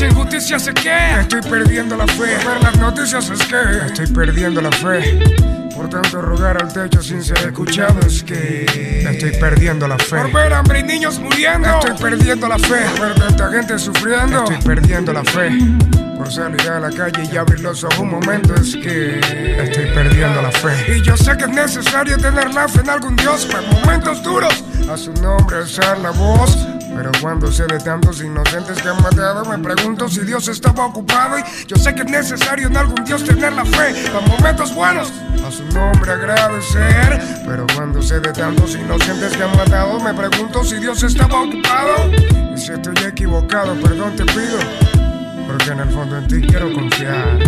Las injusticias es que estoy perdiendo la fe. Por las noticias es que estoy perdiendo la fe. Por tanto, rogar al techo sin ser escuchado es que estoy perdiendo la fe. Por ver hambre y niños muriendo, estoy perdiendo la fe. Por ver tanta gente sufriendo, estoy perdiendo la fe. Por salir a la calle y abrir los ojos un momento es que estoy perdiendo la fe. Y yo sé que es necesario tener la fe en algún Dios para momentos duros. A su nombre alzar la voz. Pero cuando sé de tantos inocentes que han matado, me pregunto si Dios estaba ocupado. Y yo sé que es necesario en algún Dios tener la fe para momentos buenos. A su nombre agradecer. Pero cuando sé de tantos inocentes que han matado, me pregunto si Dios estaba ocupado. Y si estoy equivocado, perdón te pido. Porque en el fondo en ti quiero confiar.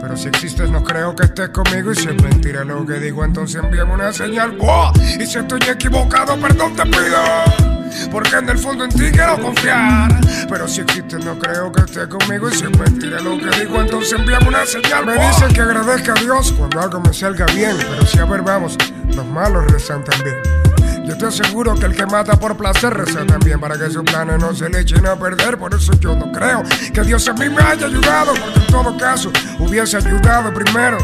Pero si existes, no creo que estés conmigo. Y si es mentira lo que digo, entonces envíame una señal. ¡Buah! Y si estoy equivocado, perdón te pido. Porque en el fondo en ti quiero confiar. Pero si existes, no creo que estés conmigo. Y si es mentira lo que digo, entonces envíame una señal. Me dicen que agradezca a Dios cuando algo me salga bien. Pero si a ver, vamos, los malos rezan también. Yo estoy seguro que el que mata por placer reza también para que sus planes no se le echen a perder. Por eso yo no creo que Dios a mí me haya ayudado, porque en todo caso hubiese ayudado primero.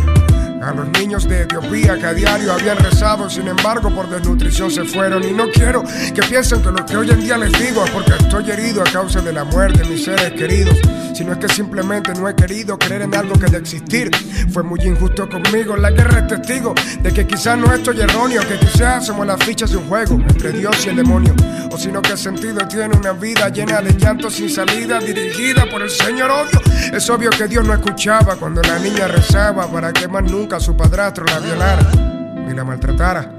A los niños de Etiopía que a diario habían rezado, sin embargo por desnutrición se fueron. Y no quiero que piensen que lo que hoy en día les digo es porque estoy herido a causa de la muerte de mis seres queridos. Sino es que simplemente no he querido creer en algo que de existir fue muy injusto conmigo. La guerra es testigo de que quizás no estoy erróneo, que quizás somos las fichas de un juego entre Dios y el demonio. O sino que sentido tiene una vida llena de llanto sin salida, dirigida por el Señor odio. Es obvio que Dios no escuchaba cuando la niña rezaba para que más nunca su padrastro la violara, ni la maltratara,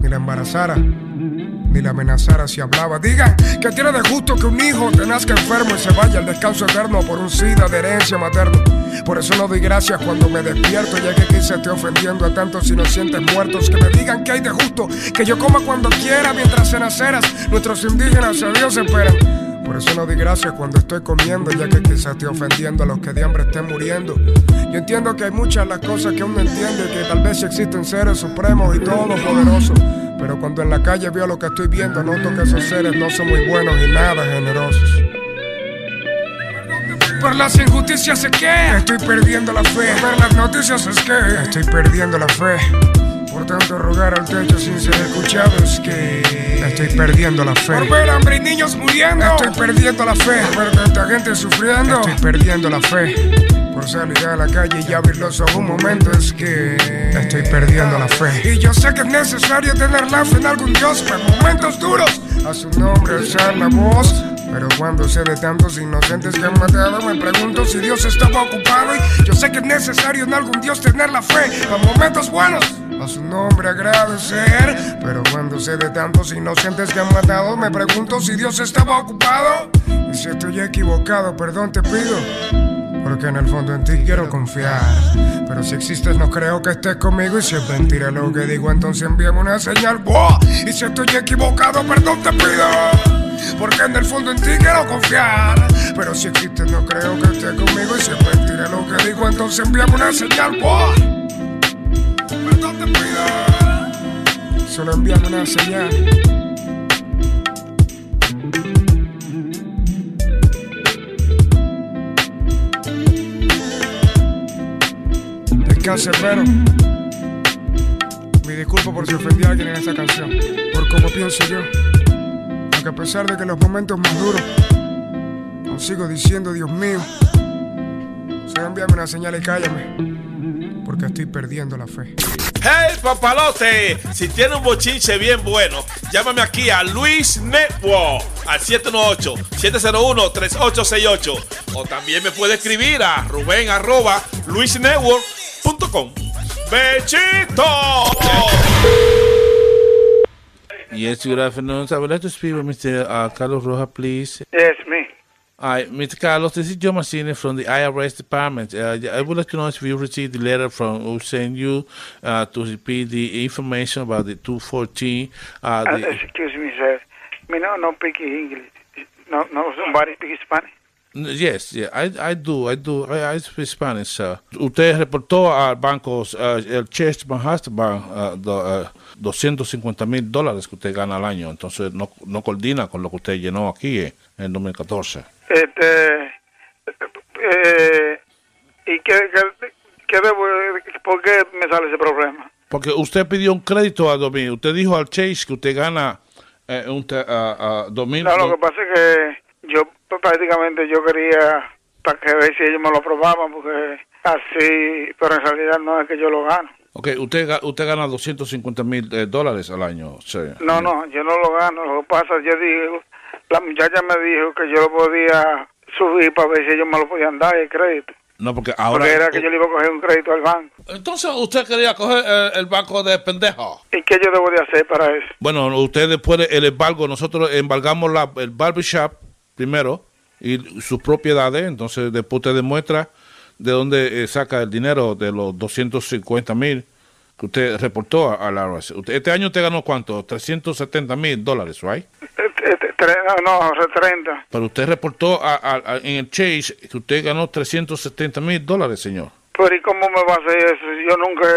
ni la embarazara, ni la amenazara si hablaba. Digan que tiene de justo que un hijo te nazca enfermo y se vaya al descanso eterno por un sida de herencia materna. Por eso no doy gracias cuando me despierto, ya que quizá esté ofendiendo a tantos inocentes muertos. Que me digan que hay de justo, que yo coma cuando quiera mientras en aceras nuestros indígenas a Dios esperan. Por eso no doy gracias cuando estoy comiendo, ya que quizás estoy ofendiendo a los que de hambre estén muriendo. Yo entiendo que hay muchas las cosas que uno entiende, que tal vez existen seres supremos y todopoderosos. Pero cuando en la calle veo lo que estoy viendo, noto que esos seres no son muy buenos y nada generosos. Por las injusticias es que estoy perdiendo la fe. Por las noticias es que estoy perdiendo la fe. Por tanto, rogar al techo sin ser escuchado es que estoy perdiendo la fe. Por ver hambre y niños muriendo, estoy perdiendo la fe. Por ver tanta gente sufriendo, estoy perdiendo la fe. Por salir a la calle y abrir los ojos un momento es que estoy perdiendo la fe. Y yo sé que es necesario tener la fe en algún Dios para momentos duros. A su nombre alzar la voz. Pero cuando sé de tantos inocentes que han matado, me pregunto si Dios estaba ocupado. Y yo sé que es necesario en algún Dios tener la fe para momentos buenos. A su nombre agradecer. Pero cuando sé de tantos inocentes que han matado, me pregunto si Dios estaba ocupado. Y si estoy equivocado, perdón te pido. Porque en el fondo en ti quiero confiar. Pero si existes, no creo que estés conmigo. Y si es mentira lo que digo, entonces envíame una señal. ¡Buah! Y si estoy equivocado, perdón te pido. Porque en el fondo en ti quiero confiar. Pero si existes, no creo que estés conmigo. Y si es mentira lo que digo, entonces envíame una señal. ¡Buah! Perdón te pido. Solo envíame una señal. Descanse, pero. Me disculpo por si ofendí a alguien en esa canción. Por cómo pienso yo. Aunque a pesar de que los momentos más duros. Aún sigo diciendo, Dios mío. Solo envíame una señal y cállame. Porque estoy perdiendo la fe. ¡Hey, papalote! Si tiene un bochinche bien bueno, llámame aquí a Luis Network al 718-701-3868. O también me puede escribir a Rubén arroba luisnetwork.com. ¡Bechito! Yes, good afternoon. I would like to speak with Mr. Uh, Carlos Rojas, please. Yes, me. Hi, Mr. Carlos, this is Joe Massini from the IRS department. Uh, I would like to know if you received the letter from who sent you uh, to repeat the information about the 214. Uh, Uh, the, excuse me, sir. Me no, no speak English. No, no, somebody speak Spanish. Yes, yeah, I, I do, I do, I, I speak Spanish. sir. Usted reportó al banco, uh, el Chase Manhattan Bank, uh, do- uh, 250 mil dólares que usted gana al año. Entonces no, no coordina con lo que usted llenó aquí eh, en 2014. Este, eh, ¿y qué, qué, qué debo, por qué me sale ese problema? Porque usted pidió un crédito a 2000. Usted dijo al Chase que usted gana eh, un a, a 2000. No, lo que pasa es que yo prácticamente yo quería para que ver si ellos me lo aprobaban porque así, pero en realidad no es que yo lo gano. Ok, usted, usted gana 250 mil eh, dólares al año. sí. No, no, yo no lo gano. Lo que pasa, yo digo, la muchacha me dijo que yo lo podía subir para ver si ellos me lo podían dar el crédito. No, porque ahora. Porque era que yo le iba a coger un crédito al banco. Entonces usted quería coger eh, el banco de pendejo. ¿Y qué yo debo de hacer para eso? Bueno, usted después del embargo, nosotros embargamos la, el barbershop primero y sus propiedades. Entonces después usted demuestra de dónde eh, saca el dinero de los 250 mil que usted reportó a, a la IRS. Este año usted ganó cuánto? 370 mil dólares, ¿right? Este, este, tre- no, no, 30. Pero usted reportó a- a- a- en el Chase que usted ganó 370 mil dólares, señor. Pero ¿y cómo me va a hacer eso? Yo nunca,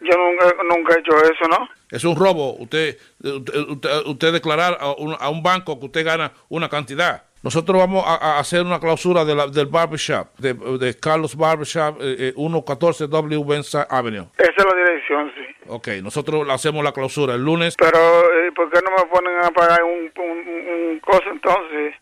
yo nunca, nunca he hecho eso, ¿no? Es un robo. Usted, usted, usted- usted declarar a un, a un banco que usted gana una cantidad. Nosotros vamos a, a hacer una clausura de la- del barbershop, de, de Carlos Barbershop, eh, eh, 114 W Benza Avenue. Esa es la dirección, sí. Ok, nosotros hacemos la clausura el lunes. Pero eh, ¿por qué no me ponen a pagar un, un, cosa entonces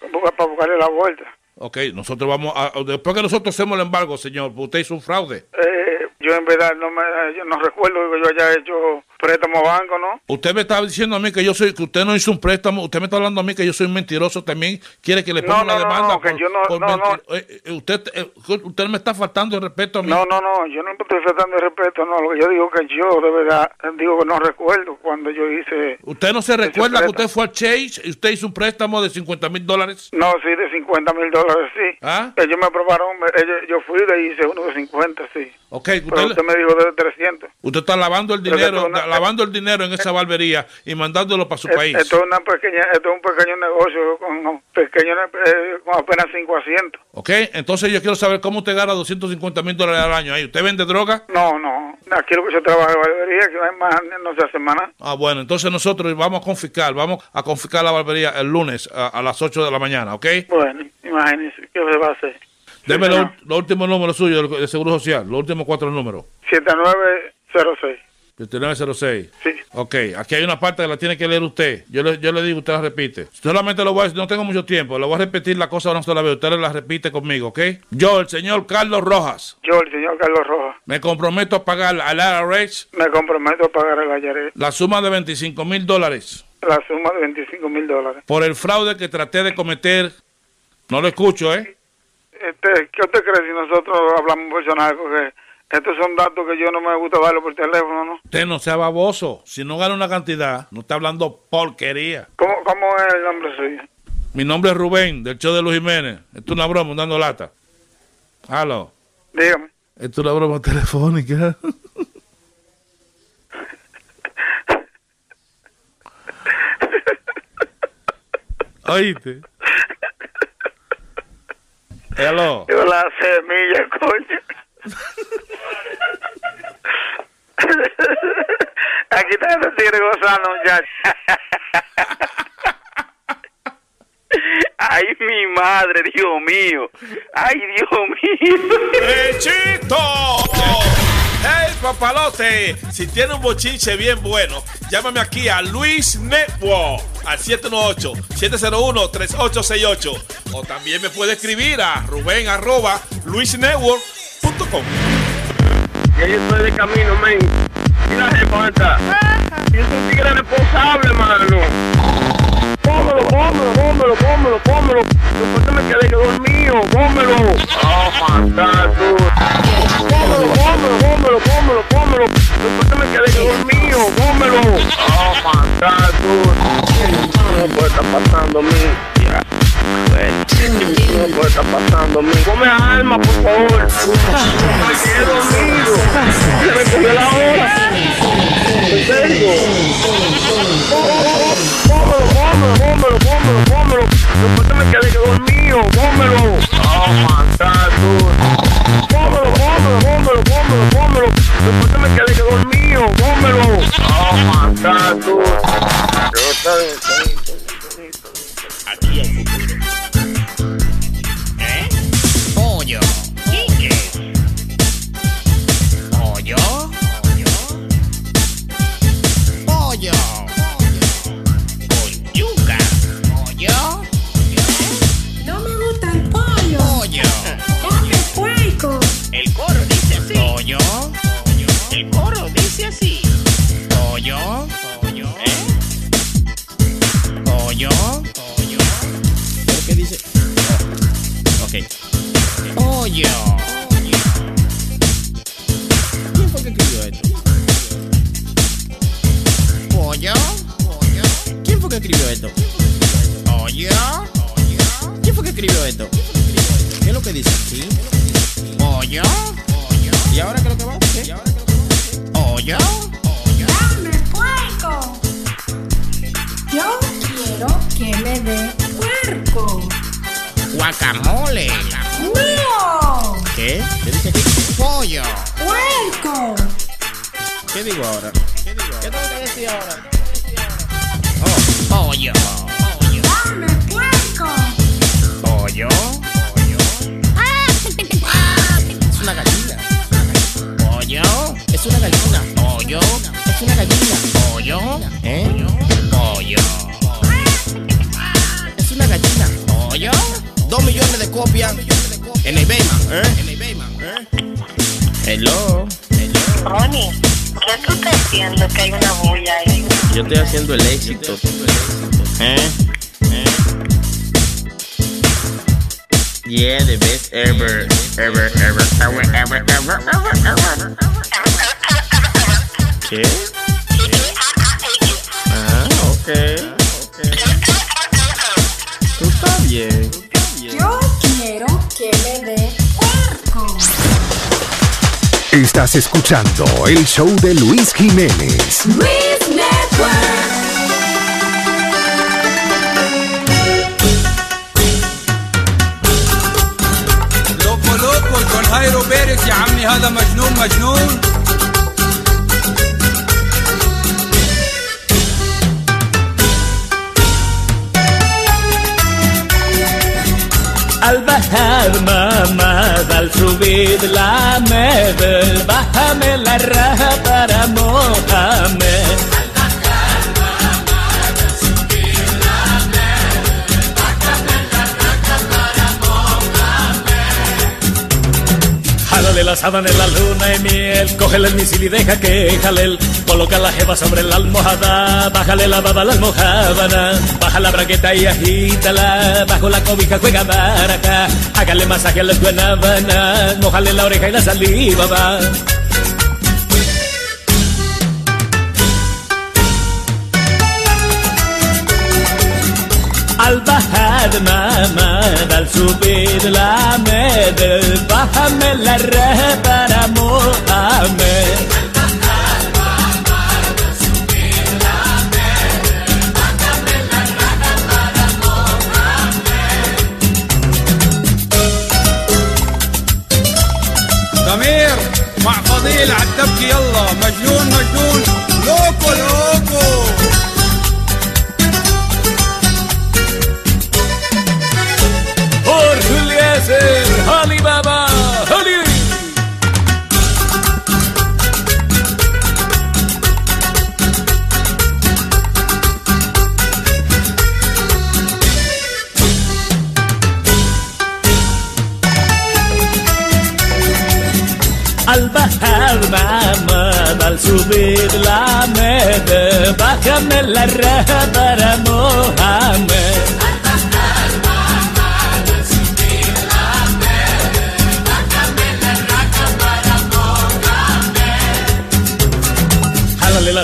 para para buscarle la vuelta? Ok, nosotros vamos a... Después que nosotros hacemos el embargo, señor, usted hizo un fraude. Eh, yo en verdad no me, yo no recuerdo que yo haya hecho préstamo a banco, ¿no? Usted me está diciendo a mí que yo soy, que usted no hizo un préstamo, usted me está hablando a mí que yo soy un mentiroso también, quiere que le No, ponga no, la no, demanda. no, que yo no- no, menti- eh, eh, usted, eh, usted me está faltando el respeto a mí. No, no, no, yo no estoy faltando de respeto, no, lo que yo digo que yo de verdad digo que no recuerdo cuando yo hice, ¿Usted no se recuerda que usted fue al Chase y usted hizo un préstamo de 50 mil dólares? no, sí, de 50 mil dólares, sí. ¿Ah? Ellos me aprobaron, ellos- yo fui y hice uno de 50, sí. Ok, Pero usted, usted me dijo de 300. usted está lavando el dinero, una- lavando el dinero en esa barbería y mandándolo para su Es- país. Esto es, una pequeña, esto es un pequeño negocio con, pequeño, eh, con apenas 5 asientos. Ok, entonces yo quiero saber cómo usted gana 250 mil dólares al año ahí. ¿Usted vende droga? No, no, aquí lo que yo trabajo en barbería, que hay más, no se hace más nada. Ah, bueno, entonces nosotros vamos a confiscar, vamos a confiscar la barbería el lunes a, a las 8 de la mañana, ¿ok? Bueno, imagínese, ¿qué se va a hacer? Deme los los últimos números suyos de Seguro Social, los últimos cuatro números. 7906. 7906. Sí. Ok, aquí hay una parte que la tiene que leer usted. Yo le, yo le digo, usted la repite. Solamente lo voy a decir, no tengo mucho tiempo. Le voy a repetir la cosa una sola vez. Usted la repite conmigo, ¿ok? Yo, el señor Carlos Rojas, Yo, el señor Carlos Rojas, me comprometo a pagar al IRS me comprometo a pagar el ayer la suma de 25 mil dólares la suma de 25 mil dólares. por el fraude que traté de cometer. No lo escucho, ¿eh? Este, ¿Qué usted cree si nosotros hablamos personal? Porque estos son datos que yo no me gusta darlo por teléfono, ¿no? Usted no sea baboso. Si no gana una cantidad, no está hablando porquería. ¿Cómo, cómo es el nombre suyo? Mi nombre es Rubén, del show de Luis Jiménez. Esto es una broma, dando lata. Aló. Dígame. Esto es una broma telefónica. Oíste. Hello. Yo la semilla, coño. Aquí está el tigre gozando, muchacho. Ay, mi madre, Dios mío. Ay, Dios mío. ¡Pechito! ¡Hey, papalote! Si tiene un bochinche bien bueno, llámame aquí a Luis Network al 718-701-3868. O también me puede escribir a Rubén arroba luisnetwork.com. Ya yo estoy de camino, men. Mira, levanta. Yo soy un tigre responsable, mano. Pómelo, pómelo, pómelo, pómelo, pómelo. Después que me quedé dormido, pómelo. Oh, fantástico. Pómelo, pómelo, pómelo, pómelo. Después me quedé dormido, pómelo. Oh, fantástico. No puede estar pasando, mi. Ya. No puede estar pasando, mi. Come alma, por favor. Me quedé dormido. Se me cogió la hora. En serio. Pómelo, pómelo, pómelo, pómelo, pómelo. Después me quedé que dormido. Pómelo. Oh, my God, dude. Me quedé que dormido. Pómelo. Oh, my God, Pollo. Pollo. ¿Pero qué dice? Ok. Pollo. ¿Quién fue que escribió esto? Pollo. Pollo. ¿Quién fue que escribió esto? Pollo. ¿Quién fue que escribió esto? ¿Qué es lo que dice aquí? Pollo. ¿Y ahora qué es lo que va? ¿Qué? Pollo. Dame puerco. Yo quiero que me dé puerco. Guacamole. ¡No! ¿Qué? ¿Qué dice aquí? Pollo. ¡Puerco! ¿Qué digo ahora? ¿Qué tengo que decir ahora? Oh, pollo. ¡Dame puerco! Pollo. Es una gallina. Pollo. Es una gallina. Pollo. Es una gallina. Pollo. ¿Eh? Pollo. Es una gallina. Pollo. Dos millones de copias en el Bayman. ¿Eh? En el Bayman. ¿Eh? Hello. Ronnie, ¿qué tú estás haciendo que hay una bulla ahí? Yo estoy haciendo el éxito. ¿Eh? ¿Eh? Yeah, the best ever, ever, ever, ever, ever, ever, ever, ever. ¿Qué? Ah, ok. Tú estás bien. Yo quiero que me dé puerco. Estás escuchando el show de Luis Jiménez. Luis Network. لوكو لوكو جون هايرو بيرك يا عمي هذا مجنون مجنون Mamá, al subir la med, bájame la raja para Mohamed. Jálale la sábana en la luna y miel, cógele el misil y deja que jalel. Coloca la jeva sobre la almohada, bájale la baba a la almohábana, baja la braqueta y agítala, bajo la cobija juega baraja, hágale masaje a las guanábanas, mojale la oreja y la saliva va. Al bajar mamá, al subir la med, bájame la raja para. loco, loco. Subir la med, bájame la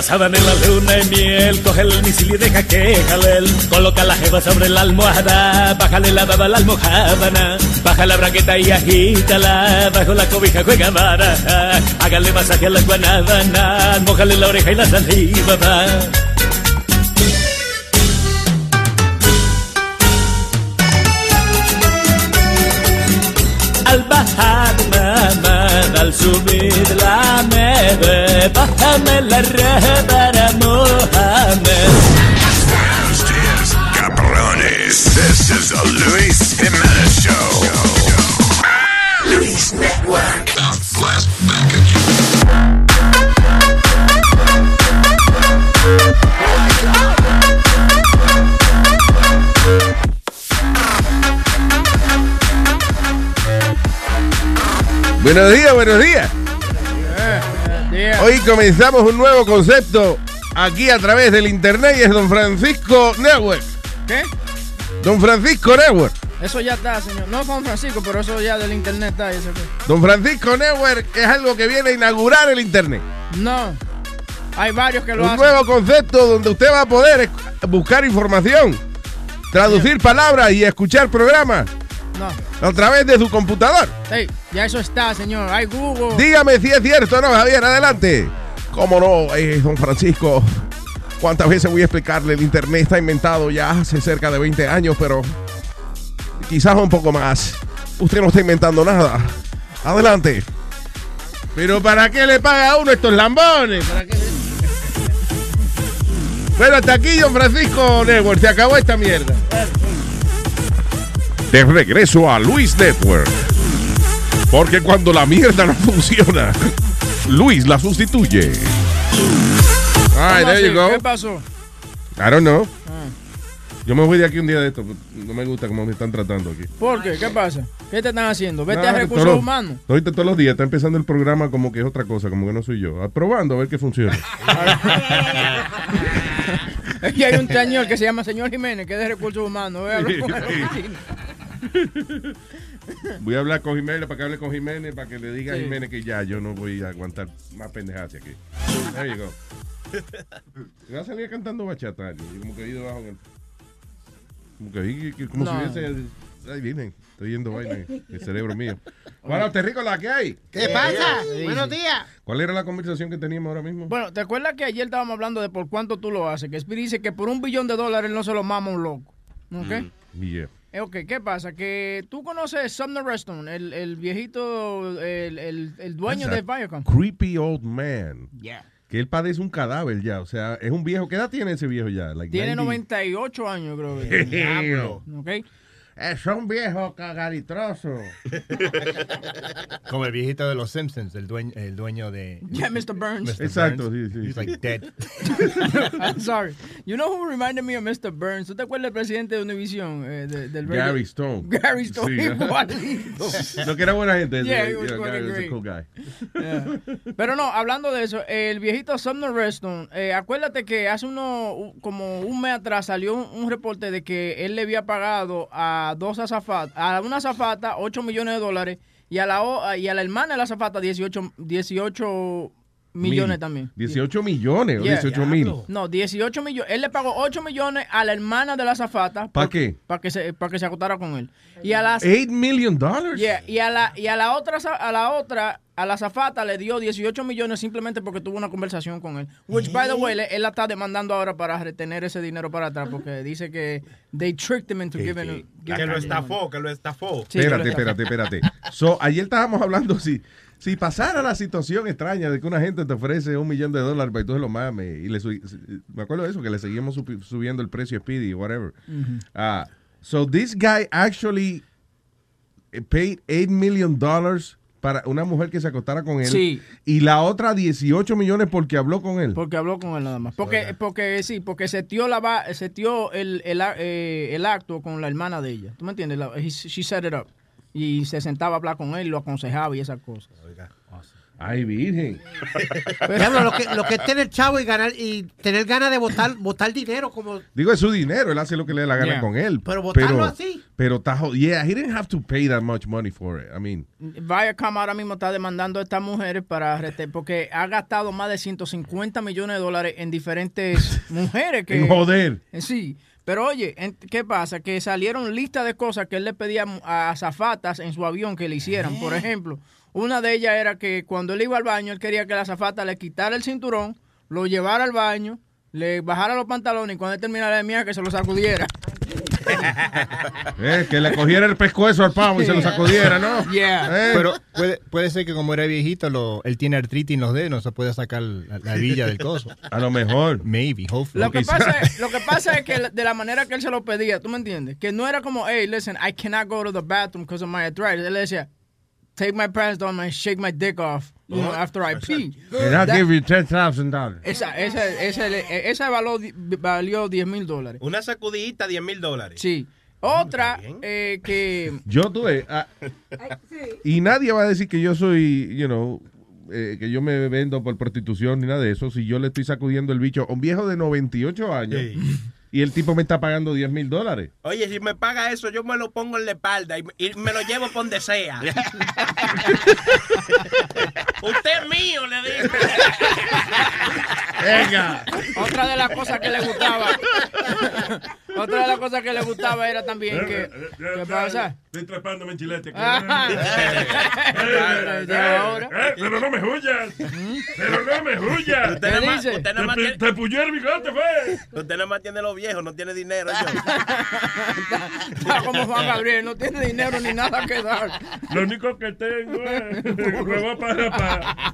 sábana en la luna y miel. Cógele el misil y deja que jale. Coloca la jeva sobre la almohada. Bájale la baba a la almohábana. Baja la braqueta y agítala. Bajo la cobija juega baraja. Hágale masaje a la guanábana. Mójale la oreja y la saliva va. Al bajar Mohamed. Cabrones. This is a Luis Buenos días, buenos días. Hoy comenzamos un nuevo concepto aquí a través del internet y es Don Francisco Network. ¿Qué? Don Francisco Network. Eso ya está, señor. No con Francisco, pero eso ya del internet está. eso. Don Francisco Network es algo que viene a inaugurar el internet. No. Hay varios que lo Un hacen. nuevo concepto donde usted va a poder buscar información, traducir palabras y escuchar programas No. a través de su computador. Ey, ya eso está, señor. Hay Google. Dígame si es cierto o no, Javier, adelante. ¿Cómo no, eh, don Francisco? ¿Cuántas veces voy a explicarle? El Internet está inventado ya hace cerca de 20 años, pero quizás un poco más. Usted no está inventando nada. Adelante. Pero ¿para qué le paga a uno estos lambones? ¿Para qué le- Bueno, hasta aquí, don Francisco Network. Se acabó esta mierda. De regreso a Luis Network. Porque cuando la mierda no funciona, Luis la sustituye. All right, ¿Cómo there you go. ¿Qué pasó? I don't know. Ah. Yo me voy de aquí un día de esto. No me gusta cómo me están tratando aquí. ¿Por qué? ¿Qué pasa? ¿Qué te están haciendo? Vete a recursos todos- humanos. Ahorita todos los días está empezando el programa como que es otra cosa, como que no soy yo. Probando a ver qué funciona. Es que hay un señor que se llama señor Jiménez, que es de recursos humanos. Voy a Voy a hablar con Jiménez para que hable con Jiménez, para que le diga a Sí. Jiménez que ya yo no voy a aguantar más pendejadas aquí. You go. Va a salir cantando bachata, y como que ahí debajo en el- Como que ahí, que- como No. si hubiese. Ay, vienen, estoy yendo vaina el cerebro mío. Bueno, te rico la que hay. ¿Qué pasa? Eh, Buenos días. ¿Cuál era la conversación que teníamos ahora mismo? Bueno, ¿te acuerdas que ayer estábamos hablando de por cuánto tú lo haces? Que Speedy dice que por un billón de dólares no se lo mama un loco. ¿Ok? Yeah. Eh, Ok, ¿qué pasa? Que tú conoces Sumner Reston, el, el viejito, el, el, el dueño de Viacom. Creepy old man. Yeah. Que él padece un cadáver ya. O sea, es un viejo. ¿Qué edad tiene ese viejo ya? Like Tiene 90. 98 años, creo que. ¿Ok? Es un viejo cagaritroso. Como el viejito de los Simpsons, el dueño, el dueño de. Yeah, Mr. Burns. Mr. Exacto, Burns. sí, sí. He's like dead. I'm sorry. You know who reminded me of Mr. Burns? ¿Tú te acuerdas del presidente de Univision? eh, de- del radio- Gary Stone. Gary Stone, Sí, igualito. No, que era buena gente. Yeah, he was yeah, fucking Gary was a cool guy. Yeah. Pero no, hablando de eso, el viejito Sumner Reston, eh, acuérdate que hace uno, como un mes atrás salió un, un reporte de que él le había pagado a dos azafatas, a una azafata 8 millones de dólares y a la, y a la hermana de la azafata 18, 18 millones Mil. también. 18 millones o Yeah. 18 mil. No, 18 millones. Él le pagó 8 millones a la hermana de la azafata. ¿Pa' por- qué? Para que se, para que se acostara con él. Y a las 8 million dollars. Yeah, y a la y a la otra a la otra a la zafata le dio 18 millones simplemente porque tuvo una conversación con él. Which by the way, él la está demandando ahora para retener ese dinero para atrás porque dice que they tricked him into giving, giving Que lo estafó, que lo estafó. Sí, que lo espérate, estafó. espérate, espérate. So, ayer estábamos hablando si, si pasara la situación extraña de que una gente te ofrece un millón de dólares para que tú se lo mames. Y le su- me acuerdo de eso, que le seguimos subi- subiendo el precio a Speedy, whatever. Ah, so this guy actually paid 8 million dollars para una mujer que se acostara con él. Sí. Y la otra 18 millones porque habló con él. Porque habló con él nada más. Porque, porque sí, porque setió, la, va- setió el, el, eh, el acto con la hermana de ella. ¿Tú me entiendes? La- he- she set it up. Y se sentaba a hablar con él, lo aconsejaba y esas cosas. Ay, virgen. Diablo, lo que, lo que es tener chavo y ganar y tener ganas de votar, votar dinero como Digo, es su dinero, él hace lo que le dé la gana Yeah. con él. Pero votarlo así. Pero está Yeah, he didn't have to pay that much money for it. I mean, Viacom ahora mismo está demandando a estas mujeres para rete- porque ha gastado más de 150 millones de dólares en diferentes mujeres que En joder. Eh, Sí, pero oye, ¿qué pasa? Que salieron listas de cosas que él le pedía a azafatas en su avión que le hicieran. Por ejemplo, una de ellas era que cuando él iba al baño, él quería que la azafata le quitara el cinturón, lo llevara al baño, le bajara los pantalones y cuando él terminara de mía que se lo sacudiera. eh, que le cogiera el pescuezo al pavo y se lo sacudiera, ¿no? Yeah. Eh. Pero puede, puede ser que como era viejito, lo, él tiene artritis en los dedos, no se puede sacar la, la villa del coso. A lo mejor. Maybe, hopefully. Lo que, pasa es, lo que pasa es que de la manera que él se lo pedía, ¿tú me entiendes? Que no era como, hey, listen, I cannot go to the bathroom because of my arthritis. Él le decía, take my pants down and shake my dick off, you know, after I pee. And I'll That- give you $10,000. esa, esa, esa, esa valió, valió 10 mil dólares. Una sacudidita, 10 mil dólares. Sí. Otra eh, que... Yo tuve. ah, y nadie va a decir que yo soy, you know, eh, que yo me vendo por prostitución ni nada de eso. Si yo le estoy sacudiendo el bicho a un viejo de 98 años y el tipo me está pagando 10 mil dólares. Oye, si me paga eso, yo me lo pongo en la espalda y, y me lo llevo por donde sea. Usted es mío, le digo. Venga. Otra de las cosas que le gustaba. Otra de las cosas que le gustaba era también que. ¿Qué pasa? Estoy trepándome en chilete. Eh, eh, Pero no me huyas. Pero no me huyas. Usted nada más- usted nada más Te, puyó el bigote, fue. Usted nada más tiene los viejos, no tiene dinero. Está como Juan Gabriel, no tiene dinero ni nada que dar. Lo único que tengo es huevo para pa.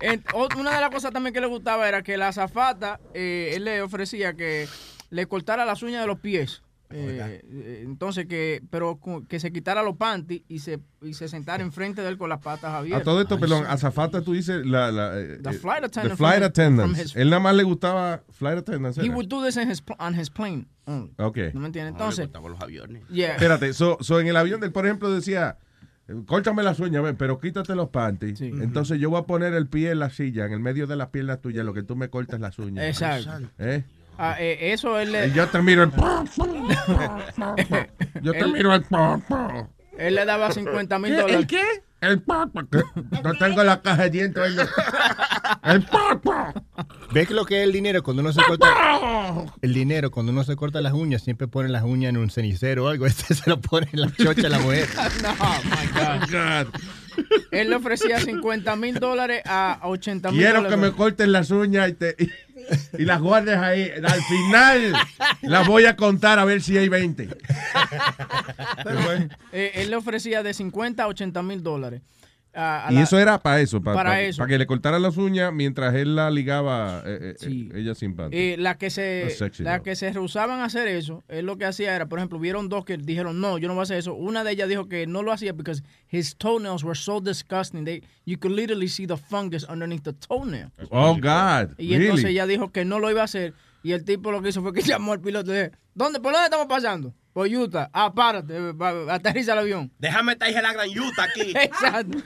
En- o- una de las cosas también que le gustaba era que la azafata, eh, él le ofrecía que le cortara las uñas de los pies. Eh, eh, entonces que, pero que se quitara los panties y se, y se sentara enfrente de él con las patas A abiertas. todo esto, perdón, azafata tú dices la, la, eh, The flight the attendant flight attendants. from his- Él nada más le gustaba flight attendants. He would do this in his, on his plane. only. Ok. ¿No me entiendes? Entonces, los aviones. yeah. Espérate, so, so en el avión del, por ejemplo, decía, córtame las uñas, pero quítate los panties. Entonces yo voy a poner el pie en la silla, en el medio de las piernas tuyas, lo que tú me cortas las uñas. Exacto. ¿Eh? Ah, eh, eso él le... Yo te miro el... yo te Él- miro el... Él le daba 50 mil dólares. ¿El qué? El papa. No tengo la caja de dientes. no. El papa. ¿Ves lo que es el dinero cuando uno se corta? El dinero cuando uno se corta las uñas, siempre pone las uñas en un cenicero o algo. Este se lo pone en la chocha a la mujer. no, my God. Él le ofrecía 50 mil dólares a 80 mil Quiero dólares. que me corten las uñas y, te- y, las guardes ahí. Al final las voy a contar a ver si hay 20. Eh, él le ofrecía de 50 a 80 mil dólares. A- a Y la- eso era para eso, para, Para para, eso. para que le cortaran las uñas mientras él la ligaba, eh, eh, eh, ella sin panty. Eh, la que se sexy, la que se rehusaban a hacer eso, él lo que hacía era, por ejemplo, vieron dos que dijeron, "No, yo no voy a hacer eso." Una de ellas dijo que no lo hacía because his toenails were so disgusting. They you could literally see the fungus underneath the toenail. Oh, God. Y entonces ella dijo que no lo iba a hacer y el tipo lo que hizo fue que llamó al piloto y dijo, "¿Dónde por dónde estamos pasando?" Por Utah. Ah, párate, aterriza el avión. Déjame estar la gran yuta aquí. Exacto.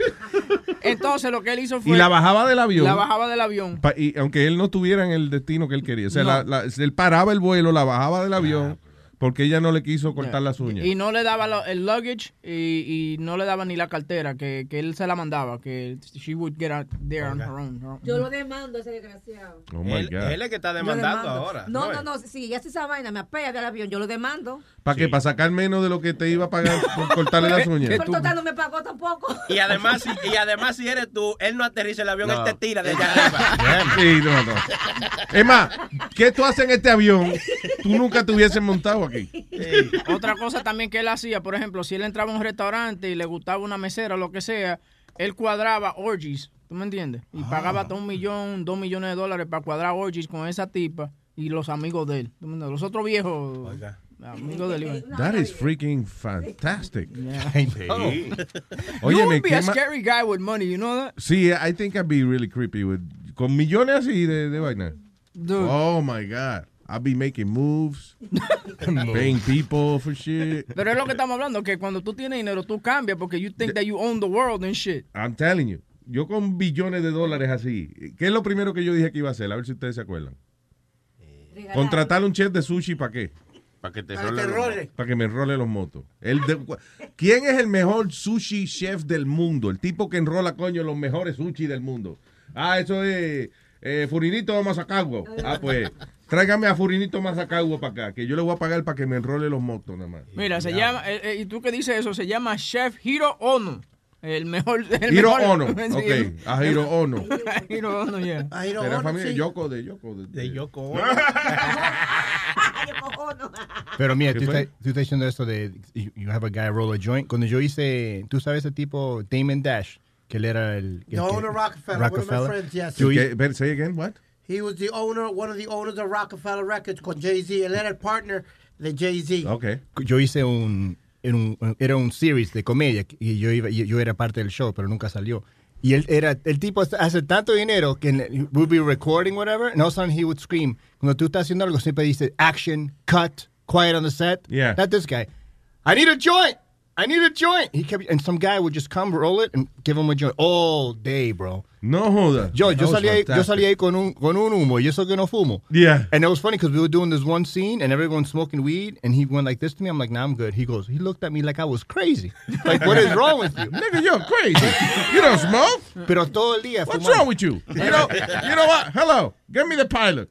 Entonces lo que él hizo fue Y la bajaba del avión. La bajaba del avión. Pa- y aunque él no estuviera en el destino que él quería. O sea, No. la- la- él paraba el vuelo, la bajaba del avión, porque ella no le quiso cortar las uñas. Y no le daba lo- el luggage y, y no le daba ni la cartera, que, que él se la mandaba, que she would get out there on her own. her own. Yo lo demando a ese desgraciado. Oh, my Él, God. él es que está demandando ahora. No, es? no, no. Si ella hace esa vaina, me apea del avión, yo lo demando. ¿Para qué? ¿Para sacar menos de lo que te iba a pagar por cortarle las uñas? Pero total no me pagó tampoco. Y además, si, y además, si eres tú, él no aterriza el avión, No. él te tira de allá arriba. Sí, no, no. Es más, ¿qué tú haces en este avión? Tú nunca te hubieses montado aquí. Otra cosa también que él hacía, por ejemplo, si él entraba a un restaurante y le gustaba una mesera o lo que sea, él cuadraba orgies, ¿tú me entiendes? Y pagaba hasta un millón, dos millones de dólares para cuadrar orgies con esa tipa y los amigos de él. ¿tú me entiendes? Los otros viejos amigos de él. That is freaking fantastic. know. Oye, you would me be a scary guy with money, you know that? Sí, I think I'd be really creepy with con millones así de, de vaina. Dude. Oh my God. I'd be making moves, paying people for shit. Pero es lo que estamos hablando, que cuando tú tienes dinero, tú cambias porque you think that you own the world and shit. I'm telling you. yo con billones de dólares así, ¿qué es lo primero que yo dije que iba a hacer? A ver si ustedes se acuerdan. Contratar un chef de sushi para qué? Para que te Para que te enrole. Para que me enrole los motos. El de- ¿Quién es el mejor sushi chef del mundo? El tipo que enrola, coño, los mejores sushi del mundo. Ah, eso es eh, Furinito Mazacagua. Ah, pues, tráigame a Furinito Mazacagua para acá, que yo le voy a pagar para que me enrole los motos nada más. Mira, se llama, eh, eh, y tú que dices eso, se llama Chef Hiro Ono. El mejor. El Hiro mejor- Ono. Sí, Ok, a Hiro Ono. Hiro Ono, yeah. A Hiro Era Ono, familia sí. Yoko de Yoko. De, De Yoko. Pero mira, ¿Qué tú estás, tú estás diciendo esto de you have a guy roll a joint. Cuando yo hice, tú sabes ese tipo Damon Dash, que él era el owner of Rockefeller, one of my friends, yes. Say again, what? He was the owner, one of the owners of Rockefeller Records con Jay-Z. Él era el partner de Jay-Z. Okay. yo hice un, en un- era un series de comedia y yo iba, yo, yo era parte del show, pero nunca salió. Y él era, el tipo hace tanto dinero que en- we'd be recording whatever, and all of a sudden he would scream. Cuando tú estás haciendo algo, siempre dice action, cut, quiet on the set. Yeah. Not this guy. I need a joint. I need a joint. He kept, and some guy would just come roll it and give him a joint all day, bro. No joda. Yo, yo salí, ahí, yo salí ahí con un, con un humo, y eso que no fumo. Yeah. And it was funny because we were doing this one scene and everyone's smoking weed, and he went like this to me. I'm like, nah, I'm good. He goes, he looked at me like I was crazy. Like, what is wrong with you? Nigga, you're crazy. You don't smoke. Pero todo el día What's fumando. wrong with you? You know, you know what? Hello, give me the pilot.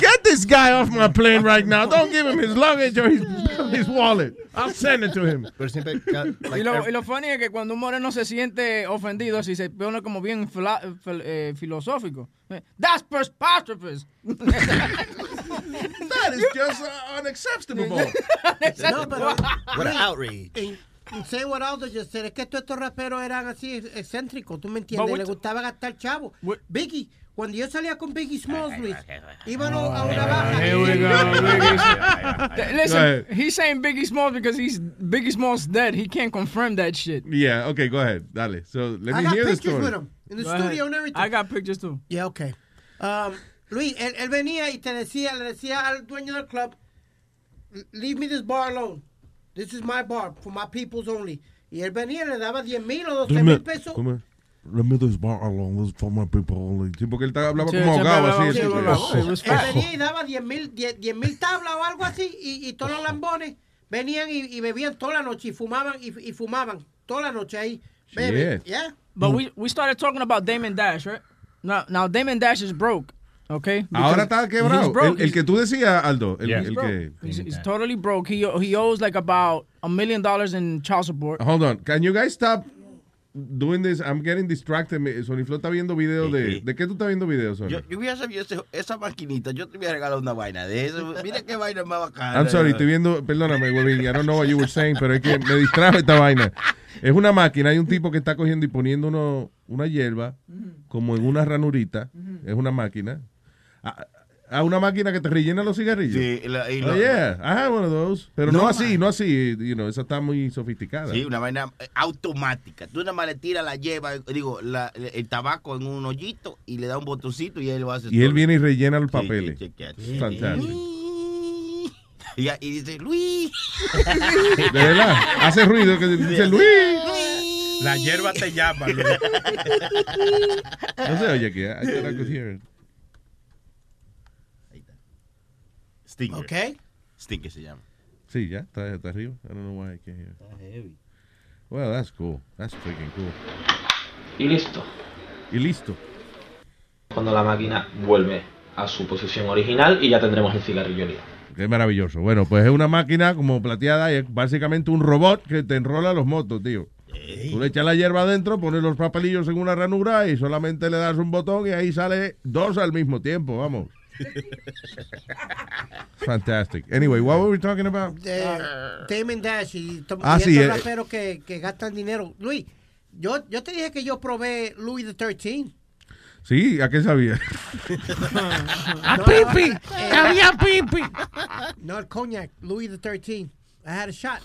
Get this guy off my plane right now. Don't give him his luggage or his, his wallet. I'll send it to him. Pero siempre, y, lo, y lo funny es que cuando un moreno se siente ofendido, así se pone como bien fila- fil- eh, filosófico. Eh, That's preposterous. That is just uh, unacceptable. No, pero, What an outrage. en Say what Aldo just said, es que todos estos raperos eran así ex- excéntricos, ¿tú me entiendes? Le gustaba gastar chavo. Biggie, cuando yo salía con Biggie Smalls, Luis, íbamos a una baja. Here we go, Biggie. Go Listen, he's saying Biggie Smalls because he's Biggie Smalls dead. He can't confirm that shit. Yeah, okay, go ahead. Dale. So let me hear the story. I got pictures with him in the Go studio ahead. and everything. I got pictures too. Yeah, okay. Um, Luis, él, él venía y te decía, le decía al dueño del club, leave me this bar alone. This is my bar, for my peoples only. Y él venía y le daba 10 mil o 12 mil pesos. Let me this bar alone. This is for my people only. Sí, porque él hablaba Sí, como ahogado hablaba así. It was Él venía y daba 10 mil 10 10 mil tablas o algo así y, y todos los lambones venían y, y bebían toda la noche y fumaban y, y fumaban toda la noche ahí. Baby, yeah. But we, we started talking about Damon Dash, right? Now, now Damon Dash is broke, okay? Ahora está quebrado. El, el que tú decías, Aldo. El, He's el que. He's, he's totally broke. He he owes like about a million dollars in child support. Hold on. Can you guys stop doing this? I'm getting distracted. Me- Sony Flo está viendo videos de. ¿De qué tú estás viendo videos, Sony? Yo, yo hubiera sabido ese- esa maquinita, yo te hubiera regalado una vaina de eso. Mira qué vaina más bacana. I'm sorry, estoy viendo, perdóname, huevín, I don't know what you were saying, pero es que me distrajo esta vaina. Es una máquina, hay un tipo que está cogiendo y poniendo uno, una hierba como en una ranurita, es una máquina. A, a una máquina que te rellena los cigarrillos. Sí, la- y Oh, lo- yeah, I have one of those. Pero no, No, así, no así, you know, esa está muy sofisticada. Sí, una vaina eh, automática. Tú nada más le tiras la lleva, digo, la- el tabaco en un hoyito y le da un botoncito y él lo hace Y él todo. viene y rellena los Sí, papeles. sí, chequeate. Fantástico. Y, y dice, Luis. De verdad, hace ruido que dice Luis. La hierba te llama, Luis. No se oye aquí, I thought I could hear it. Stinker. Okay. Stinker se llama. Sí, ya, está, está arriba. I don't know why I can't hear. Well, that's cool. That's freaking cool. Y listo. Y listo. Cuando la máquina vuelve a su posición original y ya tendremos el cigarrillo listo. Qué maravilloso. Bueno, pues es una máquina como plateada y es básicamente un robot que te enrola los motos, tío. Tú le echas la hierba adentro, pones los papelillos en una ranura y solamente le das un botón y ahí sale dos al mismo tiempo, vamos. Fantastic. Anyway, what were we talking about? de Damon Dash y, to- Ah, y sí, estos eh. raperos que, que gastan dinero. Luis, yo, yo te dije que yo probé Louis XIII. Sí, ¿a qué sabía? ¡A pipi! ¡Había pipi! No, el cognac, Louis XIII. I had a shot.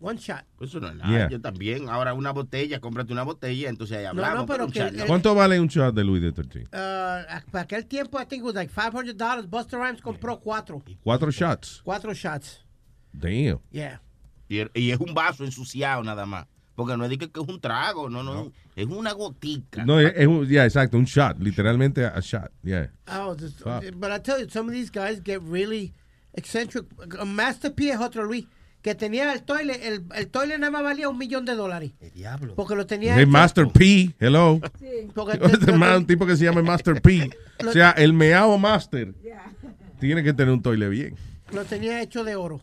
One shot. Pues Eso no es nada. Yeah. Yo también. Ahora una botella, cómprate una botella, entonces ahí No, hablamos. no, pero un que el- ¿no? ¿Cuánto vale un shot de Louis XIII? Uh, para aquel tiempo, I think it was like $500. Buster Rhymes compró cuatro. Cuatro shots. Cuatro shots. Damn. Yeah. Y, y es un vaso ensuciado nada más. Porque no es de que, que es un trago, no, no, es una gotica. No, es, es un, yeah, exacto, un shot, literalmente a shot, yeah. Oh, Fuck. but I tell you, some of these guys get really eccentric. Master P es otro Luis, que tenía el toilet, el, el toilet nada más valía un millón de dólares. El diablo. Porque lo tenía hecho- Master P, hello. Porque Este man, un tipo que se llama Master P. Lo- O sea, el meao Master tiene que tener un toile bien. lo tenía hecho de oro.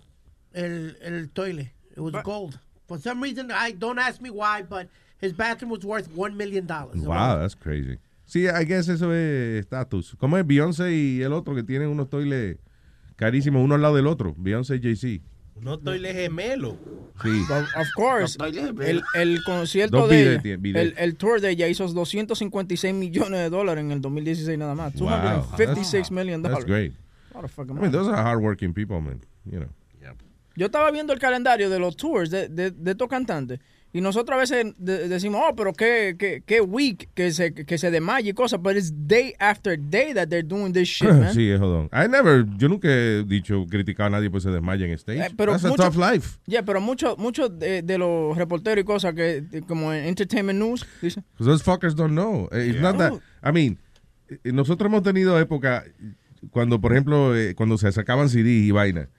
El, el toilet. It was gold. For some reason, I don't ask me why, but his bathroom was worth one million dollars. Wow, that's crazy. Sí, I guess eso es estatus. Como es Beyoncé y el otro que tienen unos toiles carísimos uno al lado del otro? Beyoncé y Jay-Z. No estoy gemelo. Sí. Of course. El, el concierto de el, el tour de ella hizo 256 millones de dólares en el 2016 nada más. Wow. 256 million That's dollars. great. What a fucking I mean, those are hardworking people, man. You know. Yo estaba viendo el calendario de los tours de, de, de estos cantantes y nosotros a veces de- decimos, oh, pero qué, qué, qué week que se, que se desmaye y cosas, but it's day after day that they're doing this shit, man. sí, es jodón. I never, yo nunca he dicho, criticado a nadie por se desmaya en stage. Eh, pero That's a mucho- tough life. Yeah, pero muchos muchos de, de los reporteros y cosas que, de- como en Entertainment News, dicen, Because those fuckers don't know. Eh, It's not that, I mean, eh, nosotros hemos tenido época cuando, por ejemplo, eh, cuando se sacaban CD y vaina,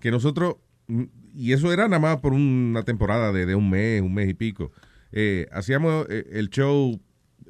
que nosotros, mm, y eso era nada más por una temporada de, de un mes, un mes y pico, eh, hacíamos eh, el show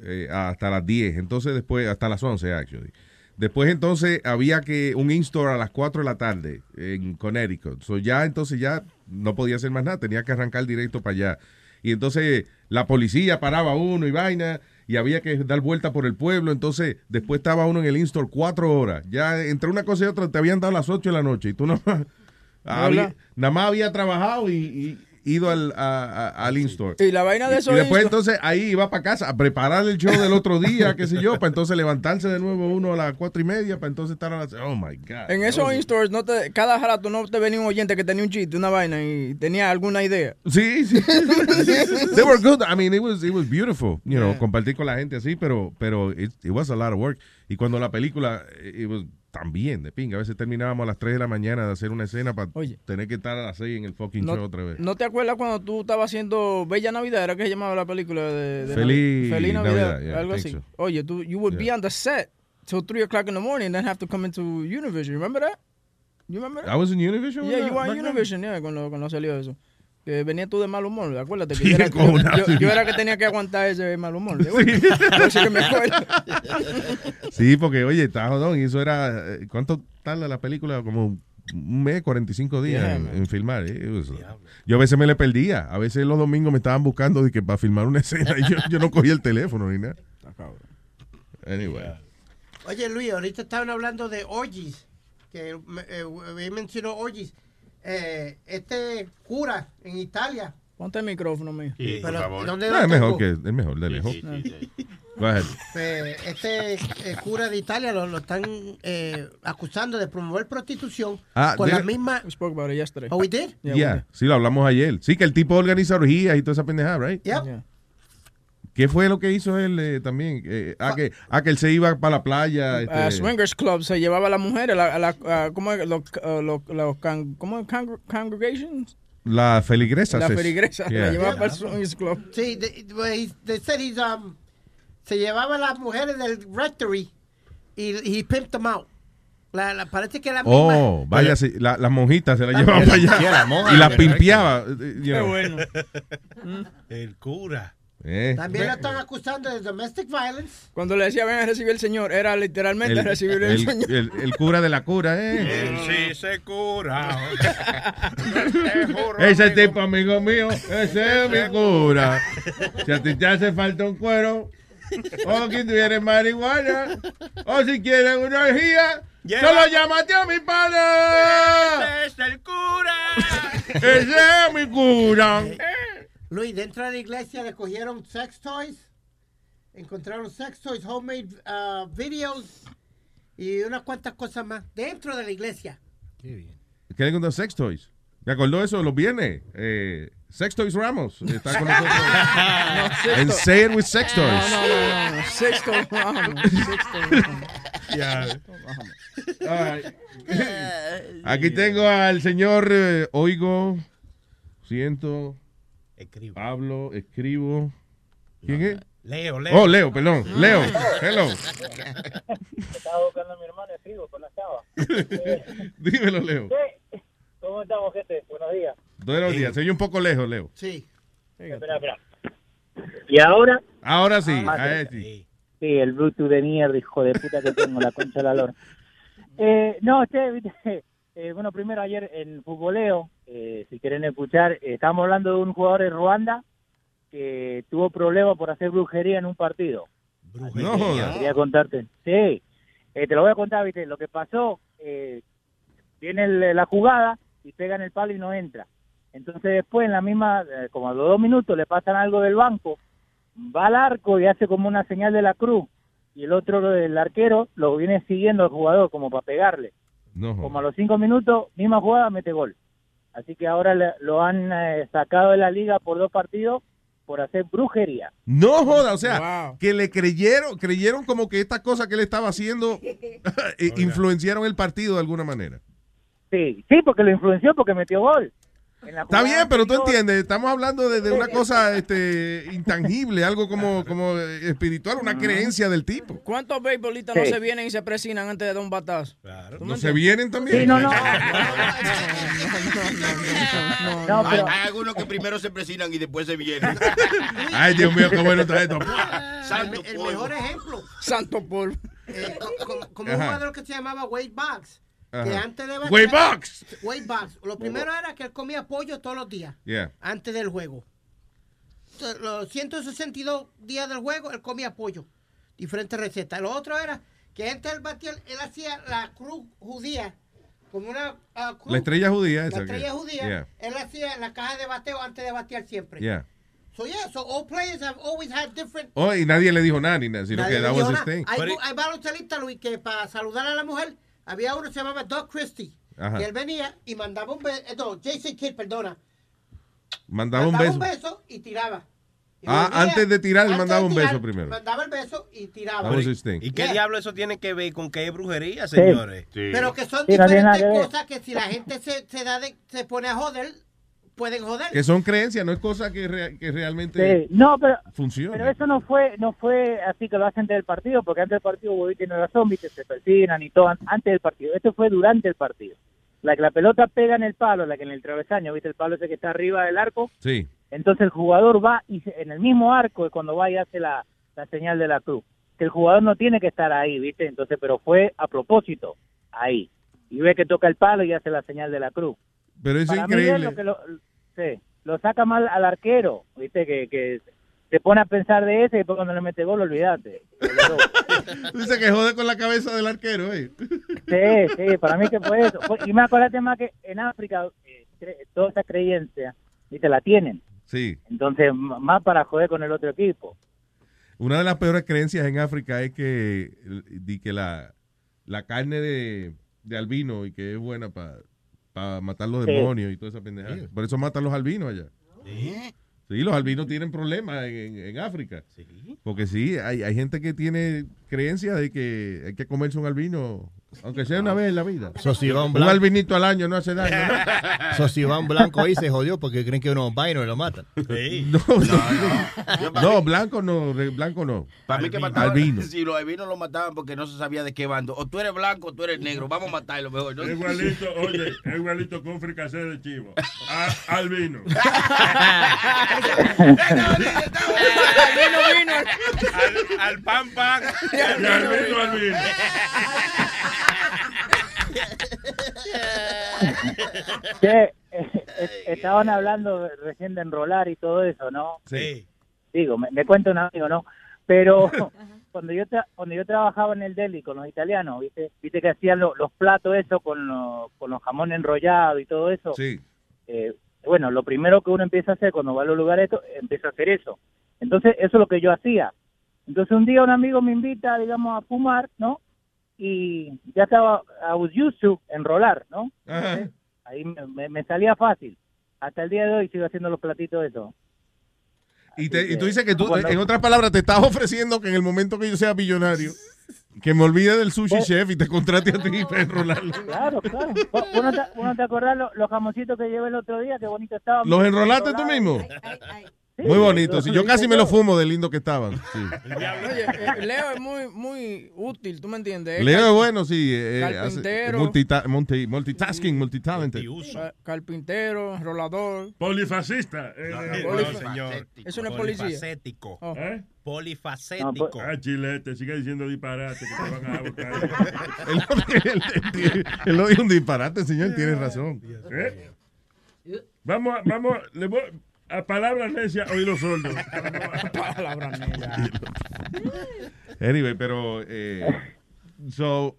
eh, hasta las 10, entonces después, hasta las 11, actually. Después entonces había que un in-store a las 4 de la tarde en Connecticut. So ya entonces ya no podía hacer más nada, tenía que arrancar directo para allá. Y entonces la policía paraba uno y vaina y había que dar vuelta por el pueblo. Entonces después estaba uno en el in-store cuatro horas. Ya entre una cosa y otra te habían dado las 8 de la noche y tú no había, nada más había trabajado y, y ido al, a- a- al in-store. Y la vaina de Y- eso Y después in-store- entonces ahí iba para casa a preparar el show del otro día, qué sé yo, para entonces levantarse de nuevo uno a las cuatro y media, para entonces estar a las... Oh, my God. en esos in-stores, no te, cada rato no te venía un oyente que tenía un chiste, una vaina y tenía alguna idea. Sí, sí. They were good. I mean, it was, it was beautiful, you know, compartir con la gente así, pero, pero it, it was a lot of work. Y cuando la película, it was también de pinga. A veces terminábamos a las 3 de la mañana de hacer una escena para tener que estar a las 6 en el fucking No, show otra vez. ¿No te acuerdas cuando tú estabas haciendo Bella Navidad? ¿Era que se llamaba la película de, de Feliz Navidad? Feliz Navidad? Navidad, yeah, algo así. so. Oye, tú, you would be on the set till 3 o'clock in the morning and then have to come into Univision. Remember that? You remember that? I was in Univision Yeah, you were in then? Univision, yeah, cuando, cuando salió eso. Que venía tú de mal humor, acuérdate que yo era, yo- yo era que tenía que aguantar ese mal humor. De bueno, por eso que me acuerdo. Sí, porque oye, está jodón. Y eso era. eh, ¿Cuánto tarda la película? Como un mes, 45 días Yeah, en, en filmar. eh, yo a veces me le perdía. A veces los domingos me estaban buscando de que para filmar una escena y yo, yo no cogía el teléfono ni nada. Anyway. Oye, Luis, ahorita estaban hablando de orgies, que me- eh, eh, mencionó orgies. Eh, este cura en Italia. Ponte el micrófono mío. Pero, ¿dónde lo es mejor tengo? que es mejor de lejos. Go ahead. Eh, este eh, cura de Italia lo, lo están eh, acusando de promover prostitución Ah, con la misma. We spoke about it yesterday. Oh, we did? Yeah, sí, lo hablamos ayer. Sí, que el tipo organiza orgías y toda esa pendejada, right? Yep. ¿Qué fue lo que hizo él eh, también? Eh, a, que, a que él se iba para la playa. este, A Swingers Club se llevaba a las mujeres, la, a la- a- ¿cómo es? Los, uh, los, los can- ¿cómo es? Congr- congregations. la feligresa. La feligresa, Yeah. la llevaba para el Swingers Club. Sí, they said he's, um, se llevaba a las mujeres del rectory y he pimped them out. La, la- parece que la misma. Oh, vaya, sí, la, las monjitas se la llevaba para allá. Y la del pimpeaba. eh, you know. El cura. Eh. También lo están acusando de domestic violence. Cuando le decía ven a recibir el Señor, era literalmente El, recibir el, el- Señor. el- el cura de la cura, ¿eh? Él sí se cura. Ese tipo, amigo mío, ese es mi cura. Si a ti te hace falta un cuero, o que tienes marihuana, o si quieres una orgía, solo llámate a mi pana. Ese es el cura. Ese es mi cura. Luis, dentro de la iglesia le cogieron sex toys. Encontraron sex toys, homemade uh, videos y unas cuantas cosas más dentro de la iglesia. ¿Qué le contó Sex Toys? Me acordó eso los viernes. Eh, Sex Toys Ramos está con nosotros. And say it with Sex Toys. No, no, no, no. Sexto Ramos. Sexto Ramos. Yeah. All right. Aquí tengo al señor eh, Oigo, siento, Escribo. Pablo, escribo. ¿Quién es? Leo, Leo. Oh, Leo, perdón. Leo, hello. Estaba buscando a mi hermano, escribo con la chava. Dímelo, Leo. ¿Qué? ¿Cómo estamos, gente? Buenos días. Buenos días. Se oye un poco lejos, Leo. Sí. Espera, espera. ¿Y ahora? Ahora sí. Ah, sí. Sí, el Bluetooth de mierda, hijo de puta que tengo, la concha de la lora. Eh, no, che, viste, eh, bueno, primero ayer en Futboleo, eh, si quieren escuchar, eh, estábamos hablando de un jugador de Ruanda que tuvo problemas por hacer brujería en un partido. No jodas. Quería contarte. Sí, Eh, te lo voy a contar, viste, lo que pasó, eh, viene el- la jugada y pega en el palo y no entra. Entonces después, en la misma, eh, como a los dos minutos, le pasan algo del banco, va al arco y hace como una señal de la cruz. Y el otro, el arquero, lo viene siguiendo al jugador como para pegarle. No. Como a los cinco minutos, misma jugada, mete gol. Así que ahora le- lo han eh, sacado de la liga por dos partidos por hacer brujería. No joda, o sea, que le creyeron, creyeron como que estas cosas que él estaba haciendo eh, influenciaron el partido de alguna manera. Sí, sí, porque lo influenció porque metió gol. Está bien, pero tú entiendes, estamos hablando de, de una cosa este, intangible, algo como, como eh, espiritual, una creencia del tipo. ¿Cuántos beisbolistas no se vienen y se presinan antes de dar un batazo? ¿Tú me ¿No se vienen también? Sí, no, no. No, hay, hay algunos que primero se presionan y después se vienen. Ay, Dios mío, qué bueno está esto. Santo el polvo. mejor ejemplo. Santo polvo. Eh, co- co- como un jugador que se llamaba Wade Box. Que antes de Wade Boggs. Wade Box. Lo primero era que él comía pollo todos los días. Yeah. Antes del juego. Los 162 días del juego, él comía pollo. Diferentes recetas. Lo otro era que antes él batía, él hacía la cruz judía. Como una ah, cruz. La estrella judía La esa. estrella que- judía. Yeah. Él hacía la caja de bateo antes de batear siempre. Yeah. So yeah, so all players have always had different Oh, y nadie le dijo nada ni nada, sino Nadie que le that was his thing. Hay, hay baloncelistas, Luis, que para saludar a la mujer, había uno que se llamaba Doug Christie. Ajá. Y él venía y mandaba un beso, no, Jason Kidd, perdona. Mandaba un mandaba beso. un beso y tiraba. Y Ah, antes de tirar, él antes mandaba de un beso primero. Mandaba el beso y tiraba. ¿Y qué Yeah. diablo eso tiene que ver con que es brujería, señores? Pero que son Sí, diferentes cosas que si la gente se, se, da de- se pone a joder, pueden joder. Que son creencias, no es cosa que, rea- que realmente Sí, no, pero, funciona. pero eso no fue no fue así que lo hacen antes del partido, porque antes del partido Bobby tiene razón, viste, se persignan y todo an- antes del partido. Esto fue durante el partido. La que la pelota pega en el palo, la que en el travesaño, viste el palo ese que está arriba del arco, Sí. entonces el jugador va y se- en el mismo arco es cuando va y hace la, la señal de la cruz. Que el jugador no tiene que estar ahí, viste, entonces, pero fue a propósito ahí. Y ve que toca el palo y hace la señal de la cruz. Pero es Para mí es increíble. lo que lo, sí, lo saca mal al arquero, viste, que, que se pone a pensar de ese y después cuando le mete gol, olvídate. Dice que jode con la cabeza del arquero, eh. Sí, sí, para mí que fue eso. Y me acuérdate más que en África eh, toda esa creencia, viste, la tienen. Sí. Entonces, más para joder con el otro equipo. Una de las peores creencias en África es que, que la, la carne de, de albino y que es buena para matar los Sí. demonios y toda esa pendejada. Por eso matan los albinos allá. Sí, los albinos tienen problemas en, en- en África. Porque sí, hay, hay gente que tiene creencia de que hay que comerse un albino, aunque sea una vez en la vida. So, si va un un blanco- albinito al año no hace daño. ¿no? So, si va un blanco ahí se jodió porque creen que uno es vaino y lo matan. No, no, no, blanco no, blanco no. Para mí que mataban, Albino. si los albinos lo mataban porque no se sabía de qué bando. O tú eres blanco o tú eres negro. Vamos a matarlo mejor. ¿no? Igualito, oye, igualito con fricasé de chivo. A- al vino. Al, al pan pan. Y al vino, al vino. Che, eh, eh, estaban hablando recién de enrolar y todo eso, ¿no? Sí. Digo, me, me cuenta un amigo, ¿no? Pero cuando yo tra- cuando yo trabajaba en el deli con los italianos, ¿viste? ¿Viste que hacían lo- los platos eso con, lo- con los jamones enrollados y todo eso? Sí. Eh, bueno, lo primero que uno empieza a hacer cuando va a los lugares, esto, empieza a hacer eso. Entonces, eso es lo que yo hacía. Entonces, un día un amigo me invita, digamos, a fumar, ¿no? Y ya estaba, I was used to enrolar, ¿no? Entonces, ahí me, me- me salía fácil. Hasta el día de hoy sigo haciendo los platitos de eso. Y, te- y tú dices que tú, Cuando- en otras palabras, te estás ofreciendo que en el momento que yo sea millonario, Que me olvide del sushi chef y te contrate a ti para enrolarlo. Claro, claro. ¿Vos vos no te, vos no te acordás lo- los jamoncitos que llevé el otro día? Qué bonito estaban. ¿Los enrolaste tú mismo? Muy bonitos. Sí, yo casi me los fumo de lindo que estaban. sí. Oye, eh, Leo es muy, muy útil, ¿tú me entiendes? Leo es bueno, sí. eh, Carpintero. multita- multi- multitasking, multitalented. Ca- Carpintero, rolador. Polifascista. eh, No, eh, no, eh, señor. Eso no es policía. Polifacético. Oh. ¿Eh? Polifacético. Ah, chilete, sigue diciendo disparate que te van a buscar. Él no- dijo un disparate, señor, tiene razón. ¿Eh? Vamos, a- vamos, le voy, a palabras necias, oídos sordos. Palabras necias. Anyway, pero. Eh, so,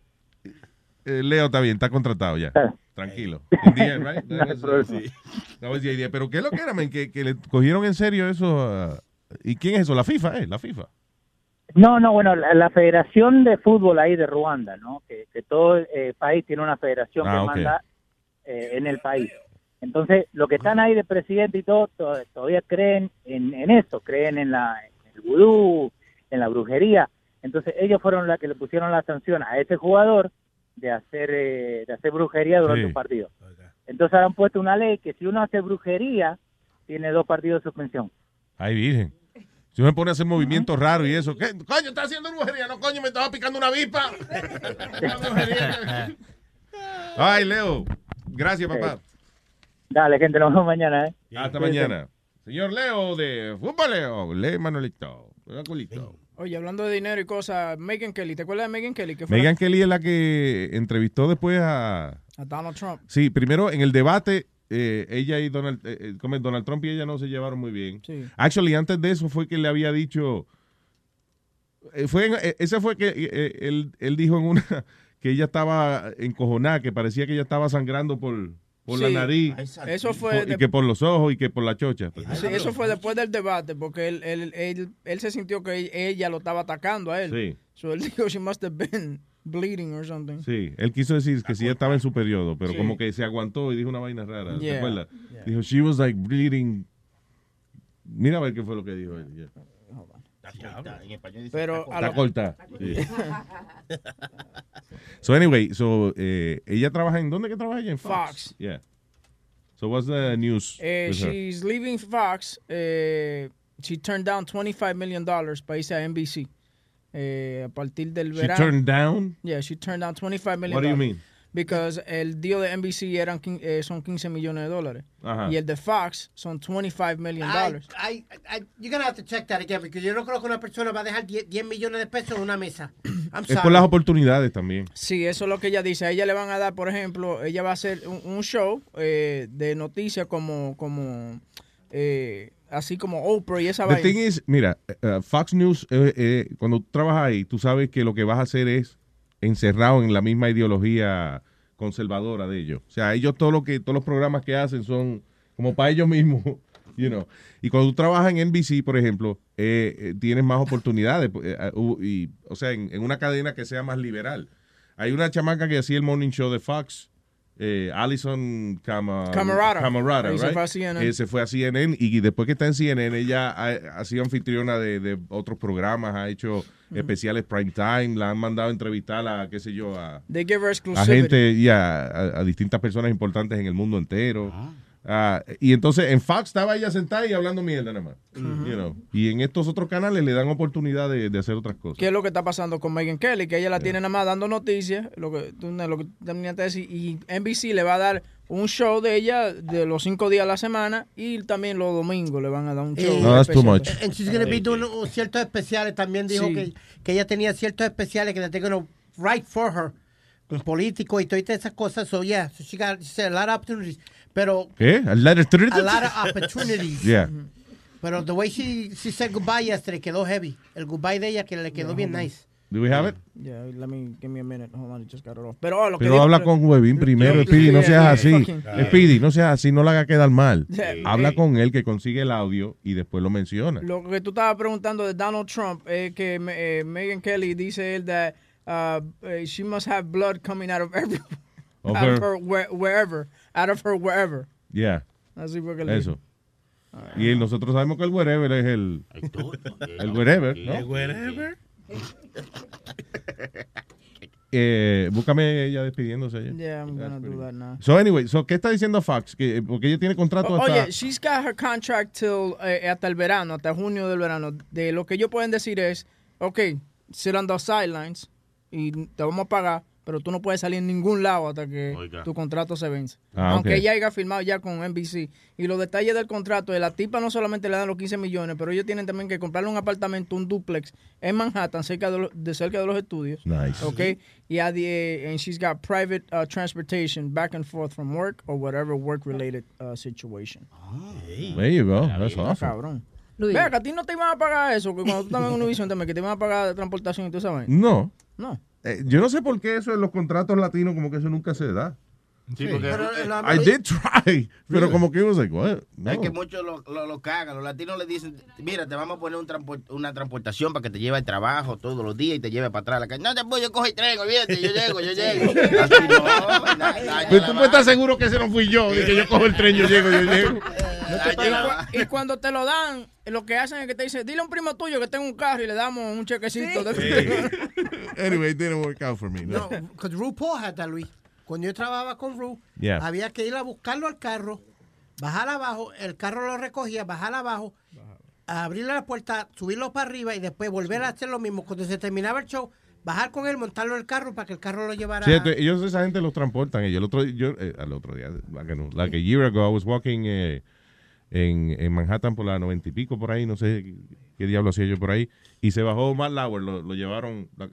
eh, Leo está bien, está contratado ya. Tranquilo. End, right? Was, uh, the idea. Pero, ¿qué es lo que era, man? Que, que le cogieron en serio eso. a- ¿Y quién es eso? La FIFA, ¿eh? La FIFA. No, no, bueno, la, la Federación de Fútbol ahí de Ruanda, ¿no? Que, que todo el eh, país tiene una federación Ah, que manda eh, en el país. Entonces, los que están ahí de presidente y todo, to- todavía creen en, en eso, creen en, la, en el vudú, en la brujería. Entonces, ellos fueron los que le pusieron la sanción a ese jugador de hacer eh, de hacer brujería durante Sí. un partido. Entonces, han puesto una ley que si uno hace brujería, tiene dos partidos de suspensión. Ay, virgen. Si uno me pone a hacer movimientos raros y eso. ¿Qué? Coño, está haciendo brujería. No, coño, me estaba picando una avispa. Ay, Leo. Gracias, papá. Dale, gente, nos vemos mañana, ¿eh? Hasta mañana. Señor Leo de Fútbol Leo. Juega culito. Oye, hablando de dinero y cosas, Megan Kelly, ¿te acuerdas de Megan Kelly? Que Megan Kelly es la que entrevistó después a... a Donald Trump. Sí, primero en el debate, eh, ella y Donald, eh, eh. Donald Trump y ella no se llevaron muy bien. Sí. Actually, antes de eso fue que le había dicho... eh, fue en- eh, ese fue que él, él dijo en una que ella estaba encojonada, que parecía que ella estaba sangrando por, por la Sí. nariz. Eso fue por- y de- que por los ojos y que por la chocha. Sí, eso fue después del debate, porque él, él, él, él se sintió que ella lo estaba atacando a él. Sí. So él dijo, she must have been bleeding or something. Sí, él quiso decir que sí ella estaba en su periodo, pero Sí. como que se aguantó y dijo una vaina rara. ¿Te Yeah, acuerdas? Dijo, she was like bleeding. Mira a ver qué fue lo que dijo él. yeah. En español dice Pero está a Está corta. Sí. So anyway, so eh, ella trabaja en ¿dónde que trabaja ella? En Fox. Fox. Yeah. So what's the news? Eh, with her? she's leaving Fox. Eh, she turned down 25 million dollars para irse a NBC. Eh, a partir del She verano. turned down. Yeah, she turned down 25 million What do you mean? Because el deal de NBC eran, quin- eh, son 15 millones de dólares. Ajá. Y el de Fox son 25 million I, dollars. I, I, you're gonna have to check that again, porque yo no creo que una persona va a dejar 10, 10 millones de pesos en una mesa. I'm Es sorry. por las oportunidades también. Sí, eso es lo que ella dice. A ella le van a dar, por ejemplo, ella va a hacer un, un show eh, de noticias como, como eh, así como Oprah y esa The vaina. thing is, mira, eh, Fox News, eh, eh, cuando tú trabajas ahí, tú sabes que lo que vas a hacer es encerrado en la misma ideología conservadora de ellos. O sea, ellos todo lo que, todos los programas que hacen son como para ellos mismos, you know. Y cuando tú trabajas en NBC, por ejemplo, eh, eh, tienes más oportunidades. eh, eh, u- y, o sea, en, en una cadena que sea más liberal. Hay una chamaca que hacía el morning show de Fox, eh, Alison Cama- Camerata. Camerata, Ahí se right? fue a CNN. Eh, se fue a CNN y después que está en CNN ella ha, ha sido anfitriona de, de otros programas, ha hecho especiales prime time, la han mandado a entrevistar a, qué sé yo, a, They give her a exclusivity. gente y a distintas personas importantes en el mundo entero. Ah, y entonces en Fox estaba ella sentada y hablando mierda nada más. you know. Y en estos otros canales le dan oportunidad de, de hacer otras cosas. ¿Qué es lo que está pasando con Megan Kelly? Que ella la tiene nada más dando noticias, lo que tú lo que terminaste de decir, y NBC le va a dar un show de ella de los cinco días a la semana y también los domingos le van a dar un show. No, that's too much. And she's gonna be doing uh, ciertos especiales. También dijo Sí. que, que ella tenía ciertos especiales que they're gonna write for her. Con políticos y todas esas cosas. So, yeah, so she got she said a lot of opportunities. Pero, ¿Qué? ¿A lot of opportunities. Yeah. Pero the way she, she said goodbye yesterday quedó heavy. El goodbye de ella que le quedó bien nice. Do we have it? Yeah, let me give me a minute. Hold on, I just got it off. Pero oh, lo que Pero digo- habla con Huevín primero, Speedy, no yeah, seas yeah, así. fucking- Speedy, no seas así, no la haga quedar mal. Yeah. Habla Eh. con él que consigue el audio y después lo menciona. Lo que tú estabas preguntando de Donald Trump es que eh, Megan Kelly dice él that uh, eh, she must have blood coming out of every Of out of her- her where- wherever, out of her wherever. Yeah. Así fue que le Eso. Y el- nosotros sabemos que el wherever es el. El wherever, ¿no? El wherever. Eh, búscame ella despidiéndose. ella. Yeah, I'm gonna do that now. So anyway, so, ¿qué está diciendo Fox? Que, porque ella tiene contrato O- hasta... Oye, she's got her contract till, eh, hasta el verano, hasta junio del verano. De lo que ellos pueden decir es, ok, sit on the sidelines y te vamos a pagar, pero tú no puedes salir en ningún lado hasta que Oiga. tu contrato se vence. Ah, Aunque ok. ella haya firmado ya con NBC. Y los detalles del contrato, de la tipa no solamente le dan los 15 millones, pero ellos tienen también que comprarle un apartamento, un duplex en Manhattan, cerca de, lo- de cerca de los estudios. Nice. Ok. Y a the, and she's got private uh, transportation back and forth from work or whatever work related uh, situation. There you go. That's awesome. cabrón. Luis. Vea, que a ti no te iban a pagar eso, que cuando tú estabas en Univision también, que te iban a pagar transportación y tú sabes. No. No. Eh, yo no sé por qué eso en los contratos latinos como que eso nunca se da. Sí, porque- Pero I did try, pero como que was like, what? No. Es que muchos lo, lo, lo cagan. Los latinos le dicen, mira, te vamos a poner un transport- una transportación para que te lleve al trabajo todos los días y te lleve para atrás a la calle. No te puedo, yo cojo el tren, olvídate, yo llego, yo llego. Así no, da- daña Pero tú puedes estar seguro que ese no fui yo, de que yo cojo el tren, yo llego, yo llego. Y, cu- y cuando te lo dan, lo que hacen es que te dicen, dile a un primo tuyo que tenga un carro y le damos un chequecito. de- Anyway, it didn't work out for me. No. No, because RuPaul had that, Luis. Cuando yo trabajaba con Ru, Yeah. había que ir a buscarlo al carro, bajar abajo, el carro lo recogía, bajar abajo, abrirle la puerta, subirlo para arriba y después volver a hacer lo mismo. Cuando se terminaba el show, bajar con él, montarlo en el carro para que el carro lo llevara. Sí, ellos esa gente los transportan. Y yo el otro, yo, eh, al otro día, like, no, like a year ago, I was walking eh, en, en Manhattan por la noventa y pico por ahí, no sé qué, qué diablo hacía yo por ahí, y se bajó Matt Lauer, lo, lo llevaron, la-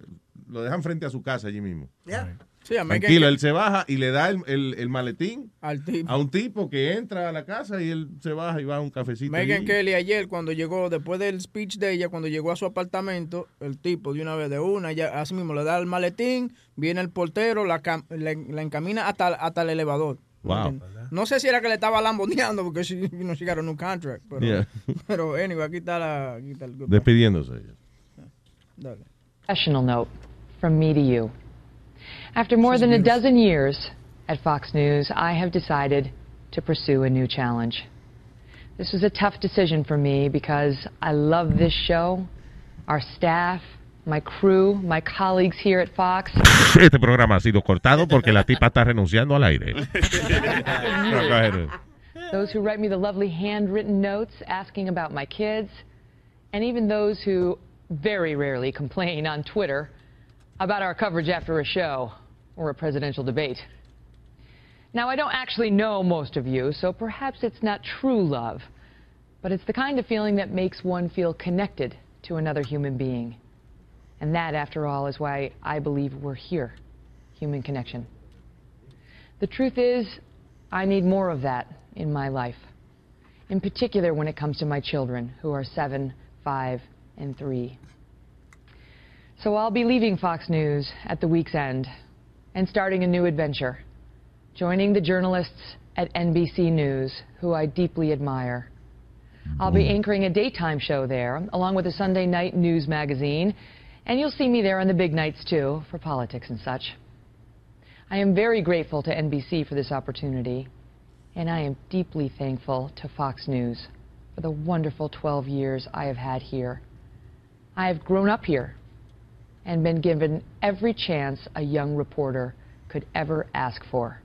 lo dejan frente a su casa allí mismo. Yeah. Sí, que- Tranquilo, él se baja y le da el, el- el maletín Al tipo. a un tipo que entra a la casa y él se baja y va a un cafecito. Megan allí. Kelly ayer cuando llegó, después del speech de ella, cuando llegó a su apartamento, el tipo de una vez de una, ella así mismo le da el maletín, viene el portero, la, la, la encamina hasta, hasta el elevador. Wow. No sé si era que le estaba lamboneando porque she, you know, she got a new contract. Pero, Yeah. pero anyway, aquí está, la, aquí está el Despidiéndose. Dale. professional note from me to you. After more than a dozen years at Fox News, I have decided to pursue a new challenge. This was a tough decision for me because I love this show, our staff, my crew, my colleagues here at Fox. Este programa ha sido cortado porque la tipa está renunciando al aire. No, go ahead. those who write me the lovely handwritten notes asking about my kids, and even those who very rarely complain on Twitter about our coverage after a show or a presidential debate. Now, I don't actually know most of you, so perhaps it's not true love, but it's the kind of feeling that makes one feel connected to another human being. And that, after all, is why I believe we're here human connection. The truth is, I need more of that in my life, in particular when it comes to my children, who are seven, five, and three. So I'll be leaving Fox News at the week's end and starting a new adventure, joining the journalists at NBC News, who I deeply admire. I'll be anchoring a daytime show there, along with a Sunday night news magazine, and you'll see me there on the big nights too, for politics and such. I am very grateful to NBC for this opportunity, and I am deeply thankful to Fox News for the wonderful 12 years I have had here. I have grown up here and been given every chance a young reporter could ever ask for.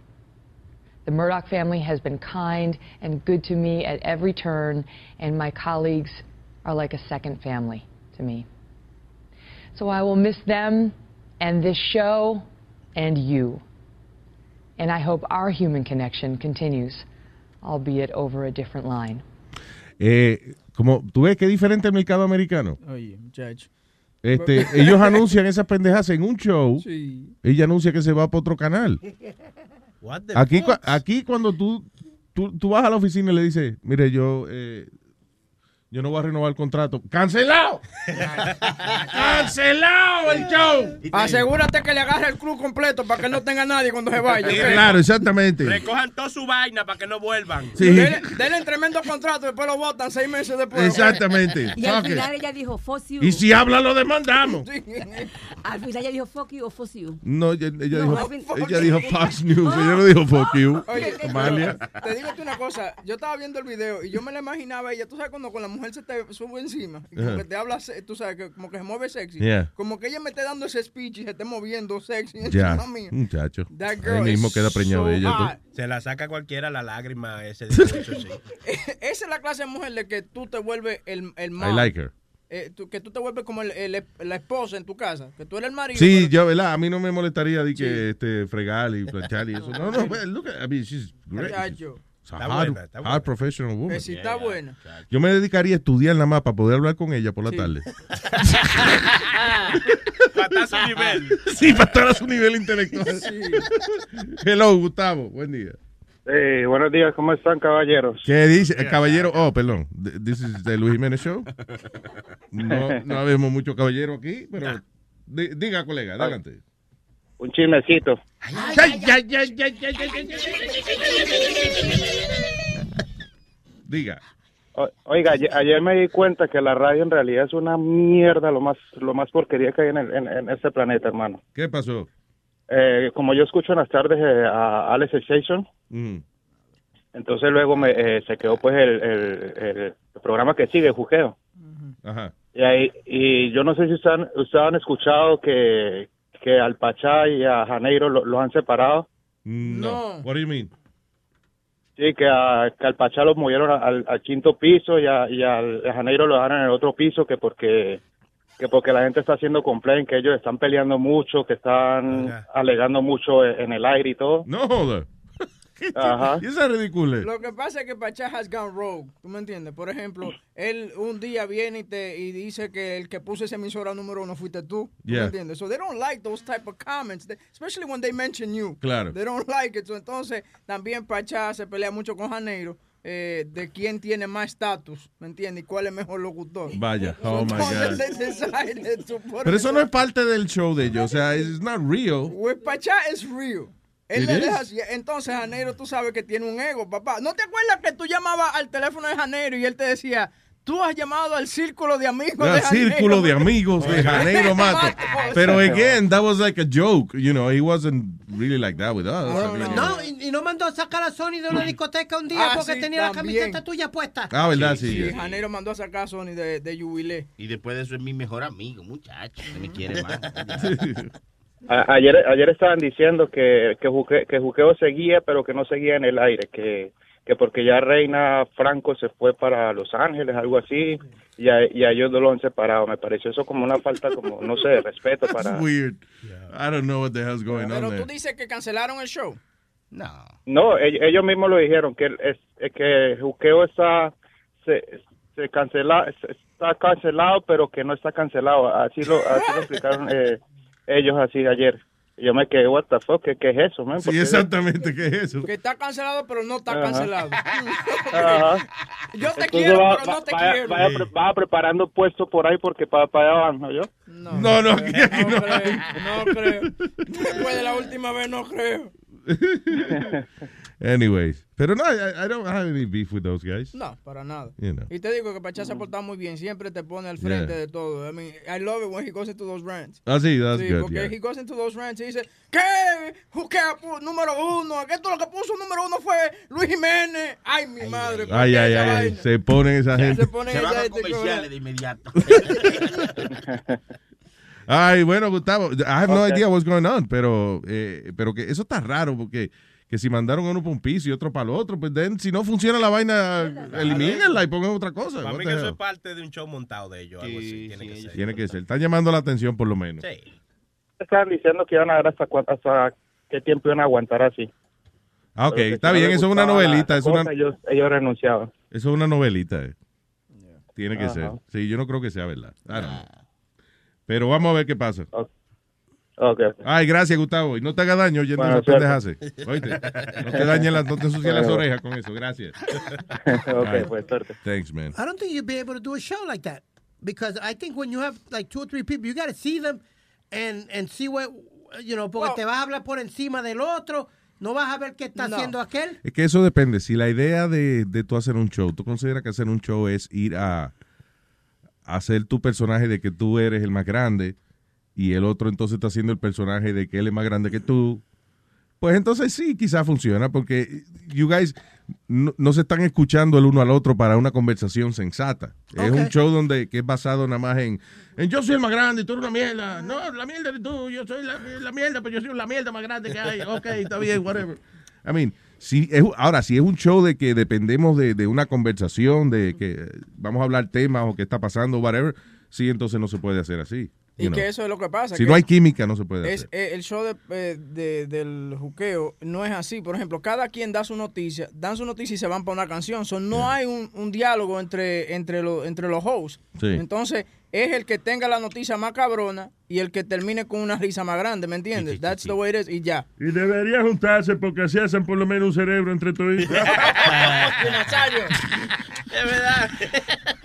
The Murdoch family has been kind and good to me at every turn, and my colleagues are like a second family to me. So I will miss them and this show and you. And I hope our human connection continues, albeit over a different line. Eh, como tú ves que diferente el mercado americano. Oye, muchacho. Este, ellos anuncian esas pendejas en un show. Sí. Ella anuncia que se va para otro canal. What the Aquí, fuck? aquí cuando tú, tú, tú vas a la oficina y le dices, mire, yo, eh, yo no voy a renovar el contrato. ¡Cancelado! ¡Cancelado el show! Asegúrate que le agarre el club completo para que no tenga nadie cuando se vaya. Claro, exactamente. Recojan toda su vaina para que no vuelvan. Sí. Denle, denle un tremendo contrato, después lo votan seis meses después. Exactamente. Y al final ella dijo, fuck you. Y si habla, lo demandamos. Al final ella dijo, fuck you o fuck you. No, ella, ella No, dijo, ella dijo Fox News. Ella no dijo fuck you. Oye, Amalia. te digo tú una cosa, yo estaba viendo el video y yo me la imaginaba a ella, tú sabes cuando con la mujer mujer se te sube encima y como que te habla, tú sabes, que como que se mueve sexy. Yeah. Como que ella me esté dando ese speech y se esté moviendo sexy Ya, encima mío. muchacho. That Ahí girl mismo is queda preñado de ella. Se la saca cualquiera la lágrima ese discurso, sí. Esa es la clase de mujer de que tú te vuelves el, el I mom. like her. Eh, tú- que tú te vuelves como el, el- la esposa en tu casa. Que tú eres el marido. Sí, pero- yo, ¿verdad? A mí no me molestaría de que este, fregar y planchar y eso. No, no, look at, I mean, she's great. Muchacho. A Está hard, buena, está hard buena. professional woman. Que si está buena. Yo me dedicaría a estudiar nada más para poder hablar con ella por la tarde. Para estar a su nivel. Sí, para estar a su nivel intelectual. Hello, Gustavo. Buen día. Eh, buenos días, ¿cómo están, caballeros? ¿Qué dice? El caballero. Oh, perdón. This is the Luis Jiménez Show. No, no vemos mucho caballero aquí, pero. di- Diga, colega, adelante. Un chismecito. Diga. Oiga, ayer, ayer me di cuenta que la radio en realidad es una mierda, lo más lo más porquería que hay en, el- en, en este planeta, hermano. ¿Qué pasó? Eh, como yo escucho en las tardes eh, a Alex Station, Mm. entonces luego me, eh, se quedó pues el, el- el programa que sigue, Juqueo. Ajá. Y, ahí, y yo no sé si ustedes han, ustedes han escuchado que, que al Pachá y a Janeiro lo, los han separado. No. What do you mean? Sí, que, a, que al Pachá lo movieron al, al quinto piso y, a, y al a Janeiro lo dejaron en el otro piso que porque que porque la gente está haciendo complaint, que ellos están peleando mucho, que están alegando mucho en, en el aire y todo. No joda. Ajá. Y esa es ridícula. Lo que pasa es que Pachá has gone rogue, ¿tú me entiendes? Por ejemplo, él un día viene y te y dice que el que puso esa emisora número uno fuiste tú, ¿tú Yeah. me entiendes? So they don't like those type of comments, they- especially when they mention you. Claro. They don't like it. So, entonces, también Pachá se pelea mucho con Janeiro eh, de quién tiene más estatus, ¿me entiendes? Y cuál es mejor locutor. Vaya. So, Oh my God. Pero eso no es parte del show de ellos. O sea, it's not real. Pachá es real. Él It le is? deja así. Entonces, Janeiro, tú sabes que tiene un ego, papá. ¿No te acuerdas que tú llamabas al teléfono de Janeiro y él te decía, tú has llamado al círculo de amigos de El Janeiro? círculo de amigos de Janeiro Mato. Pero again, that was like a joke. You know, he wasn't really like that with us. I mean, No, y, y no mandó a sacar a Sony de una discoteca un día Ah, porque sí, tenía la camiseta tuya puesta. Ah, ¿verdad? Sí. Sí, Janeiro mandó a sacar a Sony de, de Jubilé. Y después de eso es mi mejor amigo, muchacho. Que me quiere más. A- ayer ayer estaban diciendo que que, Juque- que Juqueo seguía, pero que no seguía en el aire, que que porque ya Reina Franco se fue para Los Ángeles, algo así, y a, y a ellos no lo han separado. Me pareció eso como una falta, como, no sé, de respeto para... That's weird. I don't know what the hell's going on Pero there. tú dices que cancelaron el show. No. No, ell- ellos mismos lo dijeron, que es, es que Juqueo está... Se, se cancela, está cancelado, pero que no está cancelado. Así lo, así lo explicaron eh, ellos así ayer. Y Yo me quedé, what the fuck, ¿qué, qué es eso, man? Sí, Porque- exactamente, ¿qué es eso? Que está cancelado, pero no está Ajá. cancelado. Ajá. Yo te Entonces quiero, va- pero no te vaya- quiero. vaya pre- vaya preparando puestos por ahí porque para, para allá van, ¿no yo? No, No, no, aquí- aquí no no. creo, no creo. Después de la última vez, no creo. Anyways. Pero no, I, I don't have any beef with those guys. No, para nada. You know. Y te digo que Pachá se ha portado muy bien. Siempre te pone al frente Yeah. de todo. I mean, I love it when he goes into those rants. Ah, sí, that's sí, good, porque yeah. he goes into those rants y dice, ¿qué? ¿Qué? pu- Número uno. Esto lo que puso número uno fue Luis Jiménez. Ay, mi madre. ¿por Ay, ay, ay, ay. Se ponen esa gente. Se ponen Se van esa a gente comerciales de inmediato. Ay, bueno, Gustavo, I have no Ok. idea what's going on, pero, eh, pero que eso está raro porque que si mandaron uno para un piso y otro para el otro, pues then, si no funciona la vaina, elimínenla y pongan otra cosa. Para mí que eso es parte de un show montado de ellos, algo así. Tiene que ser. Tiene que ser. Están llamando la atención por lo menos. Estaban diciendo que iban a ver hasta, hasta qué tiempo iban a aguantar así. Ah, ok, está bien, eso es una novelita. Es una, ellos, ellos renunciaban. eso es una novelita. eh. Tiene que Ajá. ser. Sí, yo no creo que sea verdad. Pero vamos a ver qué pasa. Ay, gracias, Gustavo. Y no te haga daño oyendo Bueno, esas pendejas. Oíste, no te dañes las, no te ensucies las orejas con eso. Gracias. Ok, pues, suerte. Thanks, man. I don't think you'd be able to do a show like that because I think when you have like two or three people, you got to see them and and see what you know, porque te vas a hablar por encima del otro, no vas a ver qué está No. haciendo aquel. Es que eso depende. Si la idea de, de tú hacer un show, tú consideras que hacer un show es ir a, a hacer tu personaje de que tú eres el más grande y el otro entonces está haciendo el personaje de que él es más grande que tú, pues entonces sí, quizás funciona porque you guys, no, no se están escuchando el uno al otro para una conversación sensata. Es un show donde que es basado nada más en, en yo soy el más grande y tú eres una mierda. No, la mierda eres tú, yo soy la, la mierda, pero yo soy la mierda más grande que hay. Ok, está bien, whatever. I mean, si es, ahora, si es un show de que dependemos de, de una conversación, de que vamos a hablar temas o qué está pasando, whatever, sí, entonces no se puede hacer así. Y know. que eso es lo que pasa. Si que no hay química, no se puede es, hacer. eh, el show de, eh, de- del juqueo no es así. Por ejemplo, cada quien da su noticia, dan su noticia y se van para una canción. So, no hay un, un diálogo entre, entre, los entre los hosts. Sí. Entonces, es el que tenga la noticia más cabrona y el que termine con una risa más grande, ¿me entiendes? That's the way it is y ya. Y debería juntarse porque así hacen por lo menos un cerebro entre todos. Nazario. Es verdad.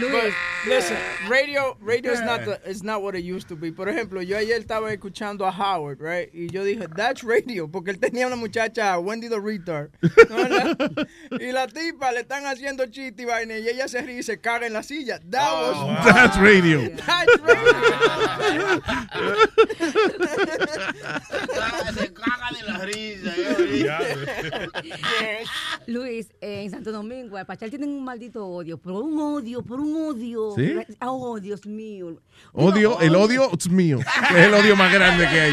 But, listen, radio, radio is not the, is not what it used to be. Por ejemplo, yo ayer estaba escuchando a Howard, right? Y yo dije, that's radio, porque él tenía una muchacha, Wendy the Retard. y la tipa le están haciendo chiste y vaina, y ella se ríe y se caga en la silla. That was That's radio. That's radio. Se caga de la risa. Luis, eh, en Santo Domingo, al Pachal tienen un maldito odio, pero un odio, por un odio. ¿Sí? Oh, Dios mío. Odio, el odio es mío. Es el odio más grande que hay.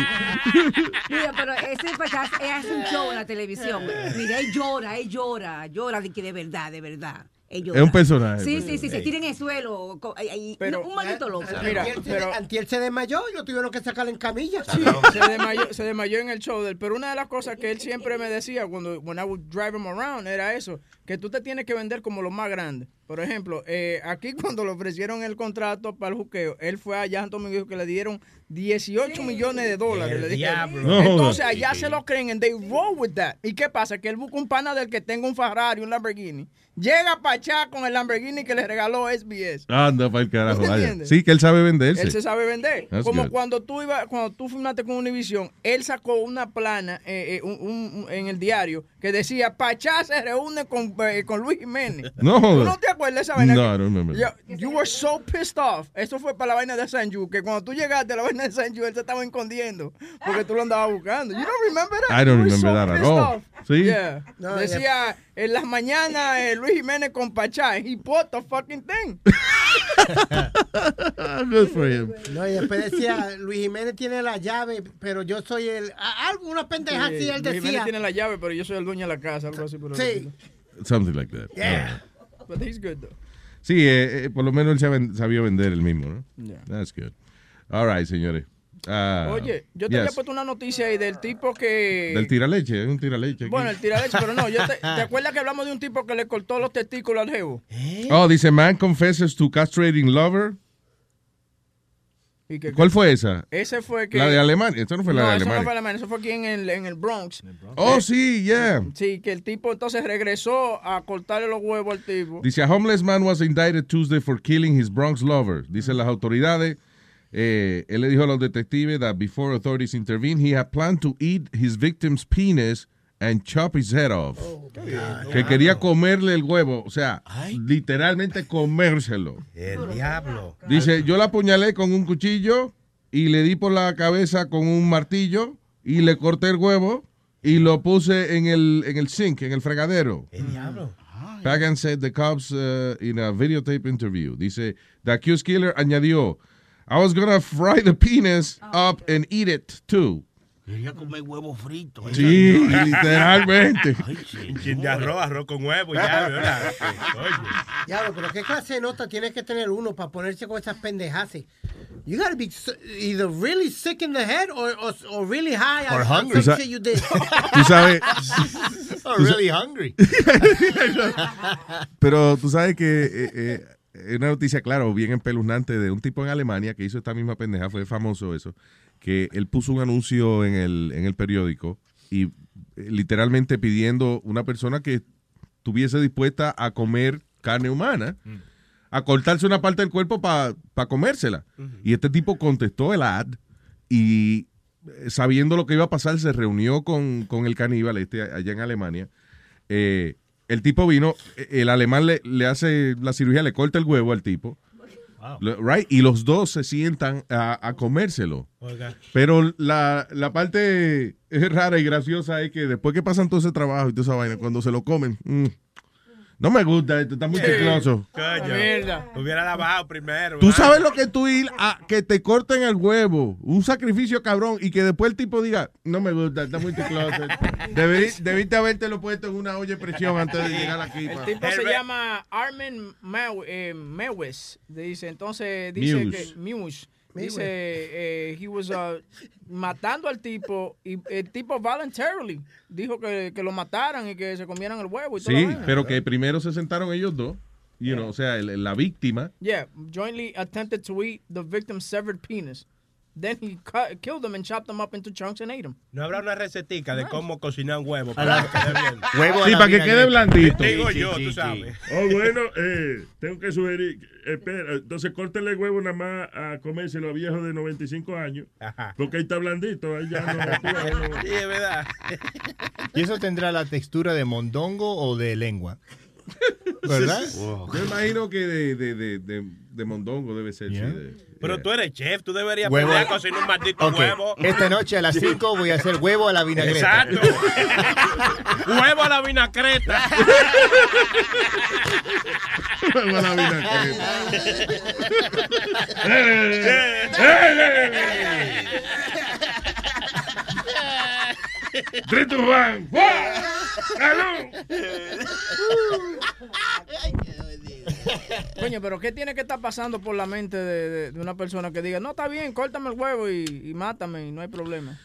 Mira, pero ese Pachal él hace un show en la televisión. Mira, él llora, él llora, llora de que de verdad, de verdad. Él llora. Es un personaje, Sí, pues. sí, sí, se tira en el suelo. Pero- no, un maldito loco. Antier se- Antier se desmayó y lo tuvieron que sacar en camilla. Sí, se desmayó, se desmayó en el show de él. Pero una de las cosas que él siempre me decía cuando when I would drive him around era eso, que tú te tienes que vender como lo más grande. Por ejemplo, eh, aquí cuando le ofrecieron el contrato para el juqueo, él fue allá a Santo Domingo y dijo que le dieron 18 millones de dólares. El le diablo. No Entonces allá se lo creen and they roll with that. ¿Y qué pasa? Que él busca un pana del que tenga un Ferrari, un Lamborghini. Llega para allá con el Lamborghini que le regaló SBS. Anda para el carajo. Sí, que él sabe venderse. Él se sabe vender. That's Como good. cuando tú ibas, cuando tú firmaste con Univision, él sacó una plana eh, eh, un- un- un- en el diario que decía Pachá se reúne con, eh, con Luis Jiménez. No, ¿Tú no te acuerdas de esa vaina? No, I don't remember. Yo- you were so pissed off. Eso fue para la vaina de Sanju, que cuando tú llegaste a la vaina de Sanju, él se estaba escondiendo porque tú lo andabas buscando. You don't remember that? I don't You were remember so that at pissed all. off. Sí. Yeah. No, Decía en las mañanas eh, Luis Jiménez con Pachá. He bought the fucking thing. Good for him. No, y después decía, Luis Jiménez tiene la llave, pero yo soy el... a- Algo, una pendeja así, él Luis Jiménez decía. tiene la llave, pero yo soy el dueño de la casa, algo así. por el Sí. Something like that. Yeah. But he's good though. Sí, eh, eh, por lo menos él sabía vender el mismo, ¿no? Yeah. That's good. All right, señores. Ah, Oye, yo te yes. había puesto una noticia ahí del tipo que... Del tiraleche, es un tiraleche. aquí. Bueno, el tiraleche, pero no, yo te, ¿te acuerdas que hablamos de un tipo que le cortó los testículos al jevo? Oh, dice, man confesses to castrating lover. Y que- ¿Cuál fue esa? Ese fue que... La de Alemania. Esta no fue la no, de eso no Alemania. fue Alemania, eso fue aquí en el, en el Bronx. Oh, sí, yeah. Sí, que el tipo entonces regresó a cortarle los huevos al tipo. Dice, a homeless man was indicted Tuesday for killing his Bronx lover. Dice las autoridades, eh, él le dijo a los detectives that before authorities intervened, he had planned to eat his victim's penis and chop his head off. que quería comerle el huevo, o sea, literalmente comérselo. El diablo. Dice, yo la apuñalé con un cuchillo y le di por la cabeza con un martillo y le corté el huevo y lo puse en el, en el sink, en el fregadero. El diablo. Pagan said the cops uh, in a videotape interview. Dice, the accused killer añadió, I was gonna fry the penis up and eat it too. Quería comer huevo frito. Sí, literalmente. Un chin de arroz, arroz con huevo, ya, ¿verdad? Diablo, pero qué clase de nota tiene que tener uno para ponerse con esas pendejas. You gotta be so- either really sick in the head or, or, or really high Or hungry. some shit you did. Tú sabes, Tú sa- really hungry. pero tú sabes que eh, eh, es una noticia, claro, bien espeluznante de un tipo en Alemania que hizo esta misma pendeja, fue famoso eso, que él puso un anuncio en el, en el periódico y eh, literalmente pidiendo una persona que estuviese dispuesta a comer carne humana, a cortarse una parte del cuerpo para comérsela. Y este tipo contestó el ad y eh, sabiendo lo que iba a pasar, se reunió con, con el caníbal este allá en Alemania. Eh, el tipo vino, el alemán le, le hace la cirugía, le corta el huevo al tipo. Right? Y los dos se sientan a, a comérselo. Oiga. Pero la, la parte rara y graciosa es que después que pasan todo ese trabajo y toda esa vaina, cuando se lo comen, mm, no me gusta esto, está muy chicloso. Coño, Mierda. hubiera lavado primero. Tú sabes lo que tú ir a que te corten el huevo, un sacrificio cabrón, y que después el tipo diga, no me gusta, está muy chicloso. Debí- debiste habértelo puesto en una olla de presión antes de llegar aquí. El tipo se llama Armin Mew- eh, Mewes. Dice, entonces dice Muse. que Muse. Dice, eh, he was uh, matando al tipo y el tipo voluntarily dijo que, que lo mataran y que se comieran el huevo y todo. Sí, pero que primero se sentaron ellos dos, you know, o sea, el- la víctima. Yeah, jointly attempted to eat the victim's severed penis. Then he cut, killed them and chopped them up into chunks and ate them. No habrá una recetica de cómo cocinar un huevo. Para que quede bien. Huevo Sí, para que quede blandito. Digo yo, tú sabes. Oh, bueno, eh, tengo que sugerir. Espera, entonces córtele el huevo nada más a comérselo a viejos de 95 años. Ajá. Porque ahí está blandito. Ahí ya no. Sí, es verdad. ¿Y eso tendrá la textura de mondongo o de lengua? ¿Verdad? Yo imagino que de, de, de, de, de mondongo debe ser. Yeah. sí, de- Pero tú eres chef, tú deberías a cocinar un maldito Ok, huevo. esta noche a las 5 voy a hacer huevo a la vinagreta. Exacto. huevo a la vinagreta. Huevo a la vinagreta. Trito Juan. ¡Juan! Coño, pero ¿qué tiene que estar pasando por la mente de, de- de una persona que diga, no, está bien, córtame el huevo y, y mátame y no hay problema?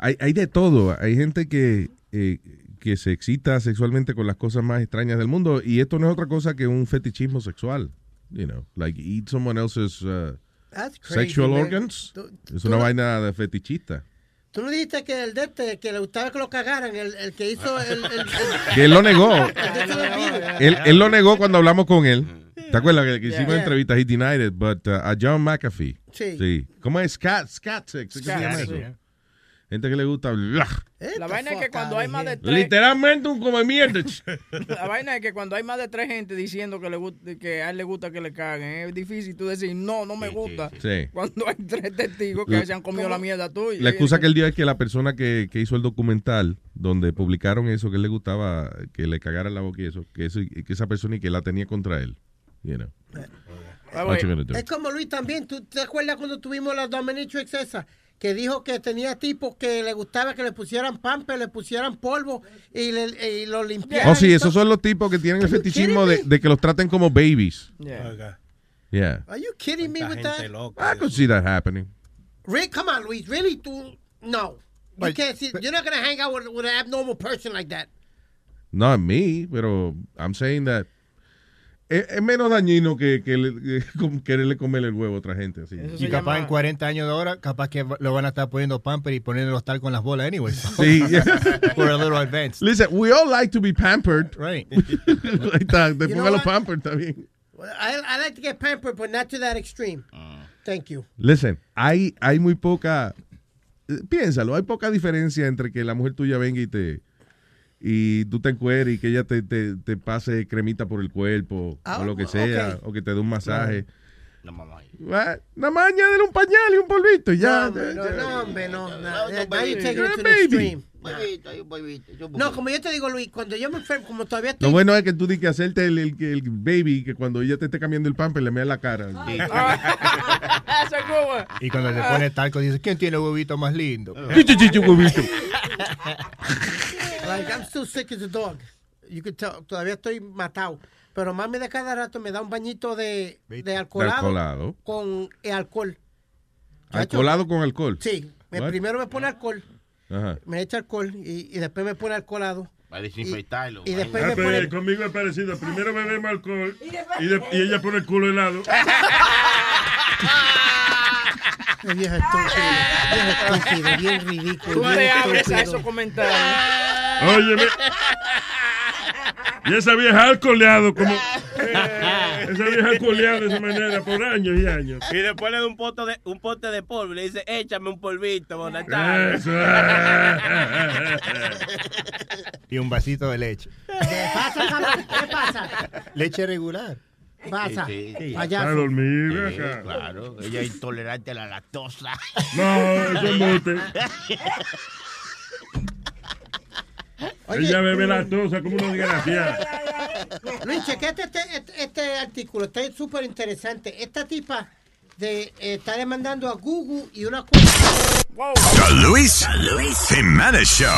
Hay, hay de todo. Hay gente que, eh, que se excita sexualmente con las cosas más extrañas del mundo. Y esto no es otra cosa que un fetichismo sexual. You know, like eat someone else's uh, That's crazy, sexual man. organs. Tú- Es una vaina de fetichista. Tú no dijiste que el de este, que le gustaba que lo cagaran, el, el que hizo el... el, el- Que él lo negó. este. Él, él lo negó cuando hablamos con él. ¿Te acuerdas que, que hicimos Yeah. entrevistas? He denied it, but uh, a John McAfee. Sí. ¿Cómo es? Scat, scat sex. ¿Qué se Scat, llama sí. Gente que le gusta. blah. La vaina es que cuando hay más de tres... Literalmente un come mierda. La vaina es que cuando hay más de tres gente diciendo que, le gusta, que a él le gusta que le caguen, es difícil tú decir, no, no me gusta. sí. Cuando hay tres testigos que La- se han comido la mierda tuya. La excusa que él dio es que la persona que, que hizo el documental donde publicaron eso, que él le gustaba que le cagara la boca y eso, que, eso, que esa persona y que la tenía contra él. You know. Do? Es como Luis también. ¿Tú te acuerdas cuando tuvimos la Dominatrix esa? Que dijo que tenía tipos que le gustaba que le pusieran pamper, le pusieran polvo y, le, y lo limpiaran. Oh, sí, esos son los tipos que tienen el Are you fetichismo kidding de, de que los traten como babies. Yeah. Yeah. Are you kidding me with that? I could see that happening. Rick, come on, Luis. Really? Tú, no. You can't see. You're not going to hang out with, with an abnormal person like that. Not me, pero I'm saying that es, es menos dañino que, que, le- que com- quererle comer el huevo a otra gente. Así. Y capaz en 40 años de ahora, capaz que lo van a estar poniendo pamper y poniéndolo tal con las bolas anyway. Sí. For a little advance. Listen, we all like to be pampered. Right. Ahí está, te You know ponga los pampered también. I, I like to get pampered, but not to that extreme. Thank you. Listen, hay, hay muy poca, eh, piénsalo, hay poca diferencia entre que la mujer tuya venga y te y tú te encueres y que ella te, te, te pase cremita por el cuerpo Ah, o lo que sea, o que te dé un masaje. No, mamá. Nada más añádele un pañal y un polvito y ya. no, hombre, no, no, hombre, no. no. Como yo te digo, Luis, cuando yo me enfermo, como todavía estoy... Lo bueno es que tú di que hacerte el, el, el baby, que cuando ella te esté cambiando el pamper le mea la cara. Good. Y cuando le pone talco, dice, ¿quién tiene huevito más lindo? Chichi, huevito. Like, I'm still sick as a dog. You could tell, todavía estoy matado. Pero mami de cada rato me da un bañito de, de alcoholado, alcoholado. con alcohol. Alcoholado con alcohol. Sí, me- primero me pone alcohol, Ajá. me echa alcohol y, y después me pone alcoholado. Va a desinfectarlo. Y después Ah, me pone... conmigo es parecido. Primero bebemos alcohol y, de- y ella pone el culo helado. Vieja estúpida, vieja estúpida, bien ridículo. Tú te abres a esos comentarios. Óyeme. Y esa vieja alcoholeado como... Esa vieja alcoholeada de esa manera por años y años. Y después le da un pote de, un pote de polvo y le dice, échame un polvito. Eso. Y un vasito de leche. ¿Qué pasa? ¿Qué pasa? Leche regular. Pasa. Sí, sí. Para dormir, acá. claro. Ella es intolerante a la lactosa. No, eso es Ella bebe lactosa como una desgraciada. Luis, chequete este, este, este artículo, está súper interesante. Esta tipa de, eh, está demandando a Google y una cuenta. The Luis Jimenez Show.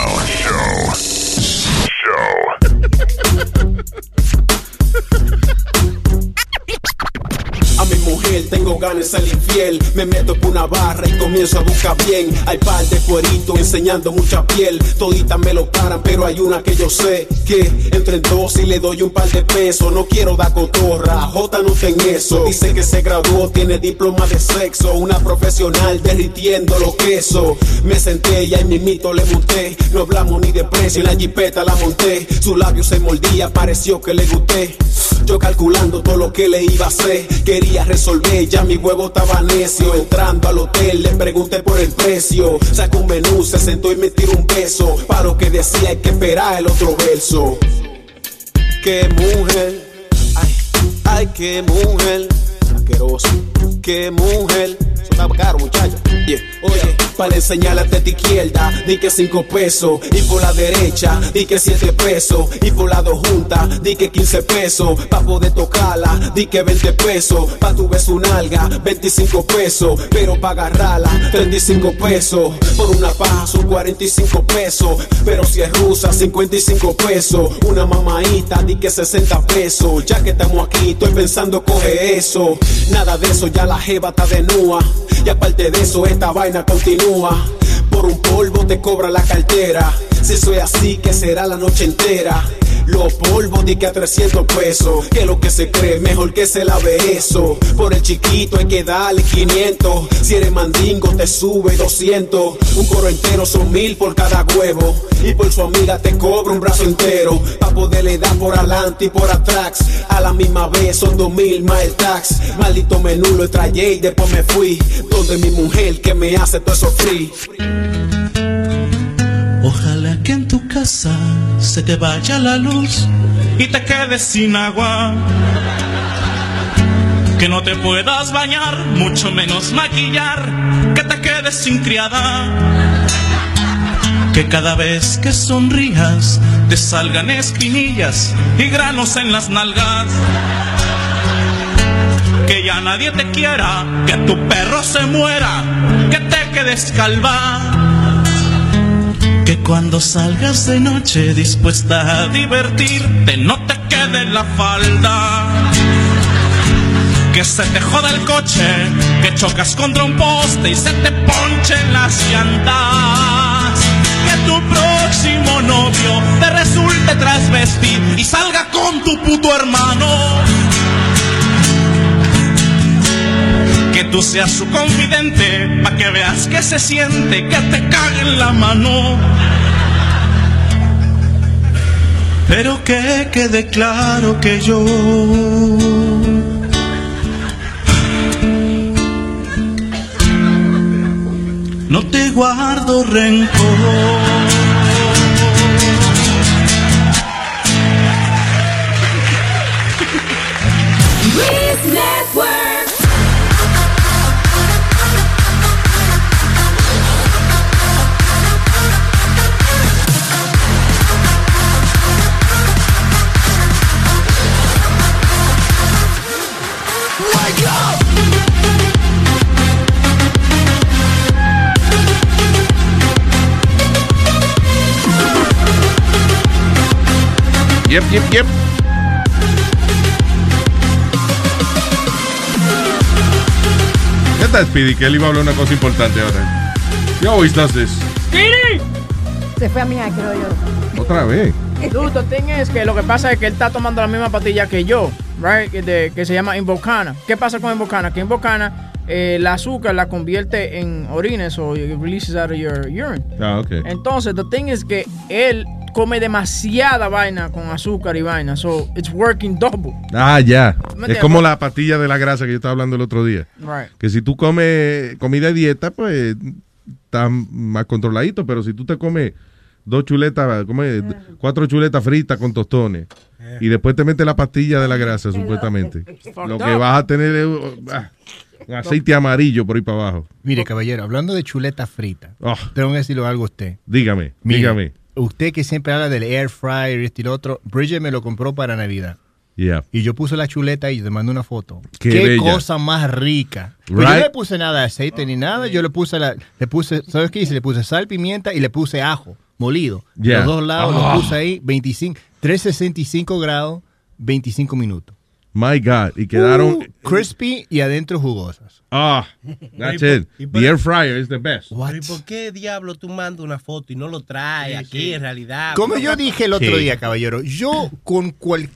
A mi mujer tengo ganas de ser infiel. Me meto por una barra y comienzo a buscar bien. Hay par de cueritos enseñando mucha piel. Toditas me lo paran, pero hay una que yo sé que entre en dos y le doy un par de pesos. No quiero dar cotorra, J no ten eso. Dice que se graduó, tiene diploma de sexo. Una profesional derritiendo los quesos. Me senté y ahí mismito le monté. No hablamos ni de precio, en la jipeta la monté. Su labio se mordía, pareció que le gusté. Yo calculando todo lo que le iba a hacer. Quería resolver, ya mi huevo estaba necio. Entrando al hotel le pregunté por el precio. Sacó un menú, se sentó y me tiró un beso. Para lo que decía hay que esperar el otro verso. Qué mujer, ay, ay, qué mujer. Asqueroso, qué mujer. Está caro, muchacho. Yeah. Oye, para enseñar la teta izquierda, di que cinco pesos. Y por la derecha, di que siete pesos. Y por la dos juntas, di que 15 pesos. Pa' poder tocarla, di que 20 pesos. Pa' tu beso un alga, 25 pesos. Pero pa' agarrarla, 35 pesos. Por una paja son 45 pesos. Pero si es rusa, 55 pesos. Una mamaita, di que 60 pesos. Ya que estamos aquí, estoy pensando coge eso. Nada de eso, ya la jeva está de nua. Y aparte de eso, esta vaina continúa. Por un polvo te cobra la cartera. Si soy así, que será la noche entera. Los polvos di que a 300 pesos. Que lo que se cree, mejor que se lave eso. Por el chiquito hay que darle 500. Si eres mandingo, te sube 200. Un coro entero son mil por cada huevo. Y por su amiga te cobra un brazo entero. Pa' poderle dar por adelante y por atrás. A la misma vez son dos mil más el tax. Maldito menú lo trayé y después me fui. Donde mi mujer que me hace todo eso free. Ojalá que en tu casa se te vaya la luz y te quedes sin agua. Que no te puedas bañar, mucho menos maquillar, que te quedes sin criada. Que cada vez que sonrías te salgan espinillas y granos en las nalgas. Que ya nadie te quiera, que tu perro se muera, que te quedes calva. Que cuando salgas de noche dispuesta a divertirte no te quede la falda. Que se te joda el coche, que chocas contra un poste y se te ponchen las llantas. Que tu próximo novio te resulte trasvestir y salga con tu puto hermano. Tú seas su confidente, pa' que veas que se siente, que te cague en la mano. Pero que quede claro que yo no te guardo rencor. Yep, yep, yep. ¿Qué tal, Speedy? Que él iba a hablar una cosa importante ahora. He always does this. Se fue a mí, creo yo. Otra vez. Dude, the thing es que lo que pasa es que él está tomando la misma pastilla que yo, right? Que, de- que se llama Invocana. ¿Qué pasa con Invocana? Que Invocana, eh, el azúcar la convierte en orines o it releases out of your urine. Ah, ok. Entonces, the thing is que él come demasiada vaina con azúcar y vaina. So, it's working double. Ah, ya. ¿Me Es como la pastilla de la grasa que yo estaba hablando el otro día. Right. Que si tú comes comida de dieta, pues está más controladito, pero si tú te comes dos chuletas, ¿cómo es? Cuatro chuletas fritas con tostones. Y después te metes la pastilla de la grasa, supuestamente. Lo que vas a tener es uh, ah, un aceite amarillo por ahí para abajo. Mire, caballero, hablando de chuleta frita, Oh, tengo que decirle algo a usted. dígame, Mire, dígame. Usted que siempre habla del air fryer y este y lo otro, Bridget me lo compró para Navidad. Yeah. Y yo puse la chuleta y te mandé una foto. Qué cosa más rica. Pues yo Right. no le puse nada de aceite ni nada. Yo le puse, la, le puse, ¿sabes qué hice? Le puse sal, pimienta y le puse ajo molido. Yeah. Los dos lados Ah. lo puse ahí, 25, 365 grados, 25 minutos. My God. Y quedaron. Uh, crispy y adentro jugosas. Ah, that's it. The air fryer is the best. Pero ¿y por qué diablo tú mandas una foto y no lo traes aquí en realidad? Como yo dije el otro Sí. día, caballero, yo con, cual,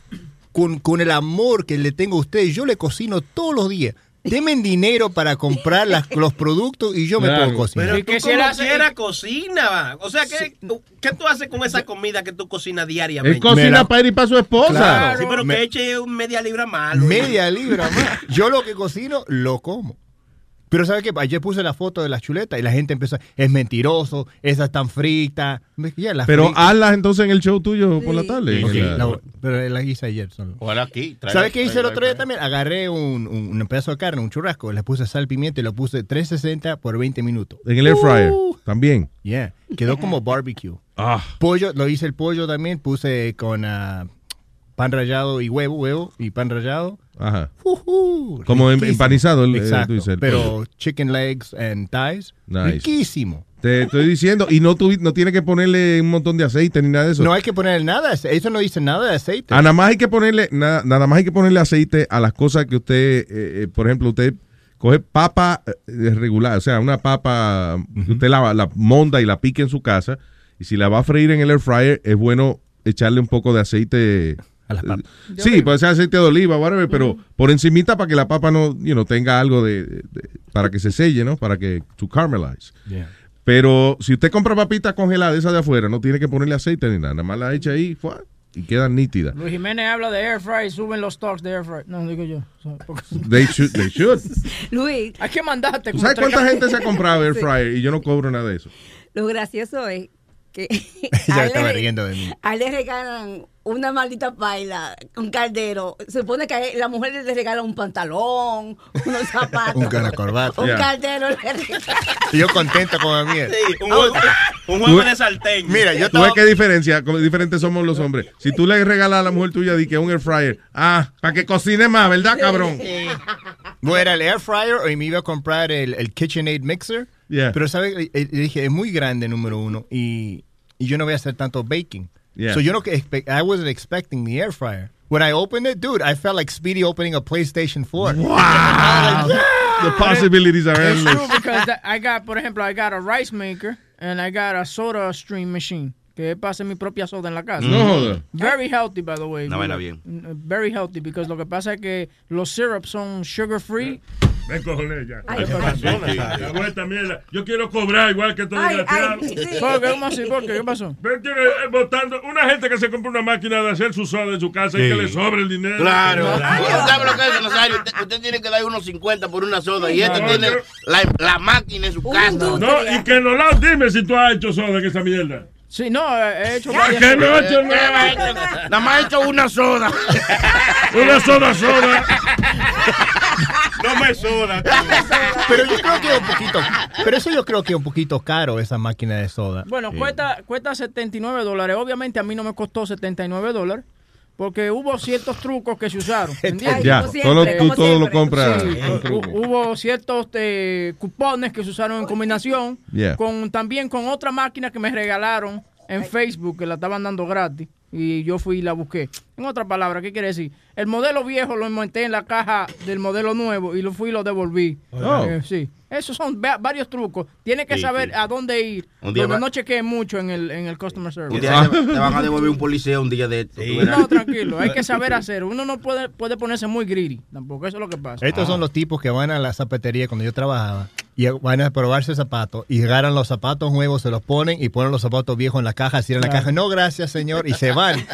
con, con el amor que le tengo a ustedes, yo le cocino todos los días. Denme dinero para comprar las- los productos y yo me Claro. puedo cocinar. Pero tú como quiera cocina. O sea, ¿qué, tú- ¿qué tú haces con esa comida que tú cocinas diariamente? Él cocina para ir y para su esposa. Claro. Sí, pero Me- que eche un media libra malo. Media libra más. Yo lo que cocino, lo como. Pero ¿sabe qué? Ayer puse la foto de las chuletas y la gente empezó, es mentiroso, esas están fritas. Ya, las Pero fritas. hazlas entonces en el show tuyo por la tarde. Ok, En la- la- pero las hice ayer solo. Ojalá aquí. ¿Sabes qué hice el otro día también? Agarré un, un, un pedazo de carne, un churrasco, le puse sal, pimienta y lo puse 360 por 20 minutos. En el air fryer Uh. también. Yeah, quedó como barbecue. Ah. Pollo, lo hice el pollo también, puse con ah, pan rallado y huevo, huevo y pan rallado. Ajá. Ujú, Como em- riquísimo. empanizado el- eh, Exacto, el pero chicken legs and thighs, Nice. riquísimo. Te estoy diciendo, y no, tuvi- no tiene que ponerle un montón de aceite ni nada de eso. No hay que poner nada, eso no dice nada de aceite. Ah, nada más hay que ponerle, nada, nada más hay que ponerle aceite a las cosas que usted, eh, eh, por ejemplo, usted coge papa regular, o sea, una papa que usted la, la monda y la pique en su casa, y si la va a freír en el air fryer, es bueno echarle un poco de aceite. A las papas. Sí, puede ser aceite de oliva, whatever, pero por encimita para que la papa no, you know, tenga algo de, para que se selle, ¿no? Para que to caramelize. Pero si usted compra papitas congeladas, esa de afuera, no tiene que ponerle aceite ni nada, nada más la echa ahí ¡fua! y quedan nítidas. Luis Jiménez habla de air fry, suben los stocks de air fry. No, digo yo. They should, they should. Luis, Hay que mandarte. ¿Tú como sabes cuánta gente se ha comprado air Sí. fryer y yo no cobro nada de eso? lo gracioso es que Ya a me él estaba le- riendo de mí. a él le regalan una maldita paila, un caldero. Se supone que a él- la mujer le regala un pantalón, unos zapatos. Un cara corbata. Un Yeah. caldero le regala. Y yo contento con la mierda. Sí, un un juego de salteño. Mira, yo ¿Tú ves estaba... qué diferencia? Cómo diferentes somos los hombres. Si tú le regalas a la mujer tuya di que un air fryer, ah, para que cocine más, ¿verdad, cabrón? No era el air fryer o me iba a comprar el, el KitchenAid mixer. Yeah. Pero, ¿sabes? Eh, Dije, es muy grande, número uno, y, y yo no voy a hacer tanto baking. Yeah. So yo no que expect, I wasn't expecting the air fryer. When I opened it, dude, I felt like Speedy opening a PlayStation 4. Wow. The possibilities are It's true endless. because I got, por ejemplo, I got a rice maker and I got a soda stream machine. Que pase mi propia soda en la casa. No joda. Very healthy, by the way. Una vaina bien. Very healthy, because lo que pasa es que los syrups son sugar free. Ven, cojones, ya. Ay. Hago esta mierda. Yo quiero cobrar igual que todo desgraciado. ay, sí. ¿Por qué? ¿Cómo así? ¿Por qué? ¿Qué pasó? Ven, tiene, eh, una gente que se compra una máquina de hacer su soda en su casa y que le sobre el dinero. Claro. ¿Usted sabe lo que es Nazario? Usted, usted tiene que dar unos 50 por una soda y este No, tiene yo- la, la máquina en su casa. No, y que no la dime si tú has hecho soda en esa mierda. Sí, no, he hecho ¿Por qué no has hecho nada? Nada más he hecho una soda. Una soda soda. No me soda. Pero yo creo que es un poquito, pero eso yo creo que es un poquito caro esa máquina de soda. Bueno, cuesta, cuesta 79 dólares. Obviamente a mí no me costó 79 dólares. Porque hubo ciertos trucos que se usaron. ¿entiendes? Ya, solo tú todo lo compras Sí, hubo ciertos eh, cupones que se usaron en combinación Yeah. con también con otra máquina que me regalaron en Facebook que la estaban dando gratis y yo fui y la busqué. En otra palabra, ¿qué quiere decir? El modelo viejo lo monté en la caja del modelo nuevo y lo fui y lo devolví. Oh. Eh, sí. Esos son va- varios trucos. Tienes que Sí, saber sí. a dónde ir. Un día donde va- no chequeen mucho en el, en el customer service. Un día te, te van a devolver un policía un día de esto. verás. No, tranquilo, hay que saber hacer. Uno no puede, puede ponerse muy greedy, tampoco, eso es lo que pasa. Estos son los tipos que van a la zapatería cuando yo trabajaba y van a probarse zapatos y agarran los zapatos nuevos, se los ponen y ponen los zapatos viejos en la caja, cierran la Claro. caja, no gracias señor, y se van.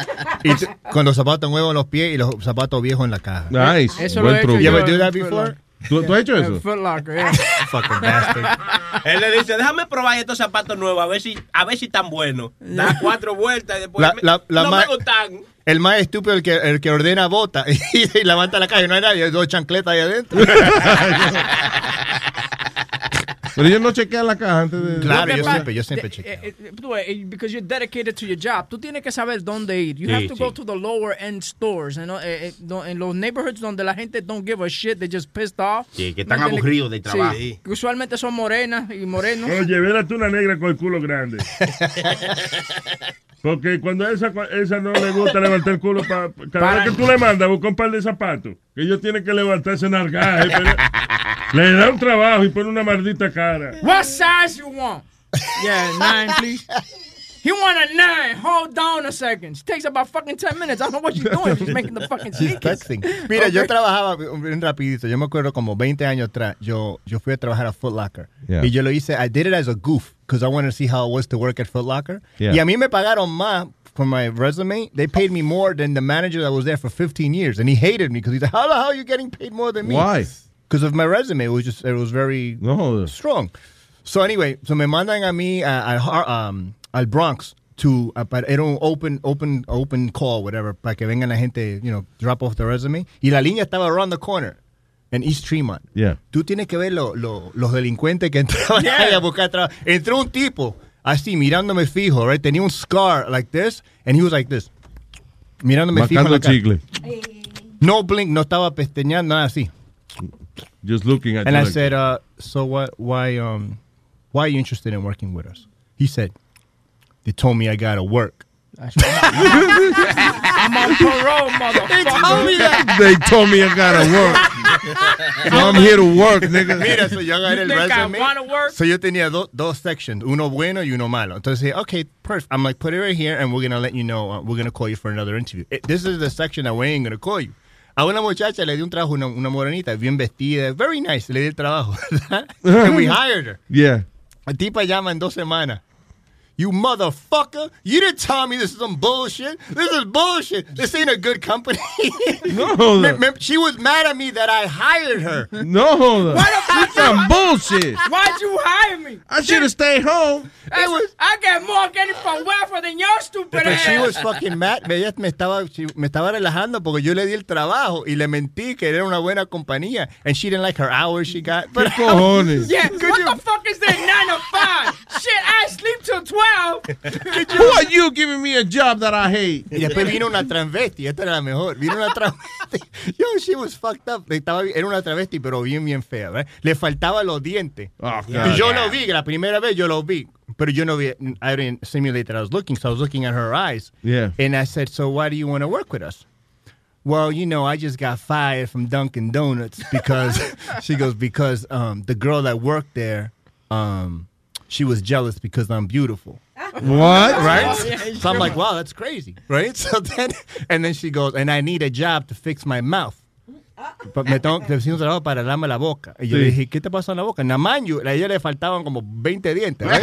Y con los zapatos nuevos en los pies y los zapatos viejos en la caja. Nice. Eso Buen lo he hecho yo. before? ¿Tú, tú has hecho eso? Foot Locker, yeah. Fucking bastard. Él le dice, déjame probar estos zapatos nuevos, a ver si, a ver si están buenos. Da cuatro vueltas y después La- me- la- la no ma- me gustan. El más estúpido el que, el que ordena bota y, levanta la caja y no hay nadie, hay dos chancletas ahí adentro. Pero ellos no chequean la caja antes de... Claro, yo siempre, yo siempre de- chequeo. eh, eh, tú, eh, because you're dedicated to your job. Tú tienes que saber dónde ir. You Sí, have to go sí. to the lower end stores. you know, eh, eh, do- en los neighborhoods donde la gente don't give a shit, they just pissed off. Sí, que están aburridos del trabajo. Sí, que usualmente son morenas y morenos. Oye, vela tú una negra con el culo grande. Porque cuando a esa, esa no le gusta levantar el culo, pa, cada Para- vez que tú le mandas a buscar un par de zapatos, que ellos tienen que levantarse en argaje, pero le da un trabajo y pone una maldita cara. What size you want? Yeah, nine, please. He want a nine. Hold on a second. It takes about fucking 10 minutes. I don't know what you're doing. She's making the fucking She's sneakers. texting. Mira, yo Okay. trabajaba bien rapidito. Yo me acuerdo como 20 años atrás, yo, yo fui a trabajar a Foot Locker. Yeah. Y yo lo hice, I did it as a goof, because I wanted to see how it was to work at Foot Locker. Yeah. Y a mí me pagaron más for my resume. They paid me more than the manager that was there for 15 years. And he hated me because he said, how the hell are you getting paid more than me? Why? Because of my resume. It was just, it was very No. strong. So anyway, so me mandan a mí a- a um, al Bronx to para- era un open open open call whatever para que vengan la gente, you know, drop off the resume y la línea estaba around the corner en East Tremont. Yeah. Tú tienes que ver lo- lo- los delincuentes que entraban Yeah. ahí a buscar trabajo. Entró un tipo así mirándome fijo, right? Tenía un scar like this and he was like this. Mirándome fijo en Marcando la cara. chicle. No blink, no estaba pesteñando nada así. Just looking at And you I like- said, uh, so what? Why? Um, why are you interested in working with us? He said, they told me I gotta work. I'm on parole, motherfucker. They told me I gotta work. so I'm here to work, nigga. Mira, so yo agarré el You think I resume. wanna work? So yo tenía do- dos sections, uno bueno y uno malo. Entonces, okay, perfect. I'm like, put it right here, and we're gonna let you know. Uh, we're gonna call you for another interview. Eh, This is the section that we ain't gonna call you. A una muchacha le di un trabajo, una, una morenita, bien vestida, very nice, le di el trabajo, and we hired her. Yeah. La tipa llama en dos semanas. You motherfucker! You didn't tell me this is some bullshit. This is bullshit. This ain't a good company. No. Me- me- she was mad at me that I hired her. No. Why the fuck some bullshit. Why'd you hire me? I should have stayed home. It was, I get more getting from welfare than your stupid But she was fucking mad. Ella me estaba, she- me estaba relajando porque yo le di el trabajo y le mentí que era una buena compañía. And she didn't like her hours she got. But ¿Qué cojones? Yeah, what the fuck is that 9 to 5? Shit, I sleep till 12. Who are you giving me a job that I hate? Y después vino una transvesti, esta era la mejor. Vino una transvesti. Yo, she was fucked up. Estaba, era una travesti, pero bien, bien fea. ¿verdad? Le faltaban los dientes. Oh, y God. yo lo vi, la primera vez yo lo vi. Pero yo no vi, I didn't simulate that I was looking, so I was looking at her eyes. Yeah. And I said, so why do you want to work with us? Well, you know, I just got fired from Dunkin' Donuts because, she goes, because um, the girl that worked there, um, she was jealous because I'm beautiful. What? Right? So I'm like, wow, that's crazy. Right? So then, and then she goes, and I need a job to fix my mouth. But me tengo que decir un trabajo para darme la boca. Y yo Sí. le dije, ¿qué te pasó en la boca? Nada más, a ella le faltaban como 20 dientes. ¿right?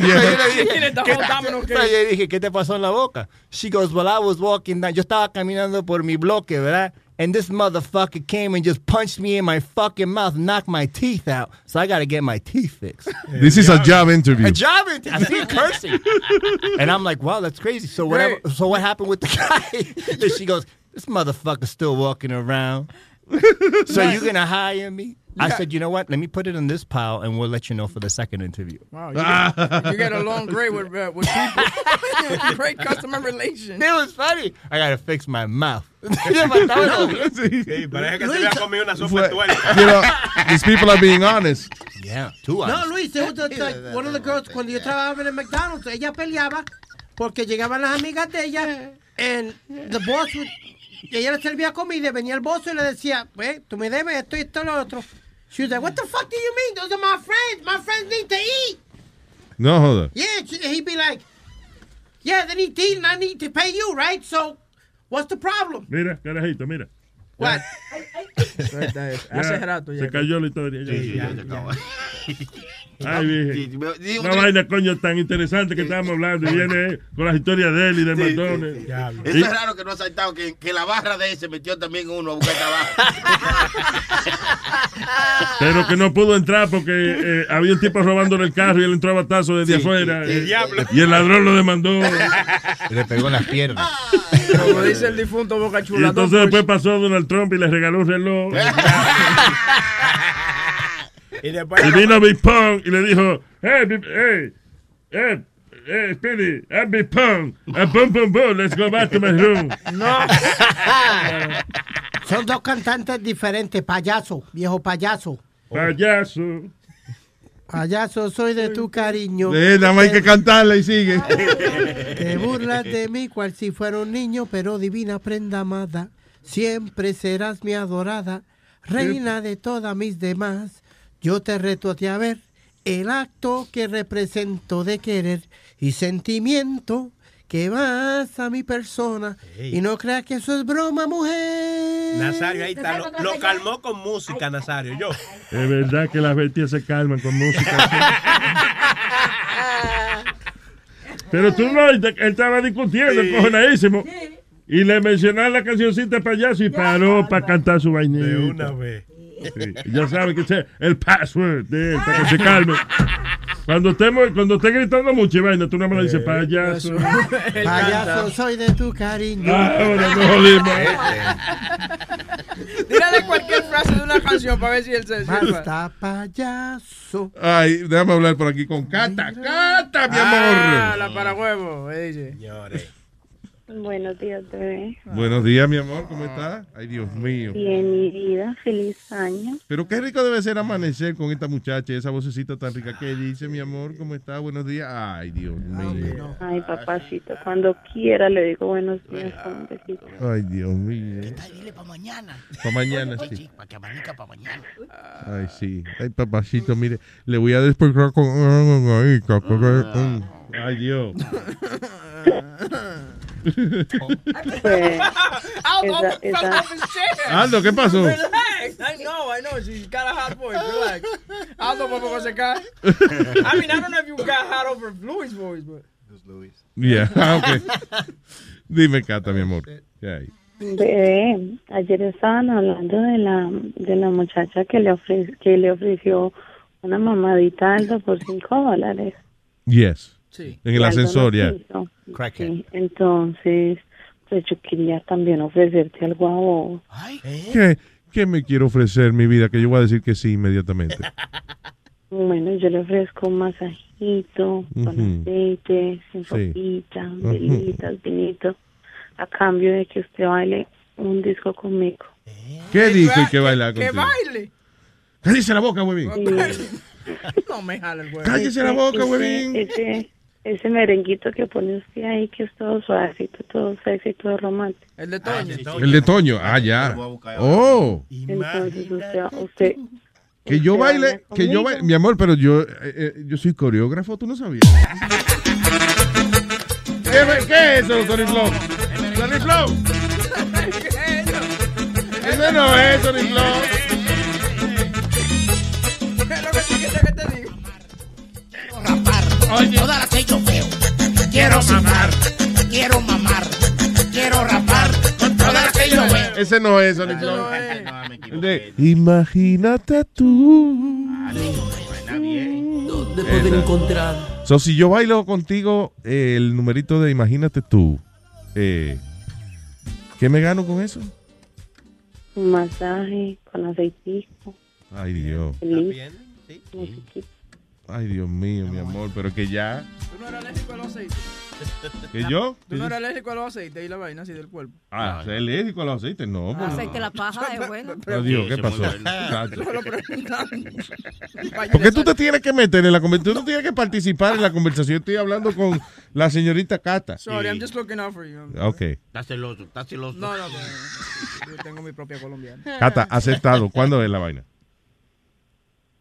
Yeah. Yo le dije, Tiene the ¿qué- whole domino yo cake. le dije, ¿qué te pasó en la boca? She goes, well, I was walking down. Yo estaba caminando por mi bloque, ¿verdad? And this motherfucker came and just punched me in my fucking mouth, knocked my teeth out. So I got to get my teeth fixed. This is a job interview. A job interview. I see her cursing. and I'm like, wow, that's crazy. So whatever. So what happened with the guy? and she goes, this motherfucker's still walking around. so you gonna hire me? I said, you know what? Let me put it in this pile, and we'll let you know for the second interview. Wow, you, get, you get along great with, uh, with people. great customer relations. It was funny. I gotta fix my mouth. These people are being honest. Yeah, two No, hours. Luis, it was the- like, one of the girls, cuando yo trabajaba en el McDonald's, ella peleaba porque llegaban las amigas de ella and the boss would, y ella le servía comida venía el boss y le decía, pues, tú me debes esto y esto y lo otro. She was like, what the fuck do you mean? Those are my friends. My friends need to eat. No joda. Yeah, she- he'd be like, yeah, they need to eat and I need to pay you, right? So, what's the problem? Mira, carajito, mira. What? Hace Ya, rato ya. Se cayó la historia. ya. Sí, sí, ya se acabó. Ay. Sí, digo, Una vaina, coño, tan interesante que estábamos hablando. Y viene con las historias de él y de Sí, McDonald's. Eso Y- es raro que no ha saltado, que, que la barra de ese metió también uno a buscar trabajo. Pero que no pudo entrar porque eh, había un tipo robándole el carro y él entró a batazo desde Sí, afuera. sí, eh, el diablo. Y el ladrón lo demandó. Le pegó en las piernas. Como dice el difunto Boca Y Chula. entonces dos después pasó Donald Trump y le regaló un reloj. Y después Y vino Big Pong y le dijo, hey, Big- hey, hey, hey, Speedy, I'm Big Pong. And boom, boom, boom, let's go back to my room. No. Son dos cantantes diferentes, payaso, viejo payaso. Payaso. Payaso, soy de tu cariño. Eh, nada más hay que cantarla y sigue. Te burlas de mí cual si fuera un niño, pero divina prenda amada. Siempre serás mi adorada, reina de todas mis demás. Yo te reto a ti a ver el acto que represento de querer y sentimiento que vas a mi persona. Y no creas que eso es broma, mujer. Nazario, ahí está. Lo, lo calmó con música, Nazario. Yo. Es verdad que las bestias se calman con música. Pero tú no, él estaba discutiendo, encojonadísimo. Y le mencionaron la cancioncita payaso y paró para cantar su vainita. De una vez. Sí, Ya saben que ese es el password de él, para que se calme. Cuando estemos, cuando esté gritando mucho y vaina, tú nada más le dices payaso. Payaso, soy de tu cariño. Ah, ahora no jodimos. Tírale cualquier frase de una canción para ver si él se sirve. Basta, payaso. Ay, déjame hablar por aquí con Cata. Cata, mi Ah, amor. la para huevo, eh, dice. Buenos días, bebé. Buenos días, mi amor. ¿Cómo estás? Ay, Dios mío. Bien, mi vida. Feliz año. Pero qué rico debe ser amanecer con esta muchacha, esa vocecita tan rica que dice, mi amor, ¿cómo está? Buenos días. Ay, Dios mío. Ay, papacito. Cuando quiera le digo buenos días con un besito. Ay, Dios mío. Dile para mañana. Para mañana, sí. Para que amanezca para mañana. Ay, sí. Ay, papacito, mire, le voy a despertar con... Ay, Dios. Aldo, Esa- esa- ¿qué pasó? Relax. I know, I know. She's got a hot voice. Relax. Aldo por poco se cae. I mean, I don't know if you got hot over Louis' voice, but. Yeah, ah, ok. Dime, Cata, mi amor. ¿Qué hay? Bebé, ayer estaban hablando de la, de la muchacha que le, ofre, que le ofreció una mamadita a Aldo por 5 dólares. Yes. Sí. En el ascensor, no ya. quiso. Sí, entonces, pues yo quería también ofrecerte algo a vos. ¿Qué, ¿Qué me quiere ofrecer mi vida? Que yo voy a decir que sí inmediatamente. Bueno, yo le ofrezco un masajito con Ujú. aceite, sin Sí. ropita, Ujú. velitas, vinito, a cambio de que usted baile un disco conmigo. ¿Qué y que bailar ¡Que contigo? baile! Cállese la boca, huevín. No me jala el huevo. Cállese la boca, Ese- huevín. Ese, ese merenguito que pone usted ahí, que es todo suavecito, todo sexy, todo romántico. El de Toño. El de Toño. Ah, ya. Oh. Entonces, usted, usted Que yo baile, que yo baile, mi amor, pero yo, eh, eh, yo soy coreógrafo, tú no sabías. ¿Qué, qué es eso, Tony Flow? Tony Flow. Ese no es Tony Flow. Oye, toda la que yo veo. Quiero mamar, quiero mamar, quiero rapar con toda la que yo veo. Ese no es Tony Flow. Imagínate tú. ¿Dónde poder encontrar? So, si yo bailo contigo eh, el numerito de Imagínate tú, eh, ¿qué me gano con eso? Un masaje con aceitico, Ay, Dios. feliz, musiquita. Ay, Dios mío, mi amor, pero que ya. ¿Tú no eres alérgico a los aceites? ¿Que yo? ¿Tú no eres alérgico a los aceites y la vaina así del cuerpo? Ah, ¿es alérgico a los aceites? No, pues. Aceite de la paja es bueno. Adiós, ¿qué Sí, pasó? ¿Por qué tú te tienes que meter en la conversación? Tú no tienes que participar en la conversación. Yo estoy hablando con la señorita Cata. Sorry, I'm just looking out for you. Ok. Está celoso, está celoso. No, no, pero yo tengo mi propia colombiana. Cata, aceptado. ¿Cuándo es la vaina?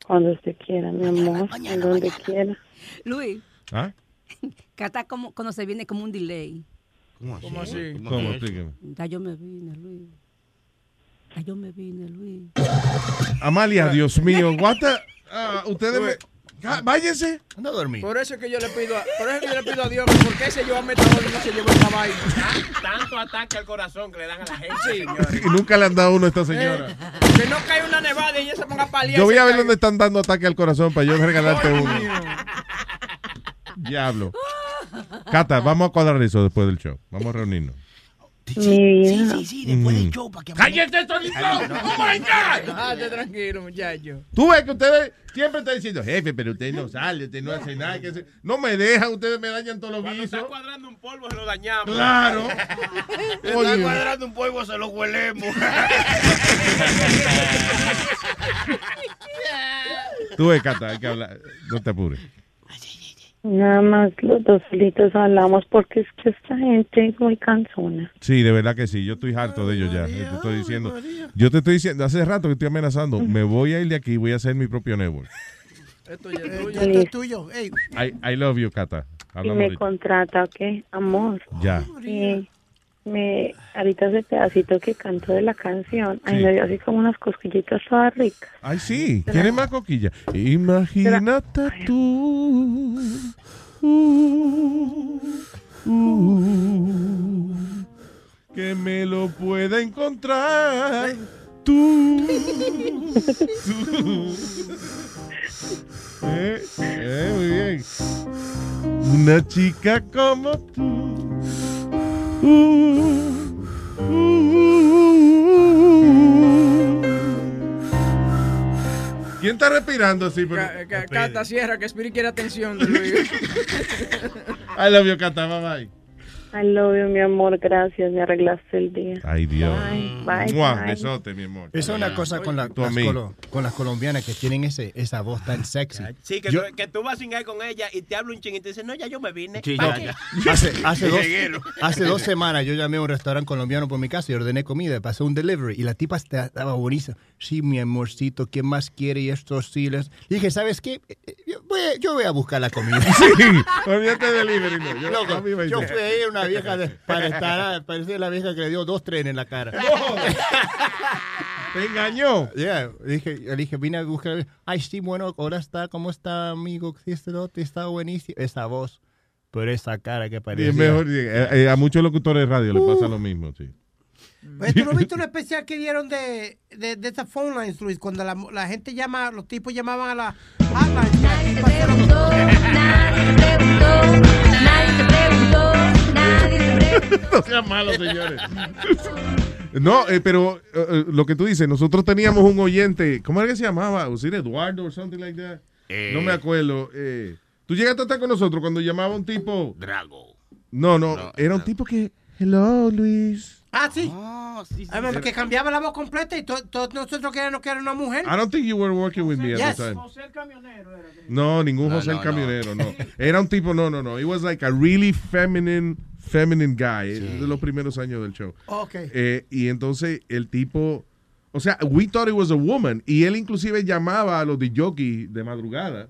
Cuando usted quiera, mi amor, en donde quiera. Luis, ¿Ah? Cata como cuando se viene como un delay. ¿Cómo así? ¿Cómo? Explíqueme. Ya yo me vine, Luis. Ya yo me vine, Luis. Amalia, Dios mío. What the- ah, ustedes me... Váyase. Anda a dormir. Por eso es que yo le pido a, por eso es que yo le pido a Dios que por qué se lleva metadol y no se lleva esa vaina. Tanto ataque al corazón que le dan a la gente, señores. Y nunca le han dado uno a esta señora. Eh, que no cae una nevada y ella se ponga a paliar. Yo voy a ver cae. dónde están dando ataque al corazón para yo regalarte uno. Diablo. Cata, vamos a cuadrar eso después del show. Vamos a reunirnos. Mi vida. Mm. ¡Cállate, solito! ¡Oh, my God! Déjate tranquilo, muchacho. Tú ves que ustedes siempre están diciendo, jefe, pero usted no sale, usted no hace nada. Que se- No me dejan, ustedes me dañan todos los Cuando está guisos. cuadrando un polvo se lo dañamos. Claro. está cuadrando un polvo se lo huelemos. Tú ves, Cata, hay que hablar. No te apures. Nada más los dos solitos hablamos porque es que esta gente es muy cansona. Sí, de verdad que sí. Yo estoy harto de ellos ya. Yo te estoy diciendo. Yo te estoy diciendo, hace rato que estoy amenazando. Me voy a ir de aquí y voy a hacer mi propio network. Esto ya es tuyo. Esto es tuyo. Ey, I, I love you, Cata. Y me ahorita. contrata, ¿ok? Amor. Ya. Sí. Me, ahorita ese pedacito que canto de la canción, ay, Sí. me dio así como unas cosquillitas todas ricas. Ay, sí. ¿Quieres más coquilla? Imagínate tú. uh, uh, que me lo pueda encontrar. Tú. tú. Eh, eh, muy bien. Una chica como tú. ¿Quién está respirando así? Cata, cierra, que Spirit quiere atención de Luis. I love you, Cata. Bye bye. I love you, mi amor, gracias, me arreglaste el día. Ay, Dios. Bye, bye, Mua, bye. besote, mi amor. Esa es una cosa con, la- las colo- con las colombianas que tienen ese, esa voz tan sexy. Sí, que, Yo- tú, que tú vas a cingar con ella y te habla un ching y te dice, no, ya yo me vine. Sí, ¿Pa' ya, ya. Hace, hace dos, Reguero. hace dos semanas yo llamé a un restaurante colombiano por mi casa y ordené comida, pasé un delivery y la tipa esta- estaba buenísima. Sí, mi amorcito, ¿qué más quiere? Y estos chiles. Y dije, ¿sabes qué? Yo voy, a, yo voy a buscar la comida. Sí, olvídate de delivery. No. Yo, Loco, a yo fui ahí una vieja de, para estar, parecía la vieja que le dio dos trenes en la cara. Te engañó. Yeah, dije, le dije, vine a buscar. Ay, sí, bueno, ahora está, ¿cómo está, amigo? Este está buenísimo. Esa voz, pero esa cara que parecía. es mejor, eh, eh, a muchos locutores de radio les pasa lo mismo, sí. Oye, ¿Tú no viste un especial que dieron de, de, de esas phone lines, Luis? Cuando la, la gente llama, los tipos llamaban a la hotline. Nadie te preguntó, nadie te preguntó, nadie te preguntó, nadie te preguntó. no sean malos, señores. No, eh, pero eh, eh, lo que tú dices, nosotros teníamos un oyente, ¿cómo era que se llamaba? ¿Was it Eduardo o something like that? No me acuerdo. eh, Tú llegaste a estar con nosotros cuando llamaba un tipo. Drago. No, no, era un tipo que. Hello, Luis. Ah, sí. Ah, bueno, que cambiaba la voz completa y to- todos nosotros queríamos que era una mujer. I don't think you were working with me at Yes. the time. No, ningún No, José el no, camionero, no. Era un tipo, no, no, no. It was like a really feminine, feminine guy. eh, De los primeros años del show. Ok. Eh, y entonces el tipo, o sea, we thought it was a woman. Y él inclusive llamaba a los de jockey de madrugada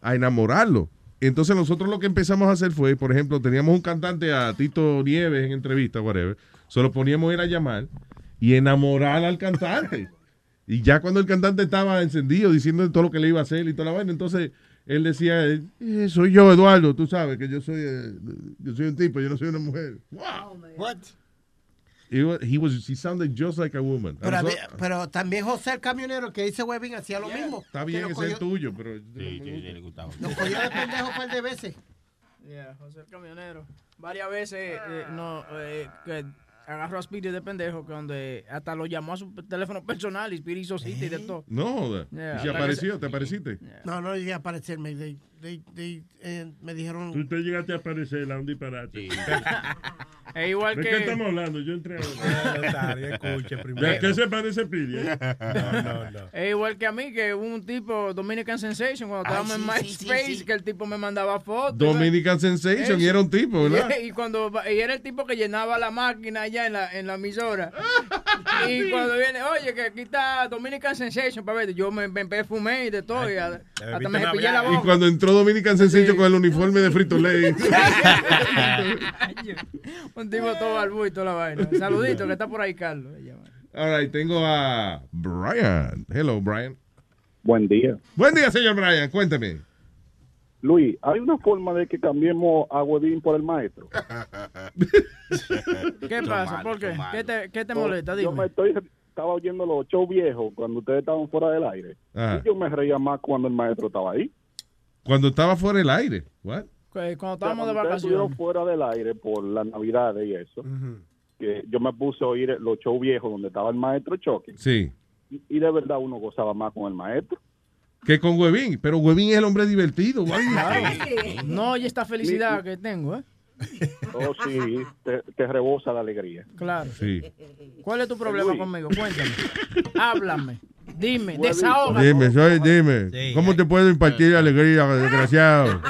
a enamorarlo. Entonces nosotros lo que empezamos a hacer fue, por ejemplo, teníamos un cantante a Tito Nieves en entrevista, whatever. Solo poníamos a ir a llamar y enamorar al cantante. Y ya cuando el cantante estaba encendido diciendo todo lo que le iba a hacer y toda la vaina, entonces él decía, eh, soy yo, Eduardo, tú sabes que yo soy, eh, yo soy un tipo, yo no soy una mujer. What? He was, he was, he sounded just like a woman. Pero, so- también José el camionero que dice Webbing hacía lo mismo. está Que bien, ese es el cogió- tuyo, pero... Nos cogió de pendejo un par de veces. Yeah, José el camionero. Varias veces eh, no, eh, que agarró a Spirit de pendejo, que donde hasta lo llamó a su teléfono personal y Spirit hizo cita y de todo. No. Yeah. ¿Y se apareció? ¿Te apareciste? No, no llegué a aparecerme. They- eh, me dijeron. Tú te llegaste a aparecer a un disparate. Es igual ¿De que- qué estamos hablando? Yo entré ahora. escuche ¿De primero. qué se parece Pidi? No, no, no. Es igual que a mí, que hubo un tipo, Dominican Sensation, cuando estábamos en MySpace, sí, sí. que el tipo me mandaba fotos. Dominican Sensation, y era un tipo, ¿verdad? Y, cuando y era el tipo que llenaba la máquina allá en la, en la emisora. y cuando viene, oye, que aquí está Dominican Sensation, para ver, yo me, me perfumé y de todo. y a- hasta me cepillé la Y boca. cuando entró Dominican Sensation con el uniforme de Frito Lay. un tipo todo barbú y toda la vaina. Saludito, que está por ahí, Carlos. All right, tengo a Brian. Hello, Brian. Buen día. Buen día, señor Brian. Cuénteme. Luis, ¿hay una forma de que cambiemos a Huevín por el maestro? ¿Qué pasa? ¿Por qué? ¿Qué te, qué te molesta? Yo me estoy, estaba oyendo los shows viejos cuando ustedes estaban fuera del aire. Y yo me reía más cuando el maestro estaba ahí. Cuando estaba fuera del aire. What? Que Cuando estábamos de vacaciones. fuera del aire por la Navidad y eso, que yo me puse a oír los shows viejos donde estaba el maestro Choque. Sí. Y, y de verdad uno gozaba más con el maestro. Que con Huevín. Pero Huevín es el hombre divertido. guay. No, y esta felicidad que tengo, ¿eh? Oh, sí, te, te rebosa la alegría. Claro. Sí. ¿Cuál es tu problema Luis. conmigo? Cuéntame. Háblame. Dime, desahoga. Dime, soy, dime. ¿Cómo te puedo impartir alegría, desgraciado?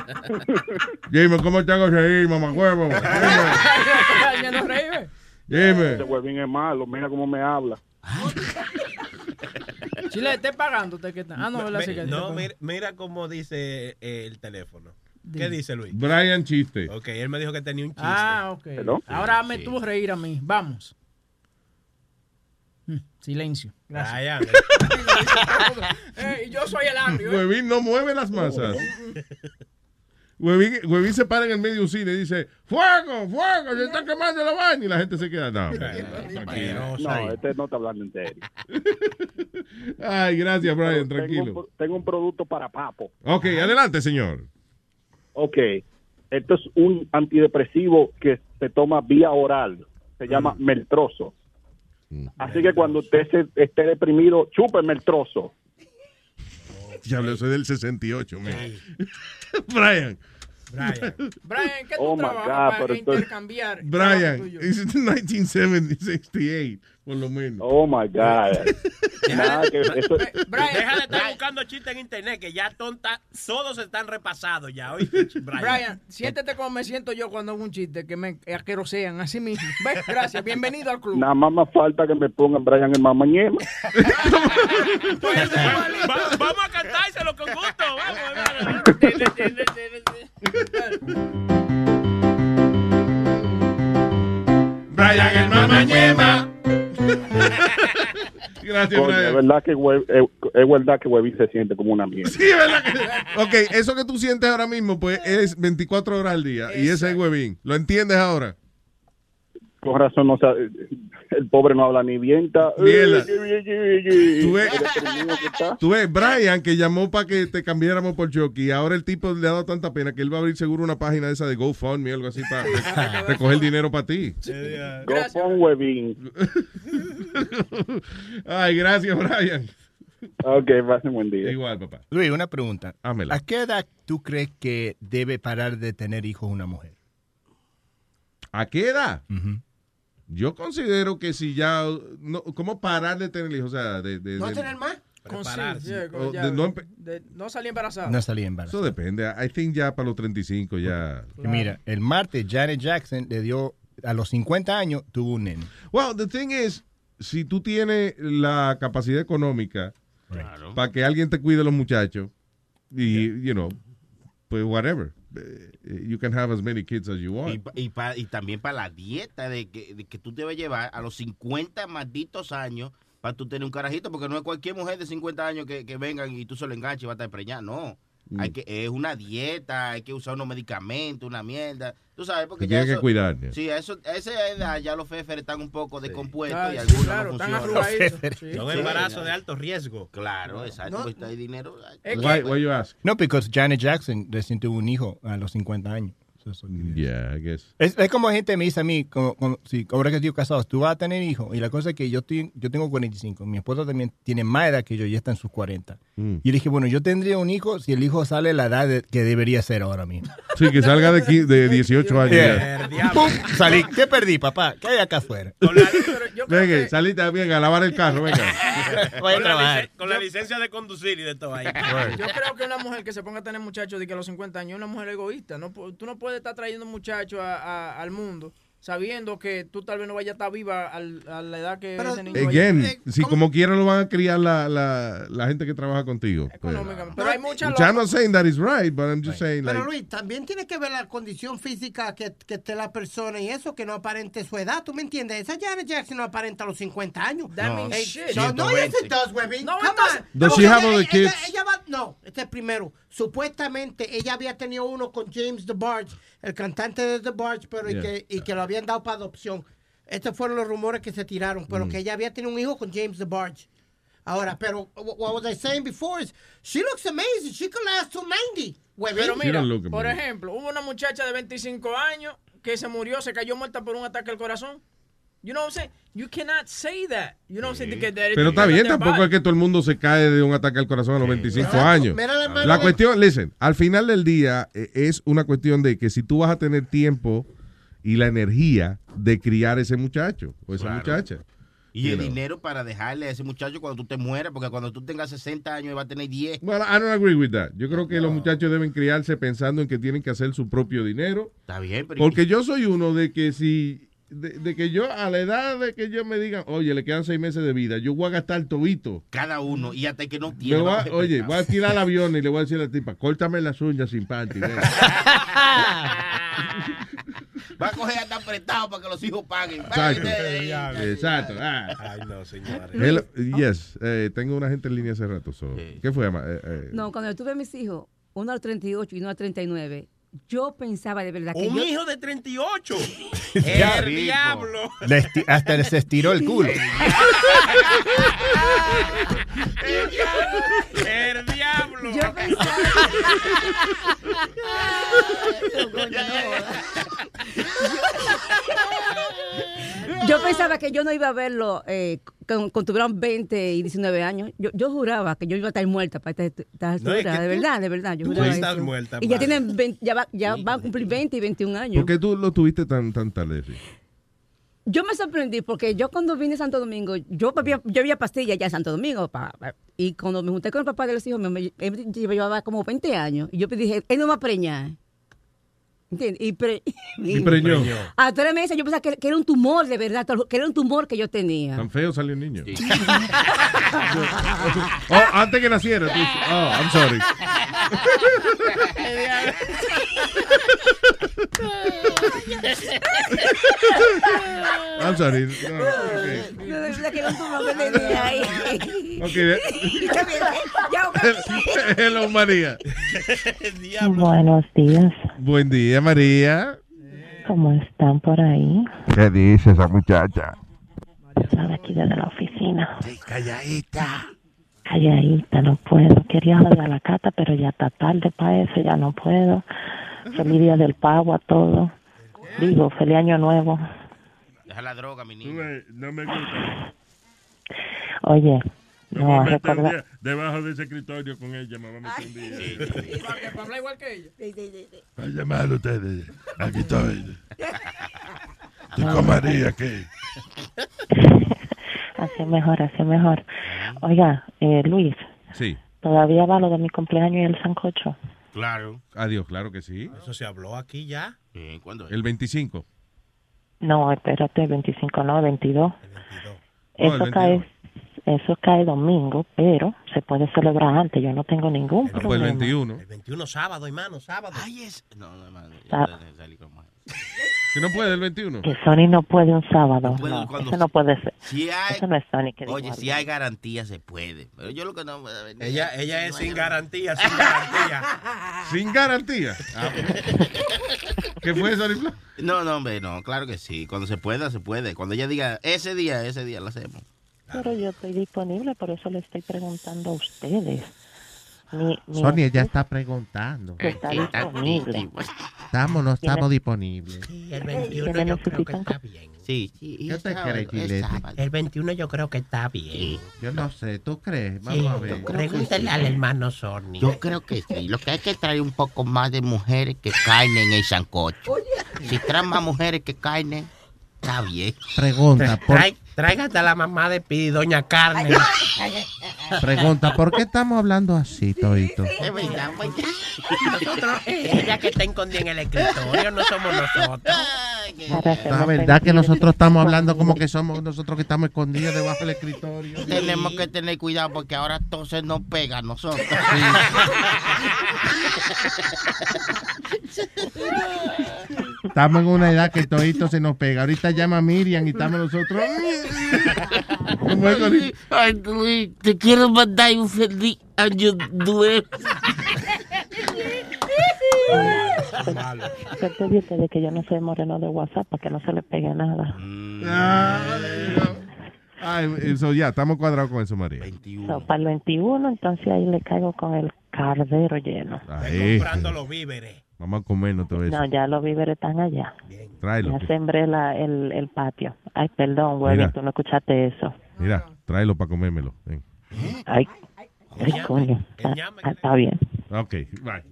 Dime, ¿cómo te hago reír, mamacuevo? ¿ves? Dime. Ese Huevín es malo, mira cómo me habla. Chile, esté pagando. Te, que está- ah, no, ¿verdad? Me- Sí que- no, mira, mira cómo dice eh, el teléfono. ¿Qué dice Luis? Brian Chiste. Ok, él me dijo que tenía un chiste. Ah, ok. Ahora hazme tú reír a mí. Vamos. Mm, Silencio. Gracias. Eh, y yo soy el agrio. ¿eh? Huevín no mueve las masas. Huevín, Huevín se para en el medio de un cine y dice, ¡Fuego! ¡Fuego! ¡Se está quemando la vaina! Y la gente se queda, no, tranquilo. No, este no está hablando en serio. Ay, gracias, Brian, Tengo tranquilo. un, tengo un producto para papo. Ok, adelante, señor. Ok, esto es un antidepresivo que se toma vía oral. Se llama Meltrozo. Así que cuando usted se, esté deprimido, chupe Meltrozo. Diablo, soy del 68, man. Brian. Brian. Brian, ¿qué tú Oh, trabajas God, para intercambiar? Brian, it's 1968, por lo menos. Oh my God. Nada, que eso- Deja de estar buscando chistes en internet, que ya tonta, todos están repasados ya. ¿oíste, Brian? Brian, siéntete como me siento yo cuando hago un chiste, que me asquerosean así mismo. ¿Ves? Gracias, bienvenido al club. nada más me falta que me pongan Brian el mamañema. Va- vamos a cantárselo con gusto. Brian el mamañema. Gracias, Coño, es Brian. verdad que eh, es verdad que Huevín se siente como una mierda. Sí, es verdad que- Ok, eso que tú sientes ahora mismo, pues es 24 horas al día. Y ese es Huevín. ¿Lo entiendes ahora? Con razón, no sabe- el pobre no habla ni bien. Está, Mierda. Tú Tú ves, tú ves, Brian, que llamó para que te cambiáramos por Chucky, ahora el tipo le ha dado tanta pena que él va a abrir seguro una página esa de GoFundMe o algo así para recoger dinero para ti. Go con Huevín. Ay, gracias, Brian. Ok, pasen buen día. Igual, papá. Luis, una pregunta. Hámela. ¿A qué edad tú crees que debe parar de tener hijos una mujer? ¿A qué edad? Yo considero que si ya. No, ¿Cómo parar de tener hijos? O sea, de. de- ¿No de- tener más? Prepararse. con O ya- de no empe- de- no salí embarazada. No salí embarazada. Eso depende. I think ya para los 35 ya. Mira, el martes Janet Jackson le dio, a los 50 años, tuvo un nene. Well, the thing is, si tú tienes la capacidad económica para que alguien te cuide a los muchachos y, you know, pues whatever. Eh, You can have as many kids as you want. y, pa- y también para la dieta de que, de que tú debes llevar a los 50 malditos años para tú tener un carajito, porque no es cualquier mujer de 50 años que, que vengan y tú se lo enganches y va a estar preñada, no. Mm. Hay que, es una dieta, hay que usar unos medicamentos, una mierda. Tú sabes, porque ya tiene que cuidar, ya. Sí, a, eso, a esa edad ya los féferes están un poco descompuestos Ah, y sí, algunos claro, no están funcionan. sí. Son embarazos de alto riesgo. Claro, exacto, No. pues hay dinero. Why, why you ask? No, porque Janet Jackson recién tuvo un hijo a los 50 años. Eso que- Yeah, I guess. Es, es como gente me dice a mí, como, como- si ahora que estoy casado, tú vas a tener hijos. Y la cosa es que yo, estoy, yo tengo 45, mi esposa también tiene más edad que yo, ya está en sus 40. Mm. Y le dije, bueno, yo tendría un hijo si el hijo sale a la edad de- que debería ser ahora mismo. Sí, que salga de, qui- de 18 años. Yeah. ya. ¡Pum! Salí. ¿Qué perdí, papá? ¿Qué hay acá afuera? Venga, salite bien a lavar el carro, venga. Voy a Con la, trabajar. con la licencia de conducir y de todo ahí. Yo creo que una mujer que se ponga a tener muchachos de que a los 50 años es una mujer egoísta. No, tú no puedes estar trayendo muchachos a- a- al mundo sabiendo que tú tal vez no vayas a estar viva al- a la edad que ese niño Again, Eh, si como quiera lo van a criar la, la, la gente que trabaja contigo. Pues, Pero hay mucha which I'm not saying that is right, but I'm just saying Pero like, Luis, también tiene que ver la condición física que, que esté la persona y eso, que no aparente su edad, ¿tú me entiendes? Esa Janet Jackson no aparenta los 50 años. That means Hey, shit. so- no, yes it does, Webby. No, it Come doesn't. on. Does Porque she have ella- other ella- kids? ella va- no, este es primero. Supuestamente ella había tenido uno con James DeBarge, el cantante de DeBarge, pero Yeah. y, que, y que lo habían dado para adopción. Estos fueron los rumores que se tiraron, pero Mm. que ella había tenido un hijo con James DeBarge. Ahora, pero what was I saying before is, she looks amazing. She could last to 90. Webby. Pero mira, por ejemplo, hubo una muchacha de 25 años que se murió, se cayó muerta por un ataque al corazón. You know what I'm saying? You cannot say that. You know what I'm saying? Pero está bien, tampoco es que todo el mundo se cae de un ataque al corazón a los 25 Exacto. años. Mira la La de- cuestión, listen, al final del día eh, es una cuestión de que si tú vas a tener tiempo y la energía de criar ese muchacho o esa Claro. muchacha. Y You el know. dinero para dejarle a ese muchacho cuando tú te mueras, porque cuando tú tengas 60 años va a tener 10. Well, I don't agree with that. Yo creo que los muchachos deben criarse pensando en que tienen que hacer su propio dinero. Está bien, pero... Porque yo soy uno de que si, de, de que yo, a la edad de que yo me digan, oye, le quedan seis meses de vida, yo voy a gastar tobito. Cada uno, y hasta que no tiene... va oye, voy a tirar el avión y le voy a decir a la tipa, córtame las uñas sin panty. ven". Va a coger hasta apretado para que los hijos paguen. Exacto. Ah. Ay, no, señores. Hello, yes, eh, tengo una gente en línea hace rato. so. ¿Qué fue? Eh, eh, No, cuando yo tuve a mis hijos, uno al 38 y uno al 39, yo pensaba de verdad que Un yo... hijo de 38. Ya, el diablo. Le esti- hasta se estiró el culo. El diablo. Yo pensaba... Yo pensaba que yo no iba a verlo eh, con- cuando tuvieran 20 y 19 años. Yo, yo juraba que yo iba a estar muerta para esta, esta No, es altura. que de tú- verdad, de verdad. Yo tú juraba estás eso. muerta, Y ya tienen 20 ya, va- ya van a cumplir 20 y 21 años. ¿Por qué tú lo tuviste tan, tan tarde? sí? Yo me sorprendí porque yo cuando vine a Santo Domingo, yo había, yo había pastillas ya en Santo Domingo. pa- pa- y cuando me junté con el papá de los hijos, me, llevaba como 20 años. Y yo dije, él no me va a preñar. ¿Entiendes? Y, pre- Y preñó. A tres meses yo pensaba que, que era un tumor, de verdad, que era un tumor que yo tenía. Tan feo salió el niño. oh, antes que naciera. tú- oh, I'm sorry. I'm sorry. No, okay. No, verdad que ahí. Ok. Ya, Hello, María. Buenos días. Buen día, María. ¿Cómo están por ahí? ¿Qué dice esa muchacha? Están aquí desde la oficina. Calladita. Calladita, no puedo. Quería joder a la cata, pero ya está tarde para eso, ya no puedo. Feliz día del pavo a todo. Digo, feliz año nuevo. Deja la droga, mi niño. No me gusta. Oye, Me no, voy a a meter un recordar. día debajo de ese escritorio con ella, me voy a meter un día. Para, para hablar igual que ella. A llamar a ustedes. Aquí estoy. Estoy con María, ¿qué? Así es mejor, así es mejor. Oiga, eh, Luis, Sí. ¿todavía va lo de mi cumpleaños y el sancocho? Claro. Adiós, claro que sí. Eso se habló aquí ya. ¿Cuándo es? El 25. No, espérate, 25 no, 22. Oh, el Eso 22. cae, eso cae domingo, pero se puede celebrar antes. Yo no tengo ningún No, pues el problema. 21. El 21 sábado, hermano, sábado. Ay, es. No, no, hermano. Ah. Si no puede el 21. Que Sony no puede un sábado. No, cuando- eso no puede ser. Si hay, Eso no es Sony que oye, si hay garantía se puede. Pero yo lo que no. Ella, ella es sin garantía, sin garantía. Sin garantía. Ah, ¿Qué fue Arifla? No, no, hombre, no, claro que sí. Cuando se pueda, se puede. Cuando ella diga ese día, ese día lo hacemos. Pero yo estoy disponible, por eso le estoy preguntando a ustedes. Mi, mi Sonia ya está preguntando. Está disponible. Estamos, no ¿Tiene- estamos disponibles. Sí, el ¿Qué 21 le yo creo que está bien. Sí, sí. ¿Qué te sábado, crees, es Gilete? sábado. El 21 yo creo que está bien. Yo no sé, ¿tú crees? Sí, Vamos a ver. pregúntale al hermano Sony. Yo creo que sí. Lo que hay que traer un poco más de mujeres que caen en el sancocho. Si traen más mujeres que caen, está bien. Pregunta, por, Trae- Tráigate a la mamá de Pi, doña Carmen. pregunta, ¿por qué estamos hablando así, Toito? Es verdad, pues. Nosotros, ella que está escondida en el escritorio, no somos nosotros. La verdad que nosotros estamos hablando como que somos nosotros que estamos escondidos debajo del escritorio. Tenemos que tener cuidado porque ahora entonces nos pega a nosotros. Estamos en una edad que todito se nos pega. Ahorita llama Miriam y estamos nosotros. Ay, Luis, te quiero mandar un feliz año nuevo. Que te dice de que yo no soy moreno de WhatsApp para que no se le pegue nada. Ay, eso ya, estamos cuadrados con eso, María. So, para el 21, entonces ahí le caigo con el cardero lleno. Ahí. Comprando los víveres. Vamos a comernos todo eso. No, ya los víveres están allá. Tráelo. Ya sembré la, el, el patio. Ay, perdón, güey, tú no escuchaste eso. Mira, tráelo para comérmelo. Ven. Ay, ay, coño. Está, ah, bien. Ok, bye.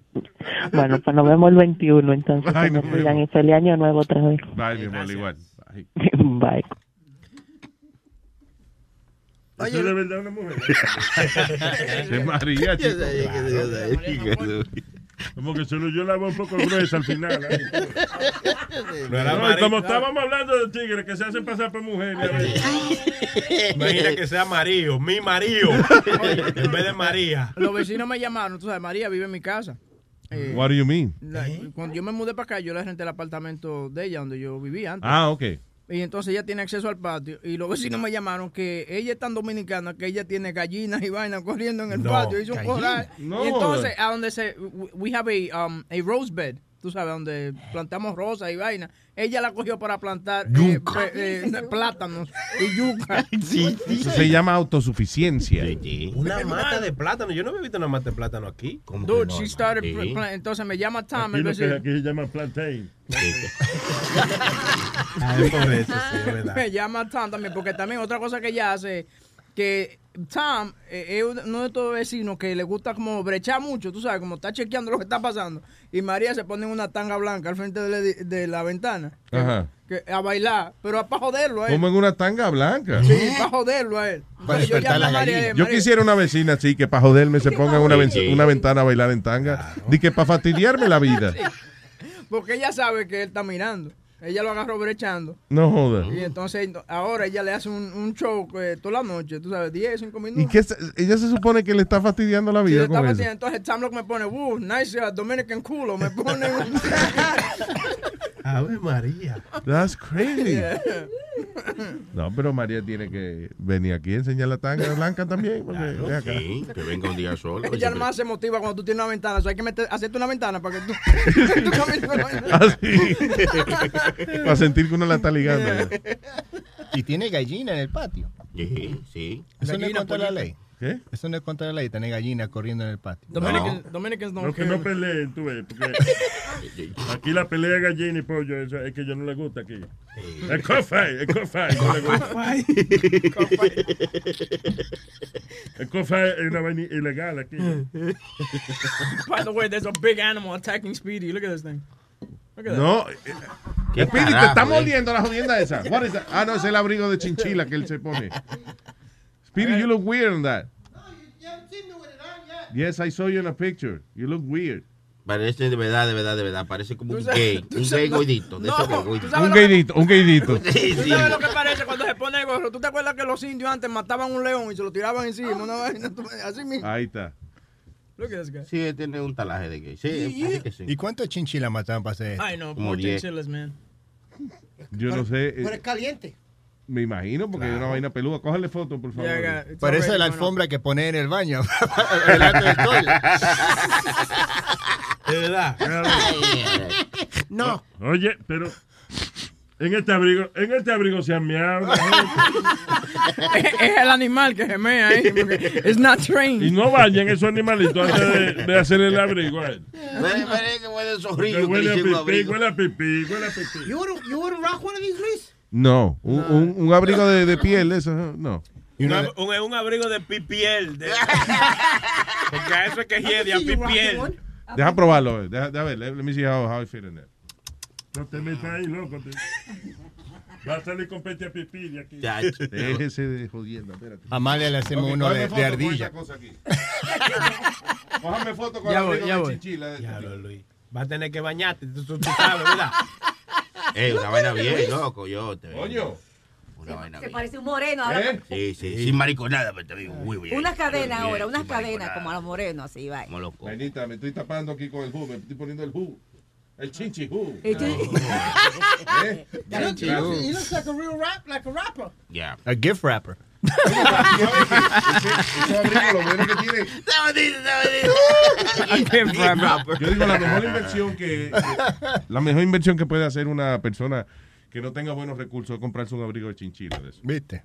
Bueno, pues nos vemos el 21, entonces. Me nos sigan vemos. y feliz año nuevo otra vez. Bye, mi amor, igual. Bye. Bye. Es de verdad una mujer. De María, chico. Como que solo yo la veo un poco gruesa al final. ahí. No era No, y María, como claro. estábamos hablando de tigres que se hacen pasar por mujeres. Imagina que sea Mario, mi Mario, en vez de María. Los vecinos me llamaron, tú sabes, María vive en mi casa. Eh, What do you mean? la- cuando yo me mudé para acá, yo le renté el apartamento de ella donde yo vivía antes. Ah, ok. Y entonces ella tiene acceso al patio. Y los vecinos me llamaron que ella es tan dominicana que ella tiene gallinas y vainas corriendo en el No, patio. Hizo un corral. No. Y entonces, a donde se. We have a, um, a rose bed. Tú sabes, donde plantamos rosas y vainas. Ella la cogió para plantar eh, eh, plátanos y yuca. Eso se llama autosuficiencia. Una mata de plátano. Yo no había visto una mata de plátano aquí. Dude, she started Entonces me llama Tom. Aquí lo que aquí se llama plantain. por eso, sí, es verdad. Me llama Tom también, porque también otra cosa que ella hace, que Tom eh, es uno de estos vecinos que le gusta como brechar mucho, tú sabes, como está chequeando lo que está pasando. Y María se pone en una tanga blanca al frente de la, de la ventana Ajá. que, a bailar, pero para joderlo a él. Como en una tanga blanca. Sí, para joderlo a él. Para yo la María, eh, Yo quisiera una vecina así que para joderme se ponga en una, ven- una ventana a bailar en tanga. Di que para fastidiarme la vida. Porque ella sabe que él está mirando. Ella lo agarró brechando. No joda. Y entonces ahora ella le hace un, un show eh, toda la noche, tú sabes, 10, 5 minutos. ¿Y qué se- ella se supone que le está fastidiando la Sí, vida le entonces Sam me pone, uh, nice uh, Dominican culo, me pone un... Ave María. That's crazy. Yeah. No, pero María tiene que venir aquí a enseñar la tanga blanca también. porque, ve acá. que venga un día solo. Ella nomás se motiva cuando tú tienes una ventana, o sea, hay que meter, hacerte una ventana para que tú... tú camines con la ventana. Así. Para sentir que uno la está ligando. ya. Y tiene gallina en el patio. Sí, sí. Eso no es contra la ley. ¿Qué? Eso no es contra la ley, tener gallina corriendo en el patio. Dominican, Dominicans don't No, que no peleen, tú ves, porque aquí la pelea de gallina y pollo eso es que yo no le gusta aquí. El coffee, el coffee, no le gusta. El coffee es una vaina ilegal aquí. By the way, there's a big animal attacking Speedy. Look at this thing. Look at that. No. ¿Qué Espíritu, te está eh? mordiendo la jodienda esa. What is that? Ah, no, es el abrigo de chinchila que él se pone. Speedy, you look weird on that. Yes, I saw you in a picture. You look weird. Parece de verdad, de verdad, de verdad. Parece como un gay. Un gay gordito. De No, esos Un gaydito, un gaydito. Sí, ¿Tú sí. sabes lo que parece cuando se pone el gorro? ¿Tú te acuerdas que los indios antes mataban un león y se lo tiraban encima? Una vaina, así mismo. Ahí está. Look at this guy. Sí, él tiene un talaje de gay. Sí, así que sí. ¿Y cuántos chinchilas mataron para hacer esto? Ay, no, Como chinchillas, man. Yo no sé. eh, Pero es caliente. Me imagino, porque es una vaina peluda. Cógele foto, por favor. Yeah, yeah, Parece la alfombra que pone en el baño. delante del toilet. De verdad. No. Oye, pero en este abrigo, en este abrigo se han meado. es, es el animal que gemea ahí. porque It's not trained. Y no vayan esos animalitos antes de, de hacer el abrigo a él. Huele huele le a pipí, huele a pipí, huele a pipí. You wouldn't, you wouldn't rock one of these, Luis? No, un, un, un abrigo de, de piel, eso, no. Un, un, un abrigo de pipiel. de- porque a eso es que hiede, a pipiel. Deja probarlo. eh. Deja, deja ver. Let, let me see how, how it fit in there. No te metas ahí, loco. te- Va a salir con pete a pipí de aquí. Ya, Déjese de jodiendo, espérate. A Amalia le hacemos Ok, uno de, de ardilla. esa cosa aquí. Cójame foto con Ya el voy, abrigo ya de voy. chinchila. de este Diablo, tipo. Luis. Va a tener que bañarte, tú- tú sabes, ¿verdad? Eh, una vaina bien, loco, yo te Coño. Una vaina Se bien. parece un moreno ahora. ¿Eh? Sí, sí, sin mariconada, pero te digo, muy bien. Unas cadenas ahora, unas cadenas como a los morenos, así, va. Como loco. Me estoy tapando aquí con el ju, me estoy poniendo el ju. El chinchi ju. Y tú- ¿Eh? He looks, he looks- he looks like a real rap, like a rapper. Yeah. A gift wrapper. Ese abrigo, lo bueno que tiene. Yo digo, la mejor inversión que, que- la mejor inversión que puede hacer una persona que no tenga buenos recursos es comprarse un abrigo de chinchila de eso. ¿Viste?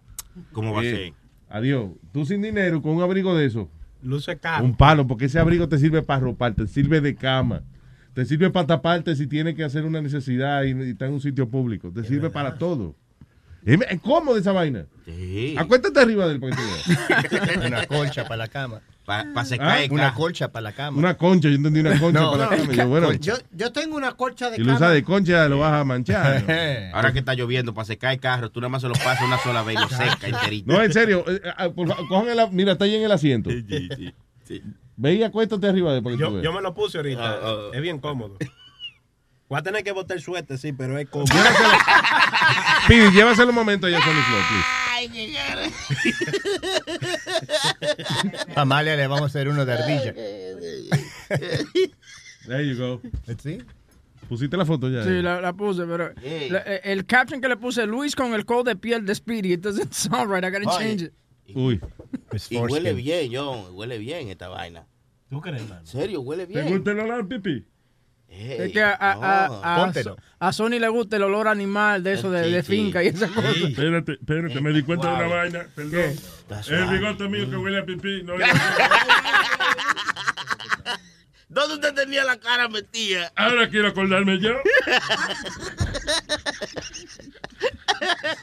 ¿Cómo va a ser? Adiós. Tú sin dinero con un abrigo de eso. Luce caro. Un palo, porque ese abrigo te sirve para ropar, te sirve de cama, te sirve para taparte si tienes que hacer una necesidad y, y está en un sitio público, te sirve para todo. Es cómodo esa vaina. Sí. Acuéstate arriba del porque te vea. Una colcha para la cama. Para secar Ah, el Una colcha para la cama. Una concha, yo entendí una concha No, para la cama. Yo, bueno, Yo, yo tengo una colcha de si lo cama. usas de concha lo vas a manchar. ¿no? Ahora que está lloviendo, para secar el carro, tú nada más se lo pasas una sola vez y lo seca enterito. No, en serio, eh, eh, por favor, cojan el, mira, está ahí en el asiento. Sí, sí, sí. Ve y acuéstate arriba de porque tú Yo, veas. yo me lo puse ahorita. Ah, ah. Es bien cómodo. Voy a tener que botar suéter, sí, pero es cómodo. Pidi, llévaselo un momento allá a Sony Flow, please. Amalia le vamos a hacer uno de ardilla. There you go. ¿Sí? Pusiste la foto ya. Sí, la, la puse, pero la- eh, el caption que le puse, Luis con el codo de piel de Speedy, it doesn't sound right, I gotta Oye. change it. Uy. Y huele bien, yo, huele bien esta vaina. ¿Tú crees, hermano? En serio, huele ¿Te bien. gusta el olor pipí? Ey, Es que a, a, a- no. a- Sony le gusta el olor animal de eso, de, de finca y esas cosas. Espérate, espérate, me di cuenta de una Wow. vaina, perdón. El bigote mío que huele a pipí. No, ¿Dónde usted tenía la cara metida? ahora quiero acordarme yo.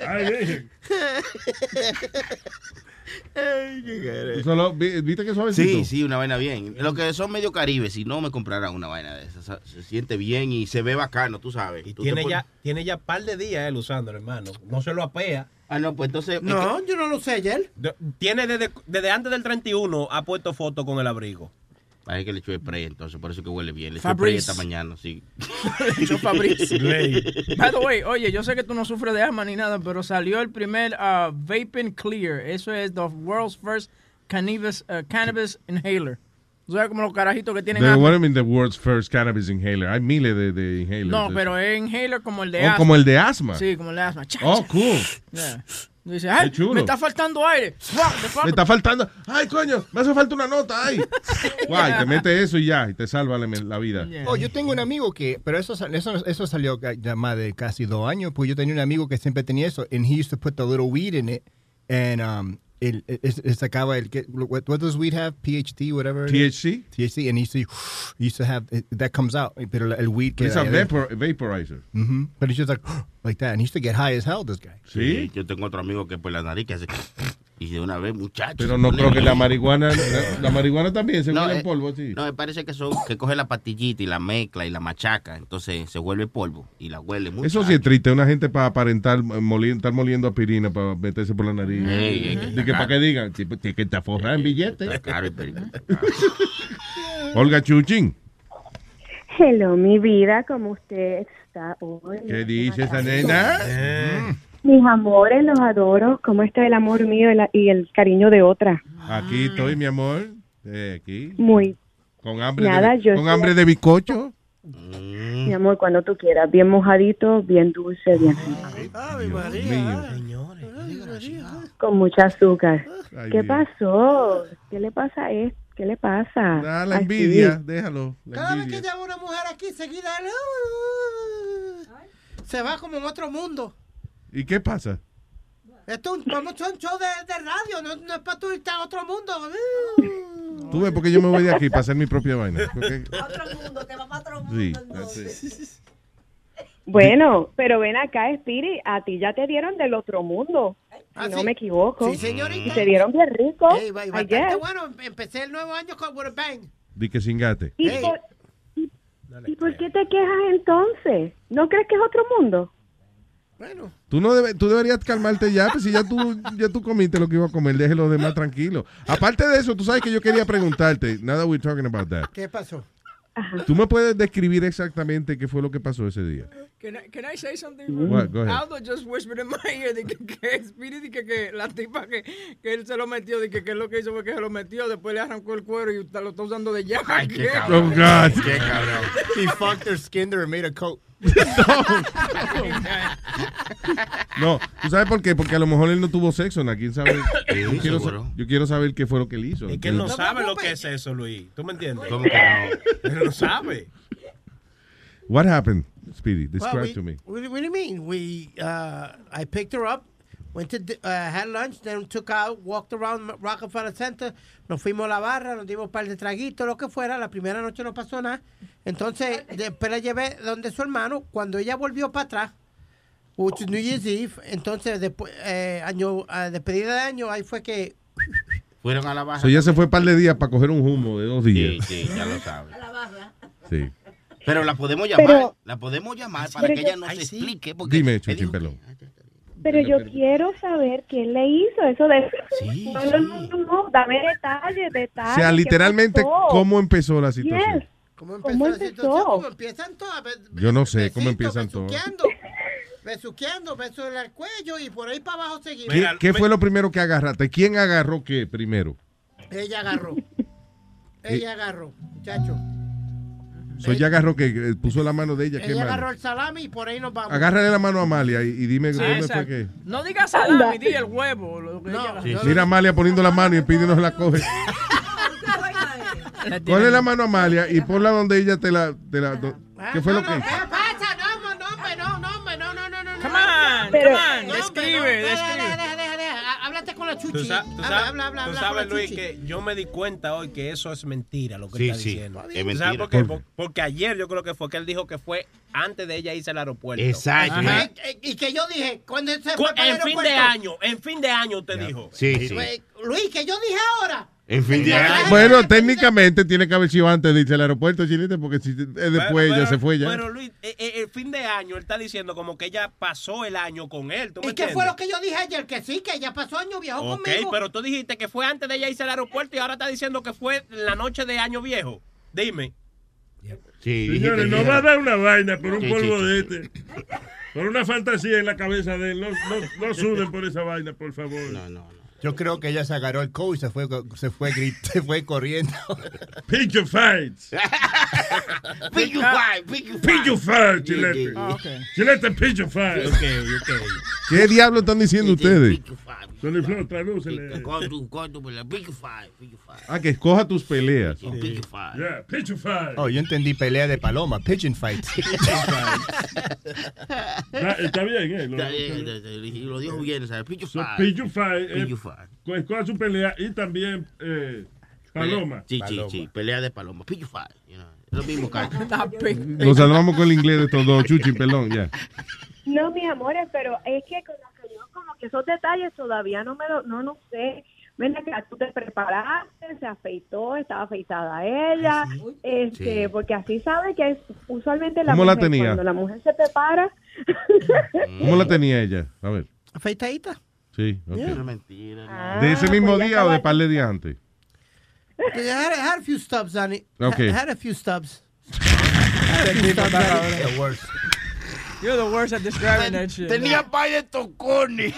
Ay, Solo, vi- ¿Viste que suavecito? Sí, sí, una vaina bien. Los que son medio caribe, si no me compraran una vaina de esas, se- siente bien y se ve bacano, tú sabes. Y Tú tiene ya, tiene ya par de días él usándolo, hermano. No se lo apea. Ah, no, pues entonces... No, yo no lo sé ayer. Tiene desde, desde antes del 31 ha puesto foto con el abrigo. Parece que le echó spray, entonces por eso que huele bien. Le echó spray Fabrice. esta mañana, sí. Yo, Fabriz. Ley. By the way, oye, yo sé que tú no sufres de asma ni nada, pero salió el primer uh, Vaping Clear. Eso es the world's first cannabis, uh, cannabis inhaler. ¿Tú sabes como los carajitos que tienen The, asma? what I mean, the world's first cannabis inhaler. Hay miles de, de inhalers. No, pero es inhaler como el de Oh, asma. como el de asma. Sí, como el de asma. Cha, Oh, cha. cool. Yeah. Dice, ay, Qué chulo. me está faltando aire. Me está faltando. Ay, coño, me hace falta una nota. Ay. Guay, te mete eso y ya, y te salva la, la vida. Oh, yo tengo un amigo que, pero eso, eso, eso salió ya más de casi dos años, pues yo tenía un amigo que siempre tenía eso, and he used to put the little weed in it, and um, el, el- el- el sacaba el, que- what, what does weed have? PhD, whatever. it is? THC? THC, and he used to, he used to have, it- that comes out, pero el weed que It's a vapor, vaporizer. hmm But he's just like, like that, and he used to get high as hell, this guy. ¿Sí? Yo tengo otro amigo que por la nariz que hace... Y de una vez, muchachos. Pero no creo que la marihuana, la, la marihuana también se No, huele eh, en polvo así. No, me parece que son que coge la pastillita y la mezcla y la machaca, entonces se vuelve polvo y la huele mucho. Eso sí es triste, una gente para aparentar, eh, moli- estar moliendo aspirina para meterse por la nariz. Di que para que digan, tipo, tiene que estar forrada en billetes. Olga Chuchín, Hello, mi vida, ¿cómo usted está hoy? ¿qué dice esa nena? Mis amores, los adoro. ¿Cómo está el amor mío y, la- y el cariño de otra? Aquí estoy, mi amor. Eh, aquí. Muy, Con hambre, Nada, de, yo con hambre de bizcocho. mi amor, cuando tú quieras. Bien mojadito, bien dulce, bien rico. Con mucha azúcar. Ay, ¿Qué Dios. pasó? ¿Qué le pasa a esto? ¿Qué le pasa? Ah, la Así. envidia, déjalo. La Cada vez que llama una mujer aquí, seguida uh, se va como en otro mundo. ¿Y qué pasa? Esto es un, show de, de radio, no, no es para tú irte a otro mundo. Uh. Tú ves porque yo me voy de aquí para hacer mi propia vaina. Porque- Otro mundo, te va para otro mundo. Sí. Bueno, pero ven acá, Spiri, a ti ya te dieron del otro mundo. Si no me equivoco. Sí, señorita. Y te dieron bien rico. Ey, ba- I bastante bueno, em- empecé el nuevo año con a bang. Di que sin gate. ¿Y, por, y- ¿y por qué te quejas entonces? ¿No crees que es otro mundo? Bueno. Tú no debe- tú deberías calmarte ya, pues si ya tú, ya tú comiste lo que iba a comer, déjelo los demás tranquilo. Aparte de eso, tú sabes que yo quería preguntarte, that we're talking about that. ¿Qué pasó? ¿Tú me puedes describir exactamente qué fue lo que pasó ese día? Can I, can I say something? What? Go ahead. Aldo just whispered in my ear de que, que Speedy de que, que la tipa que, que él se lo metió, de que, que lo que hizo fue que se lo metió, después le arrancó el cuero y está- lo está usando de llave. Ay, qué Oh. God. Qué cabrón. He fucked her, skinned her, and made a coat. No, ¿tú sabes por qué? Porque a lo mejor él no tuvo sexo, ¿no? ¿Quién sabe? Sí, yo, quiero, sa- seguro. yo quiero saber qué fue lo que él hizo. Es que él no sabe lo que es eso, Luis. ¿Tú me entiendes? ¿Cómo que no? Él no sabe. What happened, Speedy? Well, Describe we- to me. What, do- what do you mean? We, uh, I picked her up, went to, uh, had lunch, then took out, walked around Rockefeller Center, nos fuimos a la barra, nos dimos un par de traguitos, lo que fuera. La primera noche no pasó nada. Entonces, después la llevé donde su hermano. Cuando ella volvió para atrás, which is New Year's Eve, entonces, después, eh, año, uh, despedida de año, ahí fue que Fueron a la baja. So ella se fue un par de días para coger un humo de dos Sí, días. sí, ya lo sabes. Sí. Pero la podemos llamar, Pero- la podemos llamar para que yo- ella nos Ay, explique. Porque Dime, Chuchín Pelón. Pero yo quiero saber qué le hizo eso de... Sí, no, no, no, no, no, dame detalles, detalles. O sea, ¿qué literalmente? ¿cómo empezó la situación? Yes. ¿Cómo empezó ¿Cómo la empezó? situación? ¿Cómo empiezan todas? Be- Yo no sé cómo empiezan todos. besuqueando, besuqueando, beso en el cuello y por ahí para abajo seguimos. ¿Qué, qué fue lo primero que agarraste? ¿Quién agarró qué primero? Ella agarró. Ella agarró, muchacho. So ella agarró que eh, puso la mano de ella. ¿Qué Ella mano? agarró el salami y por ahí nos vamos. Agárrale la mano a Amalia y, y dime Sí, dónde fue que. No digas salami, di el huevo. Lo que ella- Mira a Amalia poniendo la mano y Speedy no se la coge. Ponle la mano a Amalia y ponla donde ella te la. Te la do- ¿Qué fue lo que.? ¿Qué pasa? No, no, no, no, no, no, no, no, no. Come on, come on, No, describe, no, describe. Deja, deja, deja, deja. Há- Háblate con la chuchi. Tú, sa- tú Habla, sabes, habla, habla, tú habla sabes, con la Luis, chuchi. que yo me di cuenta hoy que eso es mentira lo que Sí, está sí, diciendo. es ¿Tú sabes mentira. por qué? ¿Por Por- Porque ayer yo creo que fue que él dijo que fue antes de ella irse al aeropuerto. Exacto. Ajá. Eh, eh, Y que yo dije, cuando se Cu- fue para el En fin de año, en fin de año usted dijo. Sí, sí. Luis, Luis, que yo dije ahora. En fin de año. Bueno, técnicamente tiene que haber sido antes de irse al aeropuerto, Chilete, porque si es después Pero- ella se fue ya. Pero Luis, eh, eh, el fin de año, él está diciendo como que ella pasó el año con él. ¿tú me ¿Y qué fue lo que yo dije ayer? Que sí, que ella pasó año viejo Ok, conmigo. pero tú dijiste que fue antes de ella irse al aeropuerto y ahora está diciendo que fue la noche de año viejo. Dime. Sí, Señores, no va a dar una vaina por un Sí, polvo sí, de este. Por una fantasía en la cabeza de él. No, no, no suden por esa vaina, por favor. No, no, Yo creo que ella se agarró el coat y se fue, se fue, grit- se fue corriendo. Pick your fights. Pick your fight, pick your Pick your fight, Yeah, Chilete. Chilete, pick your fight. Ok, ok. ¿Qué diablo están diciendo ustedes? Pick your fight, pick your fight. Ah, que escoja tus peleas. Pick your fight. Yeah, pick your fight. Oh, yo entendí pelea de paloma, pigeon fight. Ah, Está bien, ¿eh? Lo- Está bien, está bien, y lo dijo bien, ¿sabes? Pick your So, fight. pick your fight. Pick eh, fight. co- Escoja su pelea y también eh, Paloma. Sí, sí, sí. Pelea de paloma. Pick your fight. you know. Lo mismo, cacho. Nos salvamos con el inglés de estos dos, Chuchi, perdón, ya. No, mis amores, pero es que como que esos detalles todavía no me lo, no, no sé. Ven acá, tú te preparaste, se afeitó, estaba afeitada ella, este, Sí. porque así sabe que es usualmente la ¿Cómo la mujer, tenía? cuando la mujer se prepara, ¿Cómo la tenía ella? A ver. Afeitadita. Sí, ok. Yeah. mentira. ¿De ese Ah, mismo pues día o de par de días antes? It had, it had a few stubs on it. Okay. It had a few stubs. Had a few stubs on it. You're the worst at describing that shit. Tenía pay de tocones.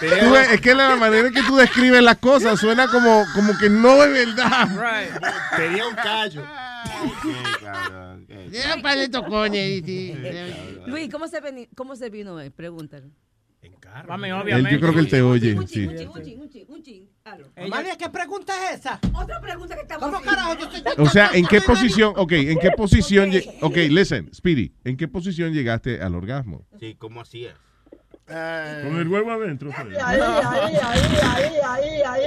Es que la manera en que tú describes las cosas suena como, como que no es verdad. Right. Tenía un callo. Un par de tocones. Luis, ¿cómo se, cómo se vino hoy? Pregúntale. Mami, Él, obviamente. yo creo que él te oye. Un Sí. chin, un chin, un chin, un chin, un chin. Hazlo. Amalia, ¿qué pregunta es esa? Otra pregunta que estamos ¿Cómo carajo yo estoy O sea, ¿en qué posición? Ok, ¿en qué posición? lle- Ok, listen, Speedy, ¿en qué posición llegaste al orgasmo? Sí, ¿cómo hacía? Con el huevo adentro. Ahí, ahí, ahí, ahí, ahí, ahí,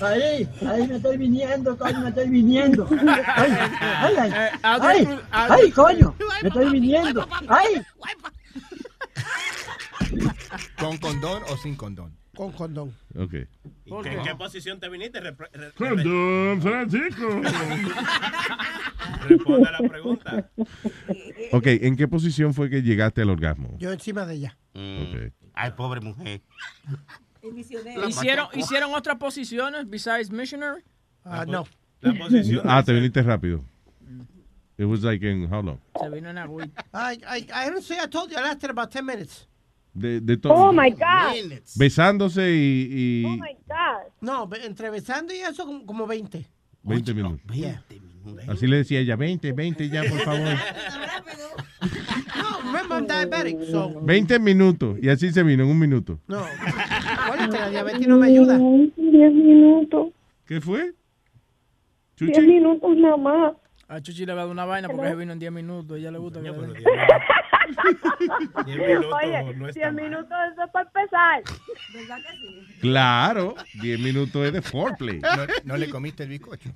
ahí, ahí me estoy viniendo, coño, me estoy viniendo. Ay, ay, ay, Eh, Aldo, ay, ay, coño, me estoy viniendo. Ay, ¿Con condón o sin condón? Con condón. Ok. ¿Y qué- ¿En qué posición te viniste? Repre- re- Con Don Francisco. Responde a la pregunta. Ok, ¿en qué posición fue que llegaste al orgasmo? Yo encima de ella. Ok. Ay, pobre mujer. ¿Hicieron, ¿Hicieron otras posiciones besides missionary? Ah, no. La posición. Ah, te viniste rápido. It was like in how long? Se vino en agüita. I, I, I don't say I told you I lasted about 10 minutes. De, de to- Oh my God. Besándose y, y Oh my God. No, entre besando y eso como, como 20. 20 minutos. Yeah. Así le decía ella, 20, 20 ya, por favor. No, remember I'm diabetic, so. 20 minutos. Y así se vino en un minuto. No. Acuérdate, la diabetes no me ayuda. 10 minutos. ¿Qué fue? 10 minutos nada más. A Chuchi le va a dar una vaina porque se vino en 10 minutos. Ella le gusta que le den. Oye, 10 minutos eso es para empezar. ¿Verdad que sí? Claro, 10 minutos es de foreplay. No, no le comiste el bizcocho.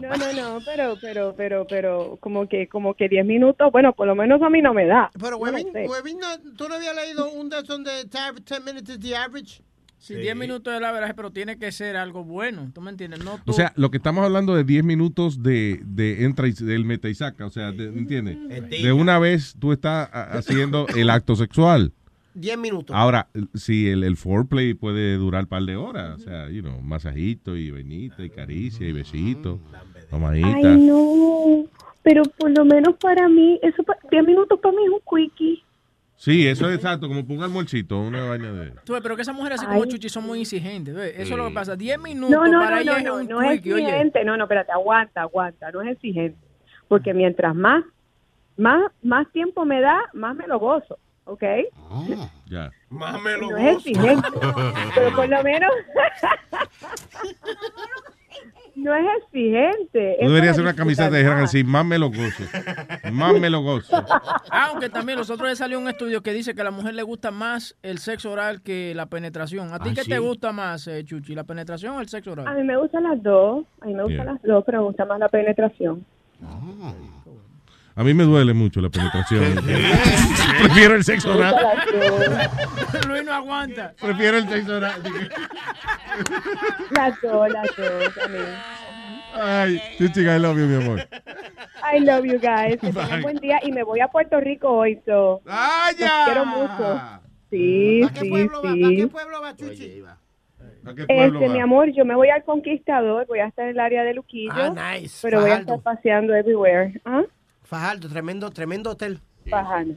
No, no, no, pero, pero, pero, pero, como que, como que 10 minutos, bueno, por lo menos a mí no me da. Pero, Yo no Webin, sé. Webin, no- ¿tú no habías leído un de esos de 10 minutes is the average? Sí, 10 minutos de la verdad, pero tiene que ser algo bueno. ¿Tú me entiendes? No tú. O sea, lo que estamos hablando de 10 minutos de, de entra y, del meta y saca. O sea, de- ¿entiendes? De una vez tú estás haciendo el acto sexual. 10 minutos. Ahora, si el, el foreplay puede durar un par de horas, o sea, you know, masajito y venita y caricia y besito, tomadita. Ay, no. Pero por lo menos para mí, eso pa- 10 minutos para mí es un quickie. Sí, eso es exacto, como un almuercito, una vaina de... Tú ves, pero que esas mujeres así Ay. como Chuchi son muy exigentes. ¿ves? Eso es lo que pasa. 10 minutos No, no, para no, no, ella no, es un no es quickie, oye. exigente. No, no, espérate, aguanta, aguanta, no es exigente. Porque mientras más, más, más tiempo me da, más me lo gozo, ¿ok? Ya. Más me lo No es exigente, pero por lo menos no es exigente. Tú es deberías hacer una camiseta disfrutar dijeran más. así, más me lo gozo, más me lo gozo. Aunque también los otros salió un estudio que dice que a la mujer le gusta más el sexo oral que la penetración. ¿A ti ¿Ah, qué sí? te gusta más, eh, Chuchi? ¿La penetración o el sexo A oral? mí me gustan las dos, a mí me gustan Yeah. las dos, pero me gusta más la penetración. A mí me duele mucho la penetración. Prefiero el sexo oral. Luis no aguanta. Prefiero el sexo oral. Las dos, las dos, a. Ay, Chuchi, I love you, mi amor. I love you guys. Que tengan buen día y me voy a Puerto Rico hoy, so. ¡Ah, Los quiero mucho. Sí, sí, sí. pueblo va, Chuchi? ¿A qué Este, mi amor, yo me voy al Conquistador, voy a estar en el área de Luquillo. Ah, nice. Pero voy a estar paseando everywhere. ¿Ah? Fajardo, tremendo, tremendo hotel. Fajardo.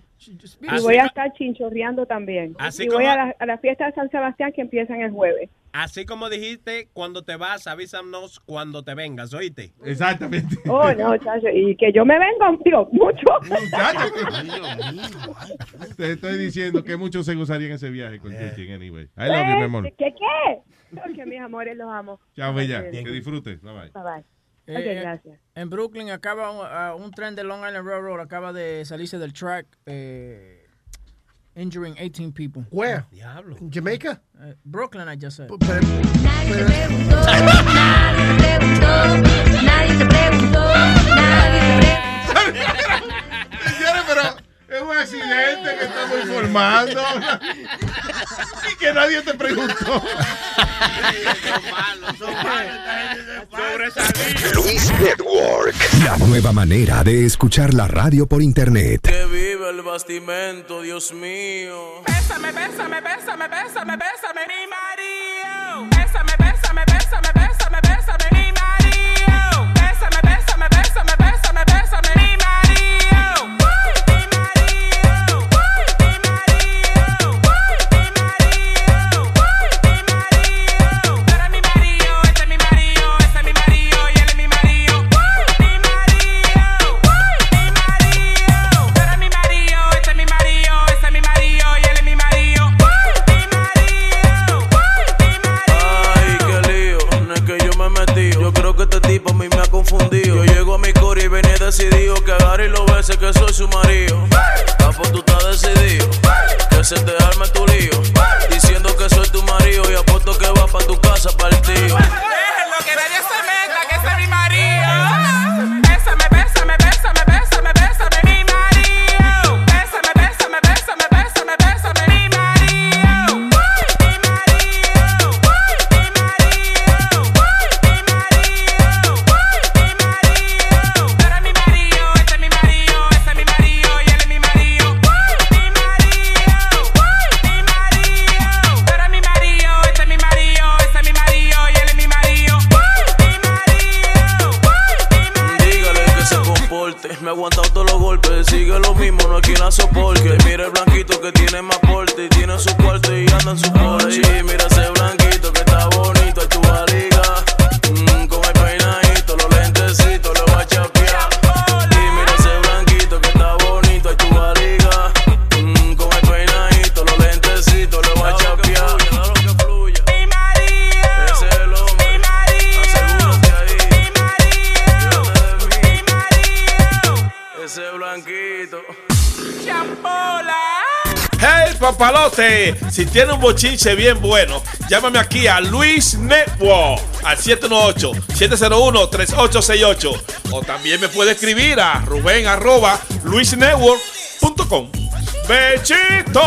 Y voy a estar chinchorreando también. Así y voy como- a la, a la fiesta de San Sebastián que empiezan el jueves. Así como dijiste, cuando te vas, avísanos cuando te vengas, ¿oíste? Exactamente. Oh, no, chacho. Y que yo me vengo, digo, mucho. Te estoy diciendo que muchos se gozarían ese viaje con Chuchi, anyway. I love you, mi amor. Eh, ¿Qué qué? Porque mis amores los amo. Chao, bella. Bien. Que disfrutes. Bye, bye. Bye bye. Eh, eh, gracias. En Brooklyn acaba un, un tren de Long Island Railroad acaba de salirse del track, eh, injuring 18 people. Where? Diablo. Jamaica? Brooklyn, I just said. Nadie te preguntó, nadie Señores, pero es un accidente que estamos informando. y que nadie te preguntó. Luis Network. La nueva manera de escuchar la radio por internet. Que vive el bastimento, Dios mío. Bésame, bésame, bésame, bésame, bésame, mi. Bésame, bésame, bésame, Yo llego a mi core y venía decidido que agarre y lo bese que soy su marido. Papo, tú estás decidido que se te arme tu lío. Diciendo que soy tu marido y apuesto que vas para tu casa partido. Si tiene un bochinche bien bueno, llámame aquí a Luis Network al 718-701-3868. O también me puede escribir a Rubén arroba luisnetwork.com. ¡Bechito!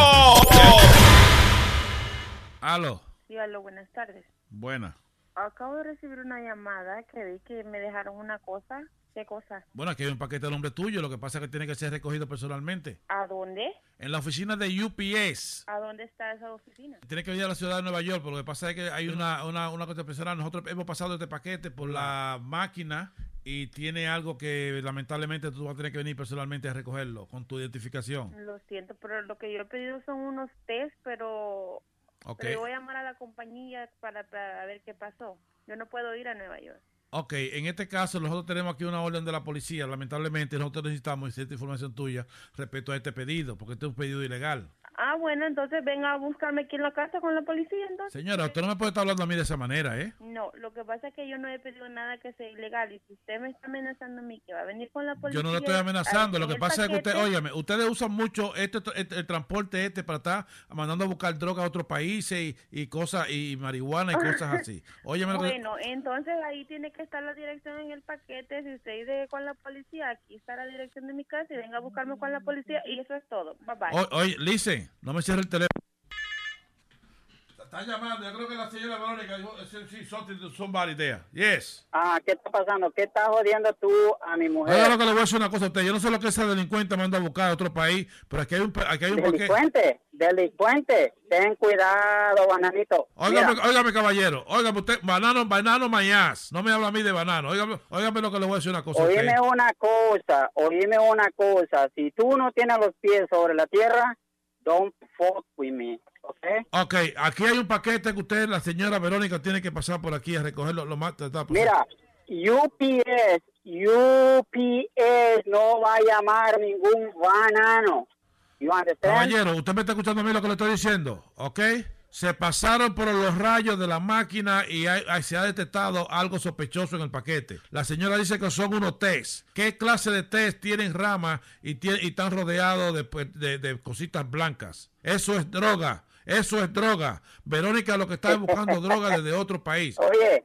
Aló, Sí, aló, buenas tardes. buena. Acabo de recibir una llamada que vi que me dejaron una cosa. ¿Qué cosa? Bueno, aquí hay un paquete de nombre tuyo, lo que pasa es que tiene que ser recogido personalmente. ¿A dónde? En la oficina de UPS. ¿A dónde está esa oficina? Tiene que venir a la ciudad de Nueva York, pero lo que pasa es que hay una, una, una cosa personal. Nosotros hemos pasado este paquete por la máquina y tiene algo que lamentablemente tú vas a tener que venir personalmente a recogerlo con tu identificación. Lo siento, pero lo que yo he pedido son unos test, pero, Ok. pero voy a llamar a la compañía para, para ver qué pasó. Yo no puedo ir a Nueva York. Ok, en este caso nosotros tenemos aquí una orden de la policía. Lamentablemente nosotros necesitamos cierta información tuya respecto a este pedido, porque este es un pedido ilegal. Ah, bueno, entonces venga a buscarme aquí en la casa con la policía, entonces. Señora, usted no me puede estar hablando a mí de esa manera, ¿eh? No, lo que pasa es que yo no he pedido nada que sea ilegal y si usted me está amenazando a mí que va a venir con la policía. Yo no lo estoy amenazando. Lo que pasa es que usted, óyeme, ustedes usan mucho este, este- el transporte este para estar mandando a buscar droga a otros países y, y cosas, y marihuana y cosas así. Óyeme que- Bueno, entonces ahí tiene que estar la dirección en el paquete. Si usted dice con la policía, aquí está la dirección de mi casa y venga a buscarme con la policía y eso es todo. Bye bye. O- Oye, no me cierre el teléfono. Está llamando, yo creo que la señora Verónica, sí, somebody there. Yes. Ah, ¿qué está pasando? ¿Qué estás jodiendo tú a mi mujer? Oiga lo que le voy a decir una cosa a usted. Yo no sé lo que esa delincuente manda a buscar a otro país, pero aquí hay un, aquí hay un paquete. Delincuente, delincuente. Ten cuidado, bananito. Óigame, óigame, caballero. Óigame, usted, banano, banano mañaz. No me habla a mí de banano. Óigame, óigame lo que le voy a decir una cosa. a usted. oíme una cosa, oíme una cosa. Si tú no tienes los pies sobre la tierra, don't fuck with me, ¿ok? Ok, aquí hay un paquete que usted, la señora Verónica, tiene que pasar por aquí a recogerlo lo más posible. Mira, UPS, UPS no va a llamar ningún banano. Caballero, usted me está escuchando a mí lo que le estoy diciendo, ¿ok? Se pasaron por los rayos de la máquina y hay- se ha detectado algo sospechoso en el paquete. La señora dice que son unos test. ¿Qué clase de test tienen ramas y, y están rodeados de, pues, de- de cositas blancas? Eso es droga. Eso es droga. Verónica lo que está es buscando droga desde otro país. Oye,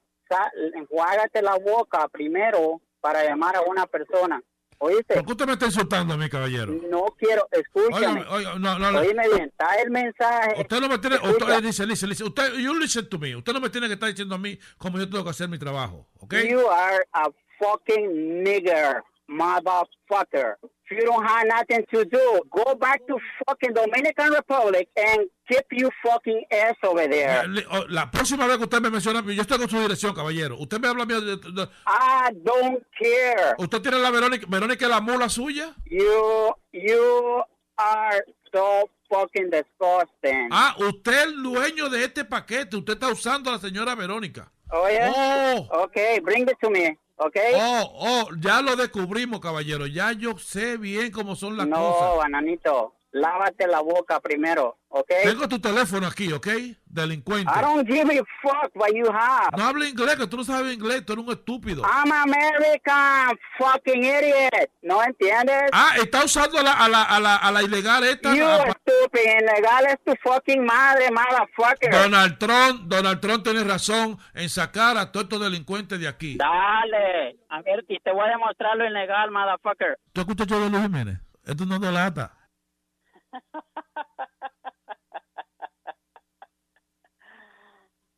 enjuágate la boca primero para llamar a una persona. ¿Oíste? ¿Por qué usted me está insultando a mí, caballero? No quiero, escúchame. Óigame, oiga, no, no, no. Oíme bien, está el mensaje. Usted no me tiene, Escucha. usted dice, dice, dice, usted, you listen to me. Usted no me tiene que estar diciendo a mí cómo yo tengo que hacer mi trabajo, ¿ok? You are a fucking nigger, motherfucker. If you don't have nothing to do, go back to fucking Dominican Republic and keep you fucking ass over there. Le- o- La próxima vez que usted me menciona, yo estoy con su dirección, caballero. Usted me habla a mí de, de- de- I don't care. ¿Usted tiene la Verónica, Verónica la mula suya? You, you are so fucking disgusting. Ah, usted es el dueño de este paquete. Usted está usando a la señora Verónica. Oye, Oh. okay, bring it to me, okay? Oh, oh, ya lo descubrimos, caballero. Ya yo sé bien cómo son las no, cosas. bananito, lávate la boca primero, okay? Tengo tu teléfono aquí, ¿ok? Delincuente. I don't give a fuck what you have. No hable inglés, que tú no sabes inglés. Tú eres un estúpido. I'm American, fucking idiot. ¿No entiendes? Ah, está usando a la, a la, a la, a la ilegal esta. You a- stupid, ilegal es tu fucking madre, motherfucker. Donald Trump, Donald Trump tiene razón en sacar a todos estos delincuentes de aquí. Dale, a ver, y te voy a demostrar lo ilegal, motherfucker. ¿Tú escuchas yo de Luis Jiménez? Esto no es de lata.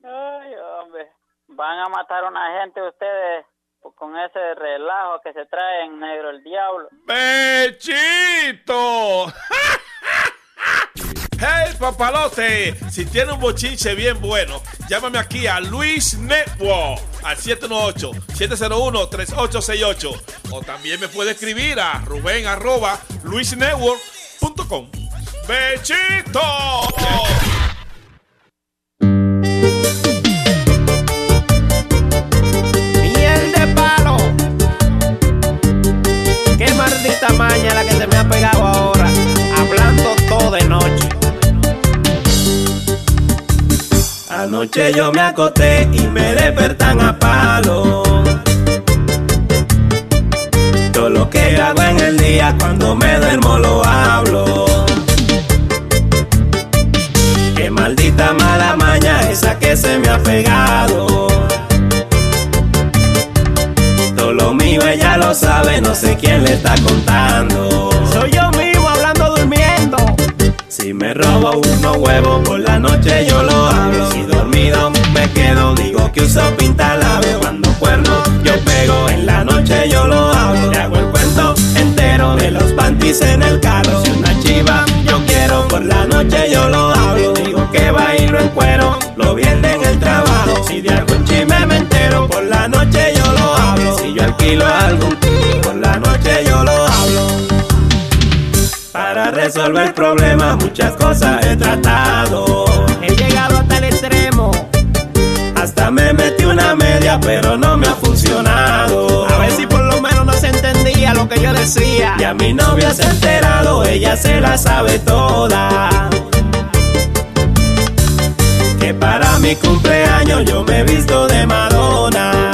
Ay, hombre, van a matar a una gente ustedes con ese relajo que se traen, negro, el diablo. ¡Bechito! ¡Hey, papalote! Si tiene un bochinche bien bueno, llámame aquí a Luis Network al 718-701-3868. O también me puede escribir a Rubén arroba luisnetwork.com. ¡Bechito! Miel de palo. Qué maldita maña la que se me ha pegado ahora. Hablando todo de noche. Anoche yo me acosté y me despertan a palo. Todo lo que hago en el día cuando me duermo lo hablo. Maldita mala maña esa que se me ha pegado. Todo lo mío ella lo sabe, no sé quién le está contando. Soy yo mismo hablando durmiendo. Si me robo unos huevos por la noche yo lo hablo. Si dormido me quedo, digo que uso pintalabio. Cuando cuerno yo pego, en la noche yo lo hablo. Le hago el cuento entero de los panties en el carro. Si una chiva yo quiero, por la noche lo viene en el trabajo. Si de algún chisme me entero, por la noche yo lo hablo. Si yo alquilo algún por la noche yo lo hablo. Para resolver el problema muchas cosas he tratado. He llegado hasta el extremo. Hasta me metí una media, pero no me ha funcionado. A ver si por lo menos no se entendía lo que yo decía. Y a mi novia se ha enterado, ella se la sabe toda. Para mi cumpleaños yo me he visto de Madonna.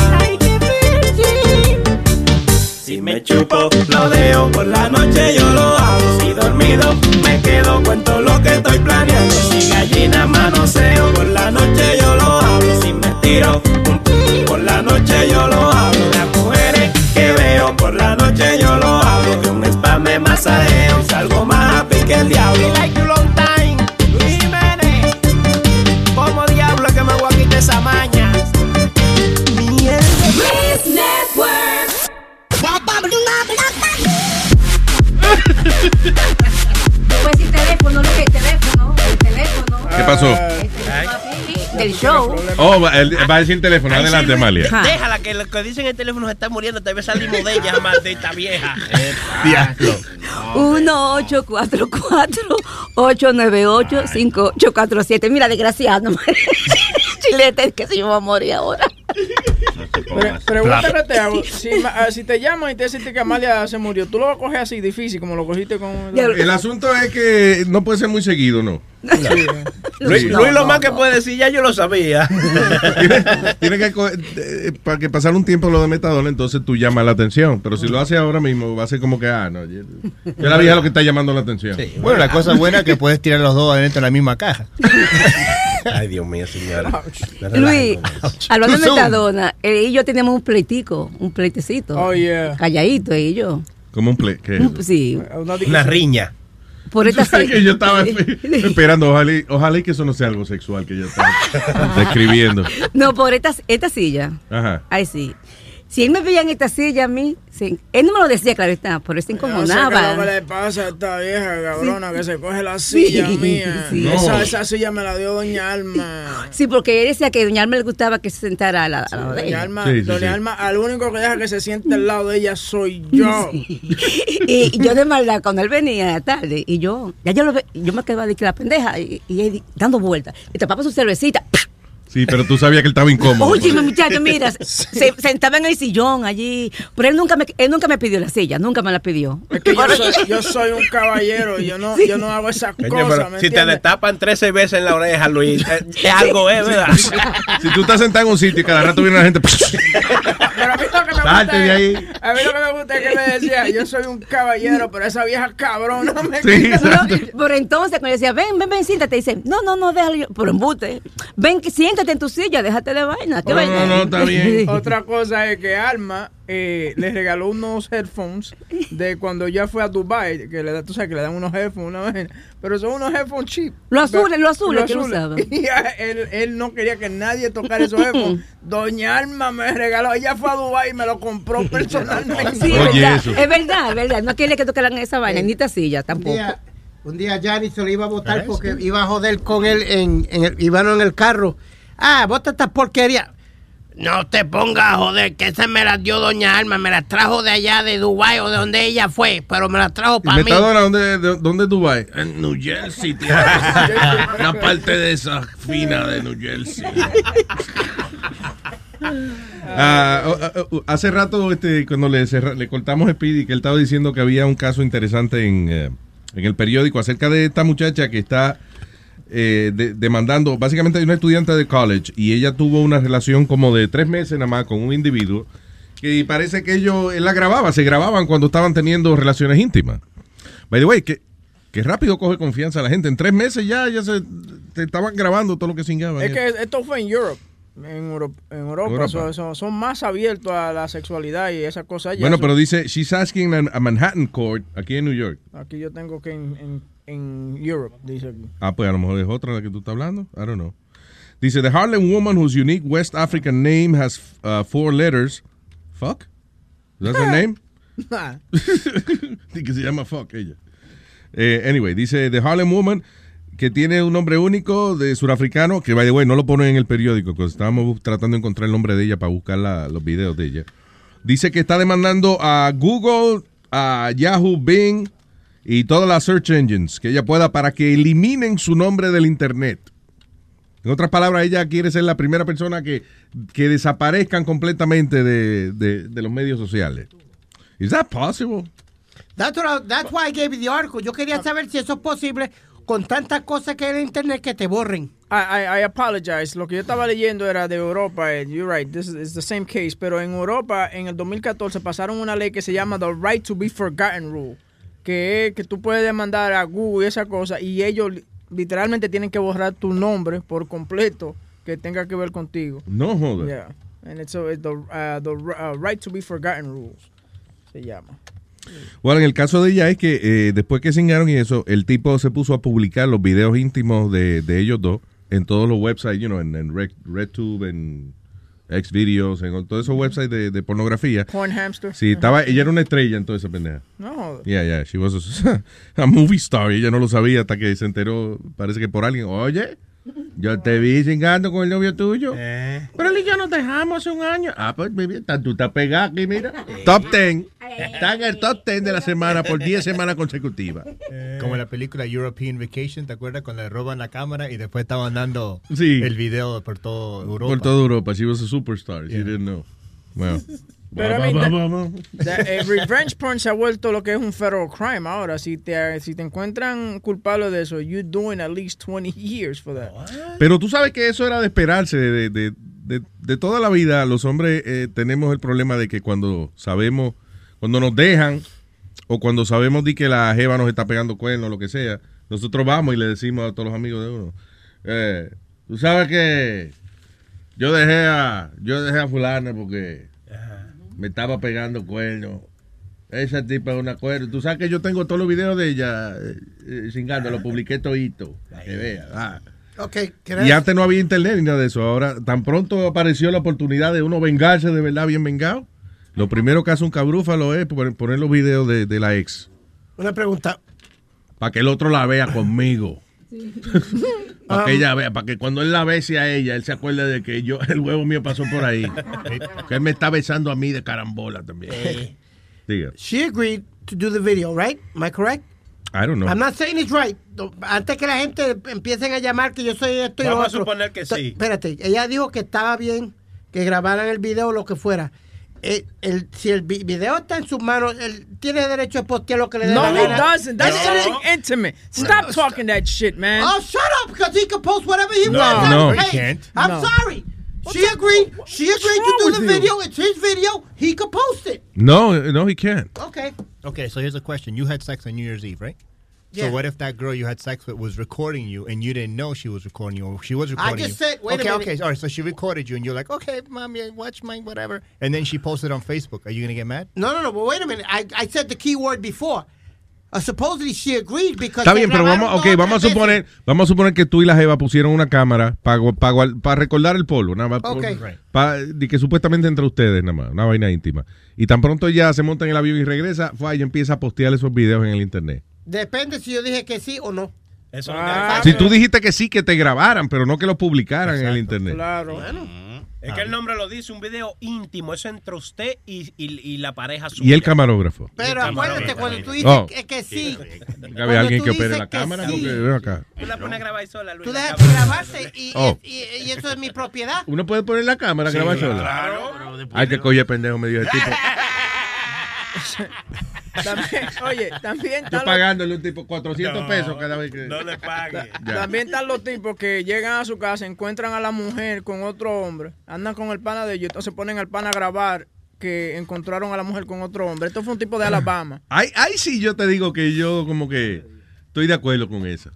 Si me chupo, lo dejo por la noche yo lo hago. Si dormido me quedo, cuento lo que estoy planeando. Si gallina manoseo, por la noche yo lo hablo. Si me tiro, por la noche pasó? Del show. Oh, va, el- va a decir teléfono. Adelante, Amalia. Déjala que lo que dicen en el teléfono se está muriendo. Tal vez salimos de ella, maldita vieja. Diablo. 1-844-898-5847. Mira, desgraciado. Chilete, que se yo a morir ahora. Pre- hago. Si, te llaman y te dicen que Amalia se murió, ¿tú lo vas a coger así difícil como lo cogiste con... El asunto es que no puede ser muy seguido, ¿no? Luis, Sí. Luis lo más que puede decir, ya yo lo sabía. Tiene que co- eh, para que pasar un tiempo lo de metadona, entonces tú llamas la atención. Pero si lo haces ahora mismo, va a ser como que, ah, no. Ya, ya la vieja lo que está llamando la atención. Bueno, la cosa buena es que puedes tirar los dos adentro de la misma caja. Ay, Dios mío, señora. Luis, hablando de. Metadona, él y yo teníamos un pleitico, un pleitecito. Oh, yeah. Calladito, él y yo. Como un. Un- sí. Una riña. Por esta ¿Sabes que yo estaba esperando, ojalá, ojalá y que eso no sea algo sexual que yo estaba describiendo. No, por esta, esta silla. Ajá. Ay, sí. Si él me veía en esta silla a mí, sí, él no me lo decía, claro está, por eso se No sé le pasa a esta vieja cabrona que se coge la Sí, silla mía. sí. Esa, No. esa silla me la dio Doña Alma. Sí, porque él decía que a Doña Alma le gustaba que se sentara a la, a la de Doña ella. Alma, Doña Alma, al único que deja que se siente al lado de ella soy yo. Y yo de maldad, cuando él venía tarde, y yo, ya yo lo ve, yo me quedaba de que la pendeja, y, y él dando vueltas, y tapaba su cervecita. Sí, pero tú sabías que él estaba incómodo. Oye, mi muchacho, mira, se sentaba en el sillón allí, pero él nunca me, él nunca me pidió la silla, nunca me la pidió. Es que yo soy, yo soy un caballero, yo no, yo no hago esas cosas, pero ¿me si te entiendes? destapan 13 veces en la oreja, Luis, eh, es algo, ¿eh? ¿Verdad? Si tú estás sentado en un sitio y cada rato viene la gente. Pero a mí Salte de ahí. A mí lo que me gusta es que me decía, yo soy un caballero, pero esa vieja cabrona me Sí, quita- No, por entonces, cuando yo decía, ven, ven, ven, siéntate, dice, no, no, no, déjalo yo, por embute. Ven, que siéntate en tu silla, déjate de vaina. ¿qué No, vaina? no, no, está bien. Otra cosa es que Alma eh, le regaló unos headphones de cuando ella fue a Dubai, que le da, tú sabes que le dan unos headphones, una vaina, pero son unos headphones cheap. Los azules, los azules que él usaba. Y a- él, él no quería que nadie tocara esos headphones. Doña Alma me regaló, ella fue a Dubai y me lo compró personalmente. Sí, es verdad, es verdad, es verdad. No quería que tocaran esa vaina, ni esta silla Un tampoco. día, un día Gianni se lo iba a votar porque iba a joder con él en, en el, iban en el carro. Ah, bota esta porquería. No te pongas a joder, que esa me las dio Doña Alma, me las trajo de allá de Dubai o de donde ella fue, pero me las trajo ¿Y para mí. Metadona dónde, de- dónde es Dubai? En New Jersey, tío. Una parte de esa fina de New Jersey. Ah, hace rato, este, cuando le, cerra- le cortamos a Speedy, que él estaba diciendo que había un caso interesante en, eh, en el periódico acerca de esta muchacha que está eh, de- demandando. Básicamente, hay una estudiante de college y ella tuvo una relación como de tres meses nada más con un individuo que parece que ellos, él la grababa, se grababan cuando estaban teniendo relaciones íntimas. By the way, ¿qué, Que rápido coge confianza la gente. En tres meses ya, ya se te estaban grabando todo lo que singaban. Es que esto fue en Europe. En, Euro- en Europa, Europa. so- so- son más abiertos a la sexualidad y esas cosas. bueno, pero dice, she's asking a, Manhattan court, aquí en New York. Aquí yo tengo que en, en, en Europe, dice aquí. Ah, pues a lo mejor es otra la que tú estás hablando. I don't know. Dice, the Harlem woman whose unique West African name has uh, four letters. Fuck? Is that her name? Dice que se llama Fuck ella. Eh, anyway, dice The Harlem Woman que tiene un nombre único de surafricano, que by the way no lo ponen en el periódico, porque estábamos tratando de encontrar el nombre de ella para buscar los videos de ella. Dice que está demandando a Google, a Yahoo, Bing y todas las search engines que ella pueda para que eliminen su nombre del internet. En otras palabras, ella quiere ser la primera persona que, que desaparezcan completamente de, de- los medios sociales. Is that possible? That's, that's why I gave you the article. Yo quería saber si eso es posible con tantas cosas que hay en internet que te borren. I, I, I apologize. Lo que yo estaba leyendo era de Europa. and You're right. This is the same case. Pero en Europa, en el 2014, pasaron una ley que se llama The Right to be Forgotten Rule. Que es que tú puedes demandar a Google y esa cosa. Y ellos li- literalmente tienen que borrar tu nombre por completo que tenga que ver contigo. No jodas. Yeah. And it's, uh, the, uh, the uh, Right to be Forgotten Rules. Se llama. Bueno, en el caso de ella es que eh, después que singaron y eso, el tipo se puso a publicar los videos íntimos de, de ellos dos en todos los websites, you know, en, en Rec- RedTube, en Xvideos, en todos esos websites de, de pornografía. Porn Hamster. Sí, estaba, ella era una estrella en toda esa pendeja. No. Yeah, yeah, she was a, a movie star ella no lo sabía hasta que se enteró, parece que por alguien, oye, yo te vi cingando con el novio tuyo. Pero él y yo nos dejamos hace un año. Ah, pues, tú estás pegada aquí, mira. Top 10. Está en el top 10 de la semana por 10 semanas consecutivas. Como en la película European Vacation, ¿te acuerdas? Cuando le roban la cámara y después estaban dando Sí. el video por todo Europa. Por toda Europa. She was a superstar. She didn't know. Well. Pero va, that- va, va. that, eh, revenge porn se ha vuelto lo que es un federal crime ahora. Si te, si te encuentran culpable de eso, you're doing at least 20 years for that. Pero tú sabes que eso era de esperarse. De, de- de- de toda la vida, los hombres eh, tenemos el problema de que cuando sabemos, cuando nos dejan, o cuando sabemos de que la jeva nos está pegando cuernos, lo que sea, nosotros vamos y le decimos a todos los amigos de uno, eh, tú sabes que yo dejé a, yo dejé a fulana porque me estaba pegando cuernos. Esa tipa es una cuerda. Tú sabes que yo tengo todos los videos de ella eh, eh, cingando, lo publiqué todito. para Que vea. ah. Ok, Y antes no había internet ni nada de eso. Ahora, tan pronto apareció la oportunidad de uno vengarse de verdad bien vengado. Lo primero que hace un cabrúfalo es poner, poner los videos de, de la ex. Una pregunta. Para que el otro la vea conmigo. Para que ella vea, para que cuando él la bese a ella, él se acuerde de que yo, el huevo mío pasó por ahí. que él me está besando a mí de carambola también. Diga. She agreed to do the video, right? Am I correct? I don't know. I'm not saying it's right. Antes que la gente empiecen a llamar que yo soy esto y lo Vamos a otro. suponer que sí. Espérate, ella dijo que estaba bien que grabaran el video o lo que fuera. Eh, el- si el video está en sus manos, él tiene derecho a postear lo que le dé No, la he doesn't. That's No. something intimate. Stop talking that shit, man. Oh, shut up, because he can post whatever he No, wants. on no, he can't. I'm No. sorry. She agreed. She agreed to do with the you? video. It's his video. He could post it. No, no, he can't. Okay. Okay, so here's a question. You had sex on New Year's Eve, right? Yeah. So what if that girl you had sex with was recording you and you didn't know she was recording you or she was I recording just you? said- wait a okay, minute. okay, all right. So she recorded you and you're like, okay, mommy, watch my whatever, and then she posted on Facebook. Are you gonna get mad? No, no, no. But wait a minute. I, I said the key word before. Uh, supposedly she agreed because Está bien, pero vamos, okay, vamos a suponer, vamos a suponer que tú y la jeva pusieron una cámara para, para, recordar el polvo, nada más. Ok. por- pa- de que supuestamente entre ustedes nada más, una vaina íntima. Y tan pronto ya se monta en el avión y regresa, fue y empieza a postear esos videos en el internet. Depende si yo dije que sí o no. Eso Ah, si tú dijiste que sí, que te grabaran, pero no que lo publicaran en el internet. Claro. Es que el nombre lo dice, un video íntimo, eso entre usted y, y- y la pareja suya. Y el camarógrafo. Pero acuérdate, cuando tú dices Oh. que, que sí. Que había alguien que opere la cámara. Sí, ven acá. Tú la pones a grabar sola, Luis. tú dejas de grabarse y, Oh. y, y eso es mi propiedad. Uno puede poner la cámara, Sí, grabar sola. claro. Ay, que coye pendejo me dio el tipo. También, oye, también Yo están los- pagándole un tipo 400 No, pesos cada vez que. No le pague. Ya. También están los tipos que llegan a su casa, encuentran a la mujer con otro hombre, andan con el pana de ellos, entonces ponen al pana a grabar que encontraron a la mujer con otro hombre. Esto fue un tipo de Alabama. Ahí, ahí sí yo te digo que yo como que Estoy de acuerdo con esa.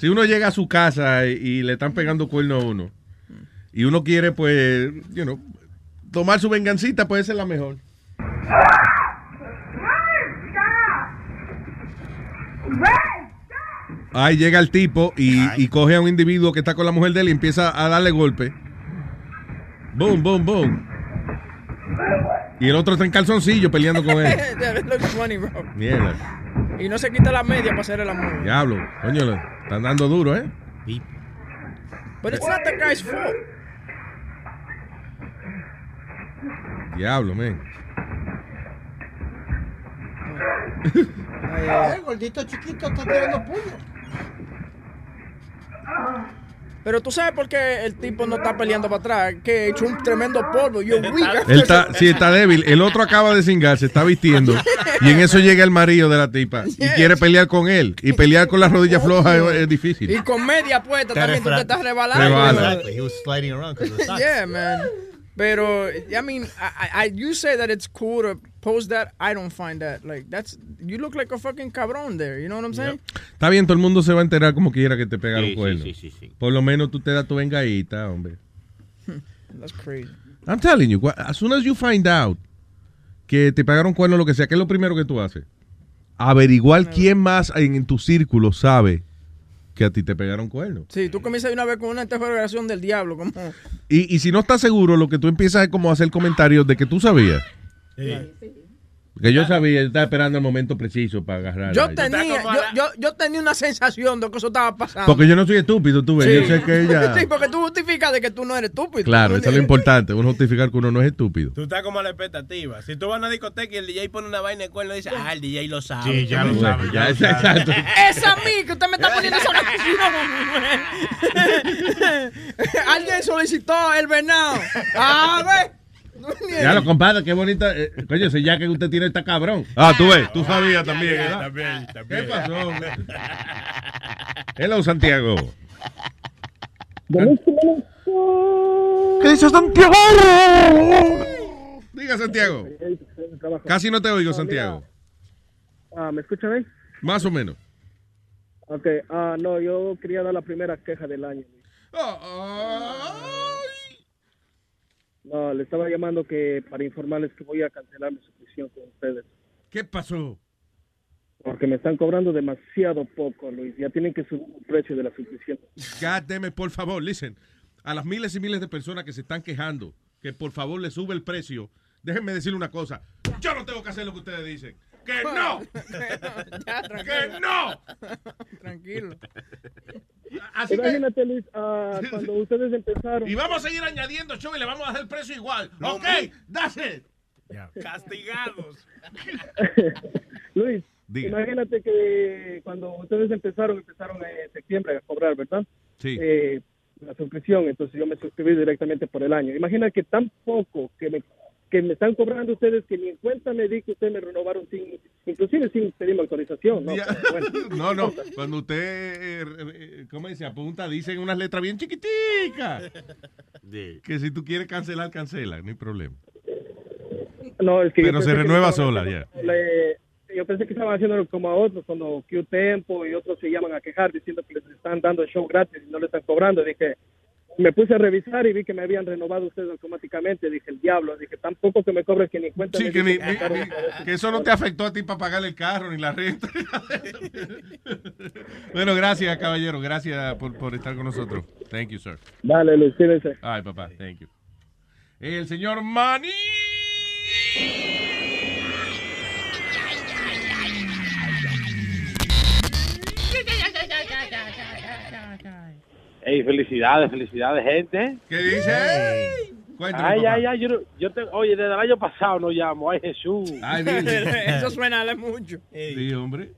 Si uno llega a su casa y, y le están pegando cuerno a uno y uno quiere, pues, you know, tomar su vengancita, puede ser la mejor. Ahí llega el tipo y, y coge a un individuo que está con la mujer de él y empieza a darle golpe. Boom, boom, boom. Y el otro está en calzoncillo peleando con él. That looks funny, bro. Mierda. Y no se quita la media para hacer el amor. Diablo. Coño, le están dando duro, ¿eh? But it's not the guy's fault. Diablo, men. Ay, el gordito chiquito está tirando puño. Pero tú sabes por qué el tipo no está peleando para atrás, que echó un tremendo polvo. Yo. Él está, sí, está débil. El otro acaba de cingar, se está vistiendo. Y en eso llega el marido de la tipa. Y quiere pelear con él. Y pelear con las rodillas flojas es, es difícil. Y con media puesta también tú te estás rebalando. Rebala. Exactly. He was sliding around because of the socks. yeah, man. Pero, I mean, I, I, you say that it's cool to post that. I don't find that. Like, that's, you look like a fucking cabrón there. You know what I'm saying? Está bien, todo el mundo se va a enterar como quiera que te pegaron Sí, cuernos. sí, sí, sí. Por lo menos tú te das tu vengadita, hombre. That's crazy. I'm telling you, as soon as you find out que te pegaron cuernos, lo que sea, ¿qué es lo primero que tú haces? Averiguar quién más en, en tu círculo sabe que a ti te pegaron cuernos. Sí, tú comienzas de una vez con una interrogación del diablo, como... Y, y si no estás seguro, lo que tú empiezas es como a hacer comentarios de que tú sabías. Que yo sabía, yo estaba esperando el momento preciso para agarrar. Yo tenía, yo, yo, yo tenía una sensación de que eso estaba pasando. Porque yo no soy estúpido, tú ves. Yo sé que ella. Sí, porque tú justificas de que tú no eres estúpido. Claro, eso es lo importante. Uno justificar que uno no es estúpido. Tú estás como a la expectativa. Si tú vas a una discoteca y el DJ pone una vaina de cuerno, dice, ah, el DJ lo sabe. Sí, ya lo sabe, ya lo sabe. Exacto. Es a mí que usted me está poniendo esa canción. Alguien solicitó el venado. A ver. Ya lo compadre, qué bonita. eh, coño, ese ya que usted tiene está cabrón. Ah, tú ves, tú sabías también, ¿verdad? También, ¿Qué pasó? Hello, Santiago. ¿Qué dice Santiago? Diga, Santiago. Casi no te oigo, Santiago. Ah, ¿Me escuchan ahí? Más o menos. Ok, ah, no, yo quería dar la primera queja del año. No, le estaba llamando que para informarles que voy a cancelar mi suscripción con ustedes. ¿Qué pasó? Porque me están cobrando demasiado poco, Luis. Ya tienen que subir el precio de la suscripción. It, por favor, listen. A las miles y miles de personas que se están quejando, que por favor le sube el precio, déjenme decirle una cosa. Yo no tengo que hacer lo que ustedes dicen. ¡Que no! ¡Que no! Tranquilo. Así que- Imagínate, Luis, ah, cuando ustedes empezaron. Y vamos a seguir añadiendo show y le vamos a dar el precio igual. No, ok, that's it. Castigados. Luis, Diga. imagínate que cuando ustedes empezaron, empezaron en septiembre a cobrar, ¿verdad? Sí. Eh, la suscripción, entonces yo me suscribí directamente por el año. Imagina que tan poco que me, que me están cobrando ustedes que ni en cuenta me di que ustedes me renovaron sin, inclusive sin pedirme autorización, ¿no? Bueno, No, no. Cuando usted, eh, eh, ¿cómo dice? Apunta, dicen unas letras bien chiquiticas. Que si tú quieres cancelar, cancela, no hay problema. No, es que yo Pero se que renueva sola, ya. le- yo pensé que estaban haciendo como a otros, cuando Q Tempo y otros se llaman a quejar diciendo que les están dando el show gratis y no le están cobrando. Dije, me puse a revisar y vi que me habían renovado ustedes automáticamente. Dije, el diablo, dije, tampoco que me cobren que ni cuenta. Sí, que, ni- que ni- ni- eso. que eso no te afectó a ti para pagar el carro ni la renta. bueno, gracias, caballero. Gracias por, por estar con nosotros. Thank you, sir. Dale, Luis. Ay, papá, thank you. El señor Manny. Ey, felicidades, felicidades, gente. ¿Qué dice? Cuéntame, Ay, papá. ay, ay, yo, yo te, oye, desde el año pasado no llamo, ay Jesús. Ay. Eso suena a mucho. Sí, hombre.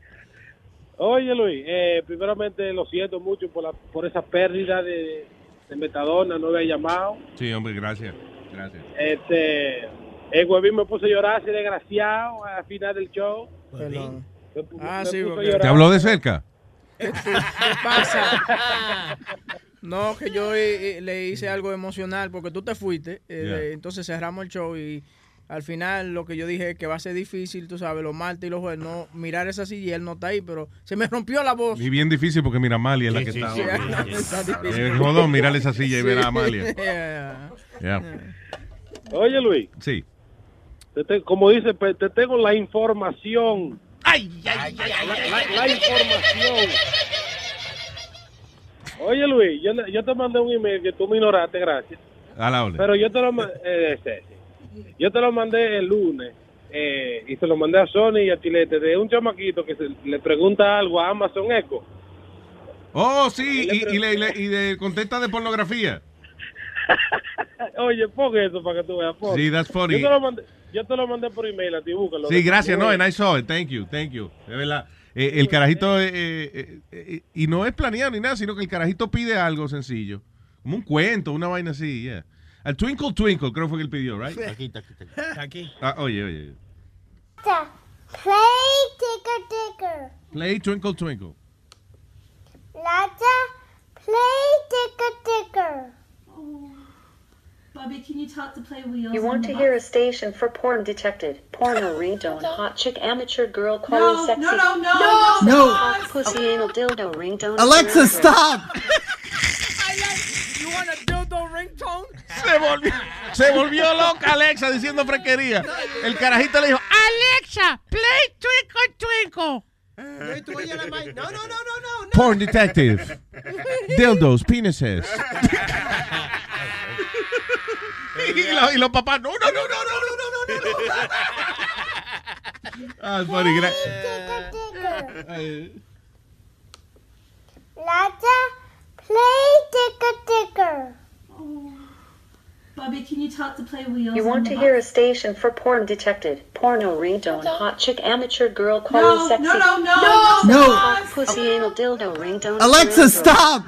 Oye, Luis, eh, primeramente lo siento mucho por, la, por esa pérdida de, de metadona, no había llamado. Sí, hombre, gracias. Gracias. Este, el huevín me puso a llorar, ese desgraciado, al final del show. Me Ah, me sí, porque-. ¿Te habló de cerca? ¿Qué pasa? No, que yo eh, eh, le hice algo emocional porque tú te fuiste. eh, Yeah. Entonces cerramos el show y Al final, lo que yo dije es que va a ser difícil, tú sabes, los martes y los jueves, no mirar esa silla y él no está ahí, pero se me rompió la voz. Y bien difícil porque mira, Amalia es la que sí, está. sí. ahora. Está difícil. Jodón, mirar esa silla y ver a Sí. Amalia. Yeah. Yeah. Oye, Luis, Sí. te te- como dice, te tengo la información. Ay, ay, ay, La, la- la información. Oye, Luis, yo, te mandé un email que tú me ignoraste, gracias. A la orden. Pero yo te lo, eh, yo te lo mandé el lunes eh, y se lo mandé a Sony y a Chilete de un chamaquito que se, le pregunta algo a Amazon Echo. Oh, sí, y, y, le, y, le- y contesta de pornografía. Oye, pon eso para que tú veas. pon. Sí, that's funny. Yo te lo mandé, yo te lo mandé por email a ti, búscalo. Sí, gracias, no, and I saw it. Thank you, thank you. De verdad. Eh, el carajito, eh, eh, eh, y no es planeado ni nada, sino que el carajito pide algo sencillo. Como un cuento, una vaina así, yeah. Al Twinkle Twinkle, creo fue que él pidió, right? Aquí, aquí, aquí. Aquí. Ah, oye, oye. Play ticker ticker. Play Twinkle Twinkle. Lata, play ticker ticker. Bobby, can you talk to play wheels? You want to hear a station for porn detected, porno ringtone, hot chick, amateur girl, No, calling sexy. no, no, no, no, No. no. Hot pussy, anal dildo ringtone. Alexa, girl, stop. You want a dildo ringtone? Se volvió, se volvió loca Alexa diciendo frequería. El carajito le dijo, Alexa, play Twinkle Twinkle. No, no, no, no, no. Porn Detective. Dildos, penises. Y, lo- y los papás, no, no, no, no, no, no, no, no, no. Ah, funny, gra- Lata, play ticker ticker. Bobby, can you talk to play wheels? You want on to the hear a bus? station for porn detected, porno ringtone, hot chick, amateur girl, calling No, sexy. no, no, no, No. No. Hot pussy, anal dildo ringtone. Alexa, girl, stop.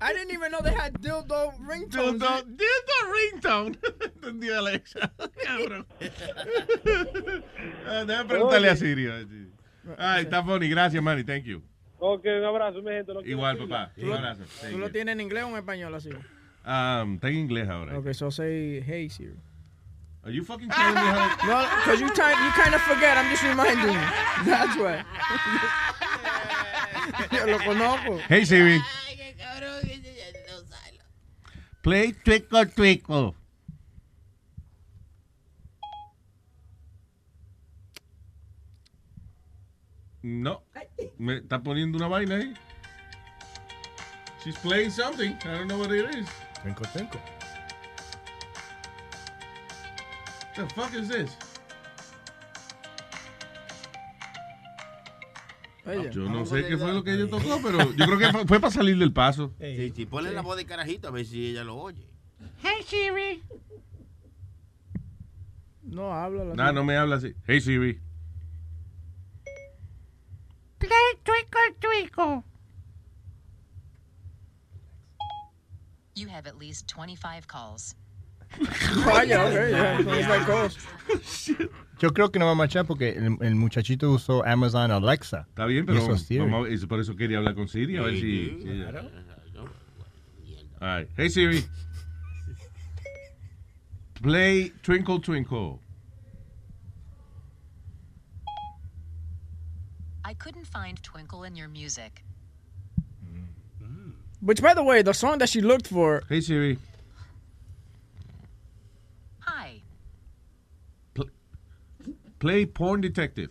I didn't even know they had dildo ringtones. Dildo, dildo ringtone. Entendió Alexa. Cabrón. Ah, Déjame preguntarle a Sirio. Ay, está funny. Gracias, Manny. Thank you. Ok, un abrazo, mi gente. Igual, papá. Un abrazo. Thank ¿Tú lo you. tienes en inglés o en español así? Um, está en inglés ahora. Okay, so say, hey Siri. Are you fucking telling me how? Well, because you, you kind of forget, I'm just reminding you. That's why. Yo lo conozco. Hey, Siri. Play Twinkle Twinkle. No. Me está poniendo una vaina ahí. She's playing something. I don't know what it is. Twinkle, twinkle. The fuck is this? Oye. Yo no sé qué fue lo que ella tocó, pero yo creo que fue- fue para salir del paso. Sí, sí, ponle la voz de carajito a ver si ella lo oye. Hey Siri. No, habla. Nah, no me habla así. Hey Siri. Play Twinkle Twinkle. You have at least 25 calls. Vaya, ok. Yo creo que no va a marchar porque el, el muchachito usó Amazon Alexa. Está bien, pero eso es vamos ver, por eso quería hablar con Siri, a ver si... All right. Hey Siri. Play Twinkle Twinkle. I couldn't find Twinkle in your music. Which, by the way, the song that she looked for. Hey Siri. Play Porn Detective.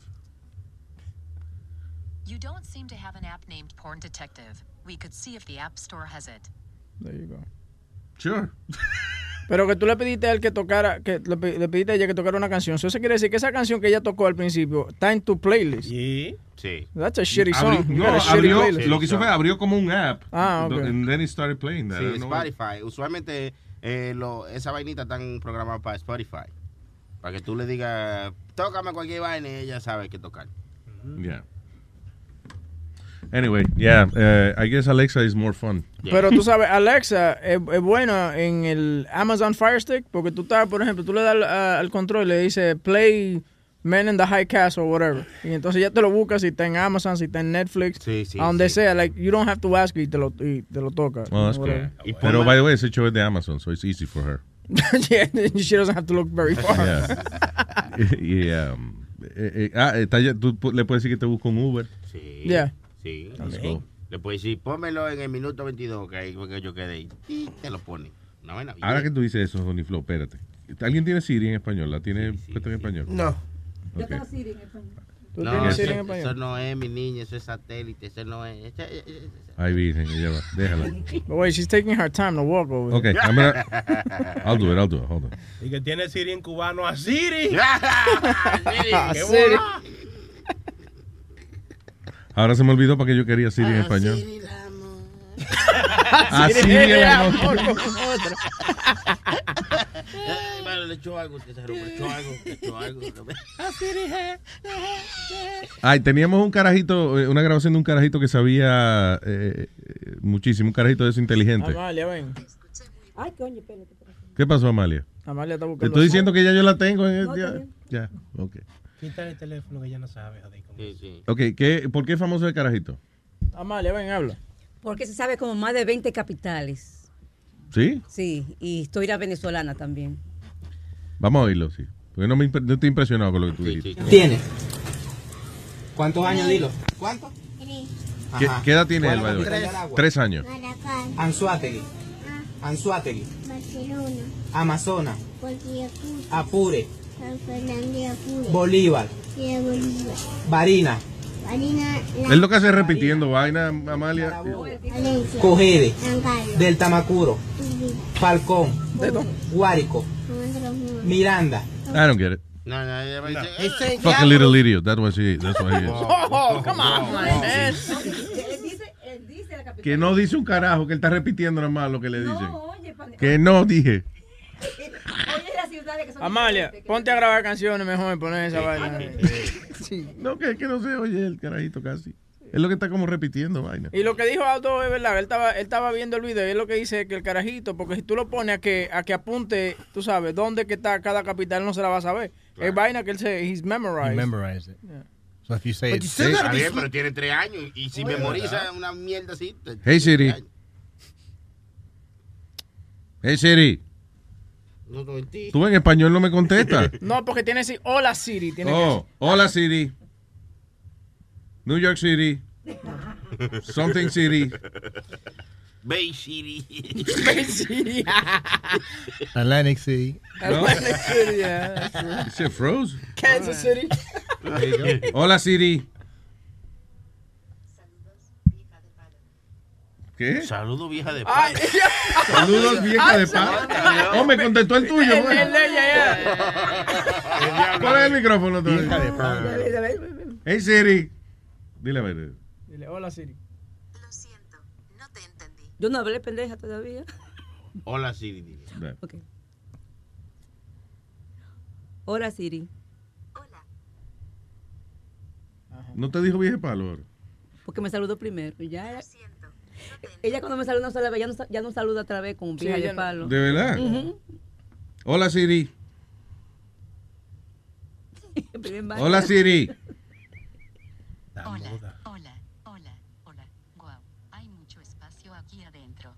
You don't seem to have an app named Porn Detective. We could see if the App Store has it. There you go. Sure. Pero que tú le pediste a él que tocara, que le, le pediste a ella que tocara una canción. So, eso quiere decir que esa canción que ella tocó al principio está en tu playlist. Sí. That's a shitty song. Abri- You no, a shitty abrió, playlist. lo que hizo fue abrió como un app. Ah, ok. And then it started playing that. Sí, don't know Spotify. Usualmente eh, lo, esa vainita están programadas para Spotify. Para que tú le digas, tócame cualquier vaina y ella sabe qué tocar. Yeah. Anyway, yeah, uh, I guess Alexa is more fun. Pero tú sabes, Alexa es, es buena en el Amazon Fire Stick porque tú estás, por ejemplo, tú le das al, a- al control y le dices play Men in the High Castle, whatever. Y entonces ya te lo buscas si está en Amazon, si está en Netflix, a donde sea. Like, you don't have to ask y te lo, y te lo toca. Oh, that's cool. Pero, by the way, ese show es de Amazon, so it's easy for her. yeah, she doesn't have to look very far. Yeah. y, um, eh, eh, ah, está ya- tú le puedes decir que te busque un Uber. Sí. Yeah. Sí. Let's Sí. go. Le puedes decir, pónmelo en el minuto 22, que ahí que yo quedé ahí. Y te lo pone. Vaina bien. Ahora que tú dices eso, Donny Flow, espérate. ¿Alguien tiene Siri en español? ¿La tiene puesta en español? No. Ok. ¿Tú No, tienes eso, Siri en español? Eso no es, mi niña, eso es satélite, eso no es... eso- eso- eso- Ay, virgen, ella va. Déjala. But wait, she's taking her time to walk over. Ok, I'm gonna- I'll do it, I'll do it. Hold on. Y que tiene Siri en cubano a Siri. Siri. ¡Qué Siri. Ahora se me olvidó para que yo quería Siri en español. Ah, A Siri el amor. Ay, vale, le echó algo, usted se le echó algo, echó algo. Ay, teníamos un carajito, eh, una grabación de un carajito que sabía eh, eh, muchísimo, un carajito de eso inteligente. Amalia, ven. Ay, coño, espérate. ¿Qué pasó, Amalia? Amalia está Te buscando. estoy diciendo que ya yo la tengo. eh, No, ya, ya, ok. Quítale el teléfono que ya no sabe, joder. con eso. Ok, ¿qué, ¿por qué es famoso el carajito? Amalia, ven, habla. Porque se sabe como más de 20 capitales. ¿Sí? Sí, y historia venezolana también. Vamos a oírlo, sí. Porque no, me no estoy impresionado con lo que tú dijiste. ¿Tiene? ¿Cuántos años, dilo? ¿Cuánto? ¿Qué, qué edad tiene él, ¿Cuál by es agua? Tres años. Maracay, Anzuategui. Anzuategui. Barcelona, Amazonas. Apure. San Fernando de Apure, Bolívar. Bolívar, Barina. Marina, Él lo que hace es repitiendo vaina, Amalia. Cogede. Del Tamacuro. Falcón. Guárico. Miranda. I don't get it. No, no, va a Fucking little idiot. That's what he, that's what he is. Oh, come on, man. La. Que no dice un carajo, que él está repitiendo nada más lo que le dicen. No, oye, Que no dije. oye las ciudades que son Amalia, ponte a grabar canciones mejor y poner esa vaina. No, que, que no se oye el carajito casi. Es lo que está como repitiendo vaina. Y lo que dijo Auto es verdad, él estaba, él estaba viendo el video y es lo que dice que el carajito, porque si tú lo pones a que, a que apunte, tú sabes, dónde que está cada capital, no se la va a saber. Es vaina que él se, he's memorized. He memorized it. Yeah. So if you say But it you still bien, pero tiene tres años y si memoriza una mierda así. Hey Siri. Hey Siri. No, no. Tú en español no me contestas. No, porque tiene que decir hola Siri. Tiene Oh, hola Siri. New York City. Something City. Bay City. Bay City. Atlantic City. Atlantic City, yeah, that's true. It said froze. Kansas City. There you go. Hola Siri. ¿Qué? Saludos, vieja de Ay, Saludos, vieja de paz. Oh, me contestó el tuyo. El- pues. ¿Cuál es el micrófono? Vieja de paz. Hey Siri. Dile a ver. Dile hola Siri. Yo no hablé pendeja todavía. Hola, Siri. Ok. Hola, Siri. No te dijo vieja palo ahora. Porque me saludó primero. Y ya ella, ella cuando me saluda, no saluda, ya no, ya no saluda otra vez con Sí, vieja de no- palo. ¿De verdad? Hola Siri. Hola Siri. Hola, hola, hola, hola. Guau, hay mucho espacio aquí adentro.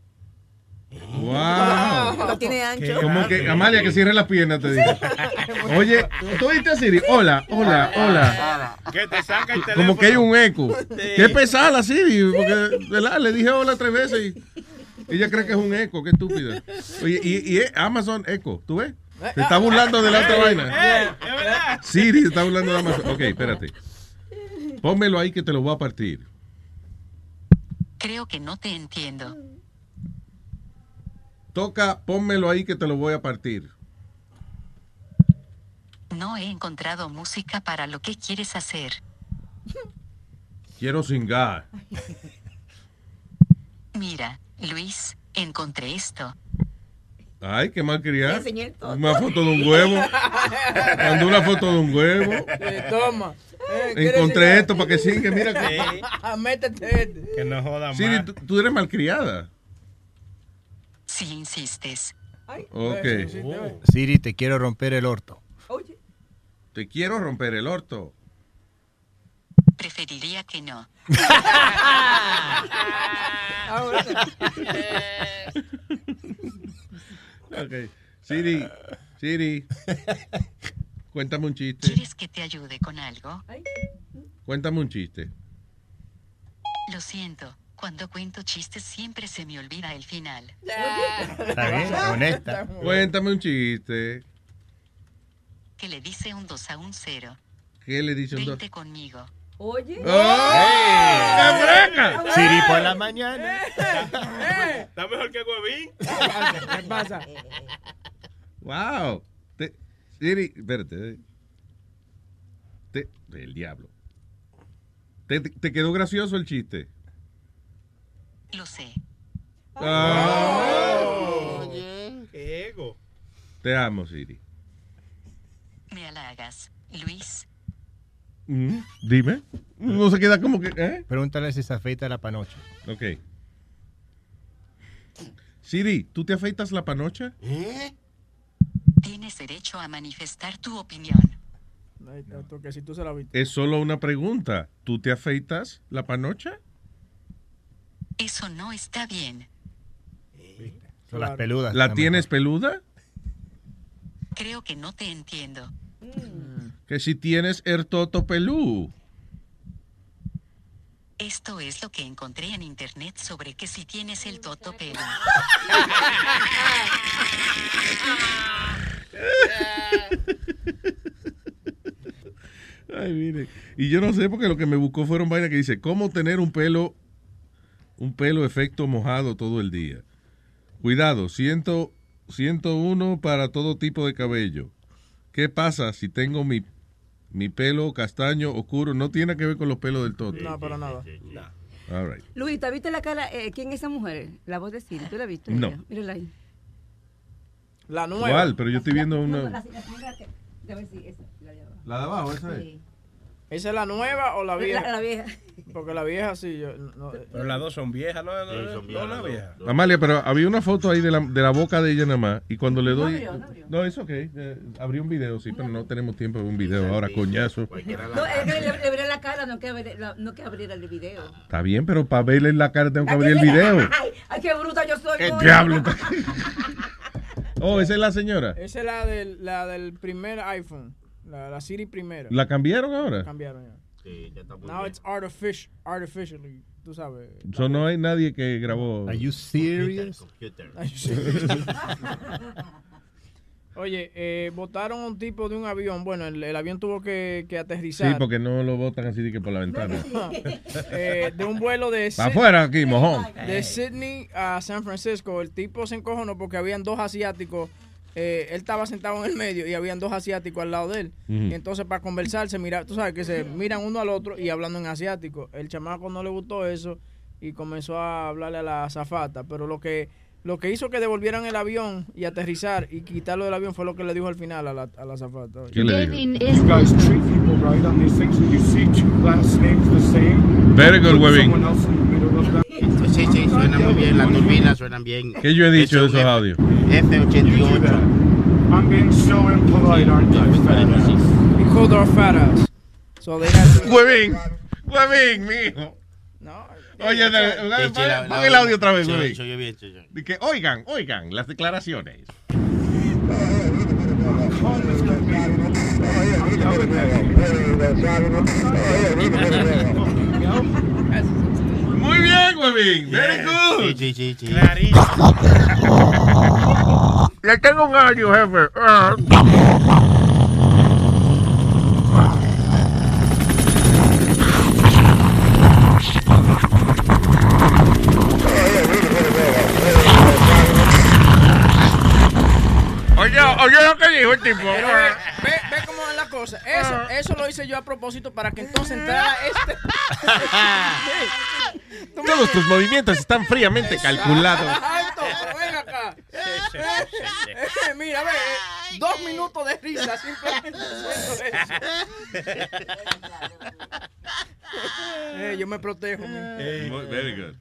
Wow. Lo tiene ancho. Como que Amalia que cierre las piernas te dice. Oye, ¿tú oíste a Siri? Hola, hola, hola. Que te saca el teléfono. Como que hay un eco. Sí. Qué pesada la Siri, porque ¿verdad? le dije hola tres veces y ella cree que es un eco, qué estúpida. Oye, y, Amazon Echo, ¿tú ves? Se está burlando de la otra vaina. Eh, verdad. Siri se está burlando de Amazon. Ok, espérate. Pónmelo ahí que te lo voy a partir. Creo que no te entiendo. Toca, pónmelo ahí que te lo voy a partir. No he encontrado música para lo que quieres hacer. Quiero singar. Mira, Luis, encontré esto. Ay, qué mal toto. Una foto de un huevo. Mandó una foto de un huevo. Toma. Eh, ¿quieres Encontré esto para que singa. Mira que. Métete este. Que no joda Siri, más. tú, tú eres malcriada. Si insistes. Ok. Siri, te quiero romper el orto. Te quiero romper el orto. Preferiría que no. Ok. Siri, Siri. Cuéntame un chiste. ¿Quieres que te ayude con algo? Cuéntame un chiste. Lo siento. Cuando cuento chistes siempre se me olvida el final. Está bien, honesta. Cuéntame un chiste. Que le dice un 2 a un 0. ¿Qué le dice un dos? Vente conmigo. Oye. ¡Oh! ¡Qué freca! Siri por la mañana. Está mejor que Huevín. ¿Qué pasa? Wow. Siri, espérate. eh. Te- el diablo. ¿Te, te quedó gracioso el chiste? Lo sé. Ah. Qué ego. Te amo, Siri. Me halagas. Luis, Mm, Dime. No se queda como que. ¿eh? Pregúntale si se afeita la panocha. Ok. Siri, ¿tú te afeitas la panocha? Tienes derecho a manifestar tu opinión. Ahí está, tú, que si tú se la viste. Es solo una pregunta. ¿Tú te afeitas la panocha? Eso no está bien. Son las peludas. ¿La tienes peluda? Creo que no te entiendo. Que si tienes el toto pelú. Esto es lo que encontré en internet sobre que si tienes el toto pelo. Ay, mire. Y yo no sé porque lo que me buscó fueron vainas que dice, ¿cómo tener un pelo, un pelo efecto mojado todo el día? Cuidado, ciento, 101 para todo tipo de cabello. ¿Qué pasa si tengo mi, mi pelo castaño oscuro? No tiene que ver con los pelos del toto. No, para nada. All right. Luis, ¿te viste la cara? eh, ¿Quién es esa mujer? La voz de Siri, ¿tú la viste? No. Mira, Mírala ahí. La nueva. ¿Cuál? Pero yo estoy viendo No, una... la, de abajo. La de abajo, esa es. ¿Esa es la nueva o la vieja? La- la vieja. Porque la vieja sí. Yo, no, Pero las dos son viejas, ¿no? No, son no, viejas, la vieja. Amalia, pero había una foto ahí de la, de la boca de ella nada más. Y cuando le doy. abrió, no abrió. No, es ok. eh, abrí un video, sí, pero no tenemos tiempo de un video ahora, coñazo. No, es que le, le veré la cara, no que, abrir- no que abrir el video. Está bien, pero para verle la cara tengo que abrir el video. Ay, ay, qué bruta yo soy. ¿Qué coño. diablo? Oh, esa es la señora. Esa es la del, la del primer iPhone. La, la Siri primera. ¿La cambiaron ahora? Cambiaron ya. Sí, ya está muy Now bien. it's artificial, artificially, tú sabes. So, no hay nadie que grabó. Are you serious? Are you serious? Oye, eh, botaron a un tipo de un avión. Bueno, el, el avión tuvo que, que Sí, aterrizar. porque no lo botan así de que por la ventana. Eh, de un vuelo de Para afuera aquí, mojón. de Sydney a San Francisco. El tipo se encojonó porque habían dos asiáticos. eh, él estaba sentado en el medio y habían dos asiáticos al lado de él. Y entonces para conversar se mira, tú sabes que se miran uno al otro y hablando en asiático. El chamaco no le gustó eso y comenzó a hablarle a la azafata. Pero lo que lo que hizo que devolvieran el avión y aterrizar y quitarlo del avión fue lo que le dijo al final a la, a la azafata. ¿Qué le dijo? You guys treat people right on these things when you see two glass snakes the same. Very good, Webin. Sí, sí, suena muy bien, las turbinas suenan bien. ¿Qué yo he dicho de esos audios? F88. I'm being so impolite, aren't I? He called our fat ass. So they had to- Huevín, huevín, mijo. Oye, pon el audio otra vez. De que, oigan, oigan, las declaraciones. Muy bien, Huevín. Very good. Sí, sí, sí, sí. Le tengo un audio, jefe. Oye, lo que dijo el tipo. Pero ve, ve, ve cómo es la cosa. Eso, eso lo hice yo a propósito para que entonces entrara este. Tú Todos tus movimientos están fríamente calculados. Exacto, pero ven acá. Eh, Mira, ve, eh, dos minutos de risa simplemente eso. Eh, yo me protejo. mi. Muy- Very good.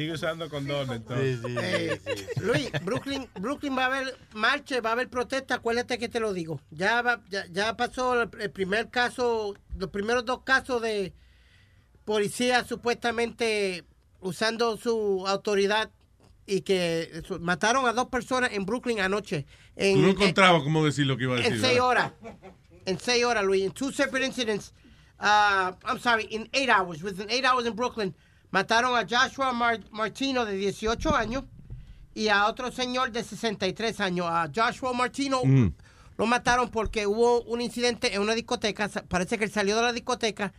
Sigue usando condones, entonces. Eh, Luis, Brooklyn, Brooklyn va a haber marcha, va a haber protesta, acuérdate que te lo digo. Ya, va- ya, ya pasó el, primer caso, los primeros dos casos de policía supuestamente usando su autoridad y que mataron a dos personas en Brooklyn anoche. En, Tú no en- encontrabas cómo decir lo que iba a decir. en seis ¿verdad? horas. En seis horas, Luis. In two separate incidents. Uh, I'm sorry, in eight hours. Within eight hours in Brooklyn. Mataron a Joshua Mar- Martino de 18 años y a otro señor de 63 años. A Joshua Martino Mm. lo mataron porque hubo un incidente en una discoteca. Parece que él salió de la discoteca,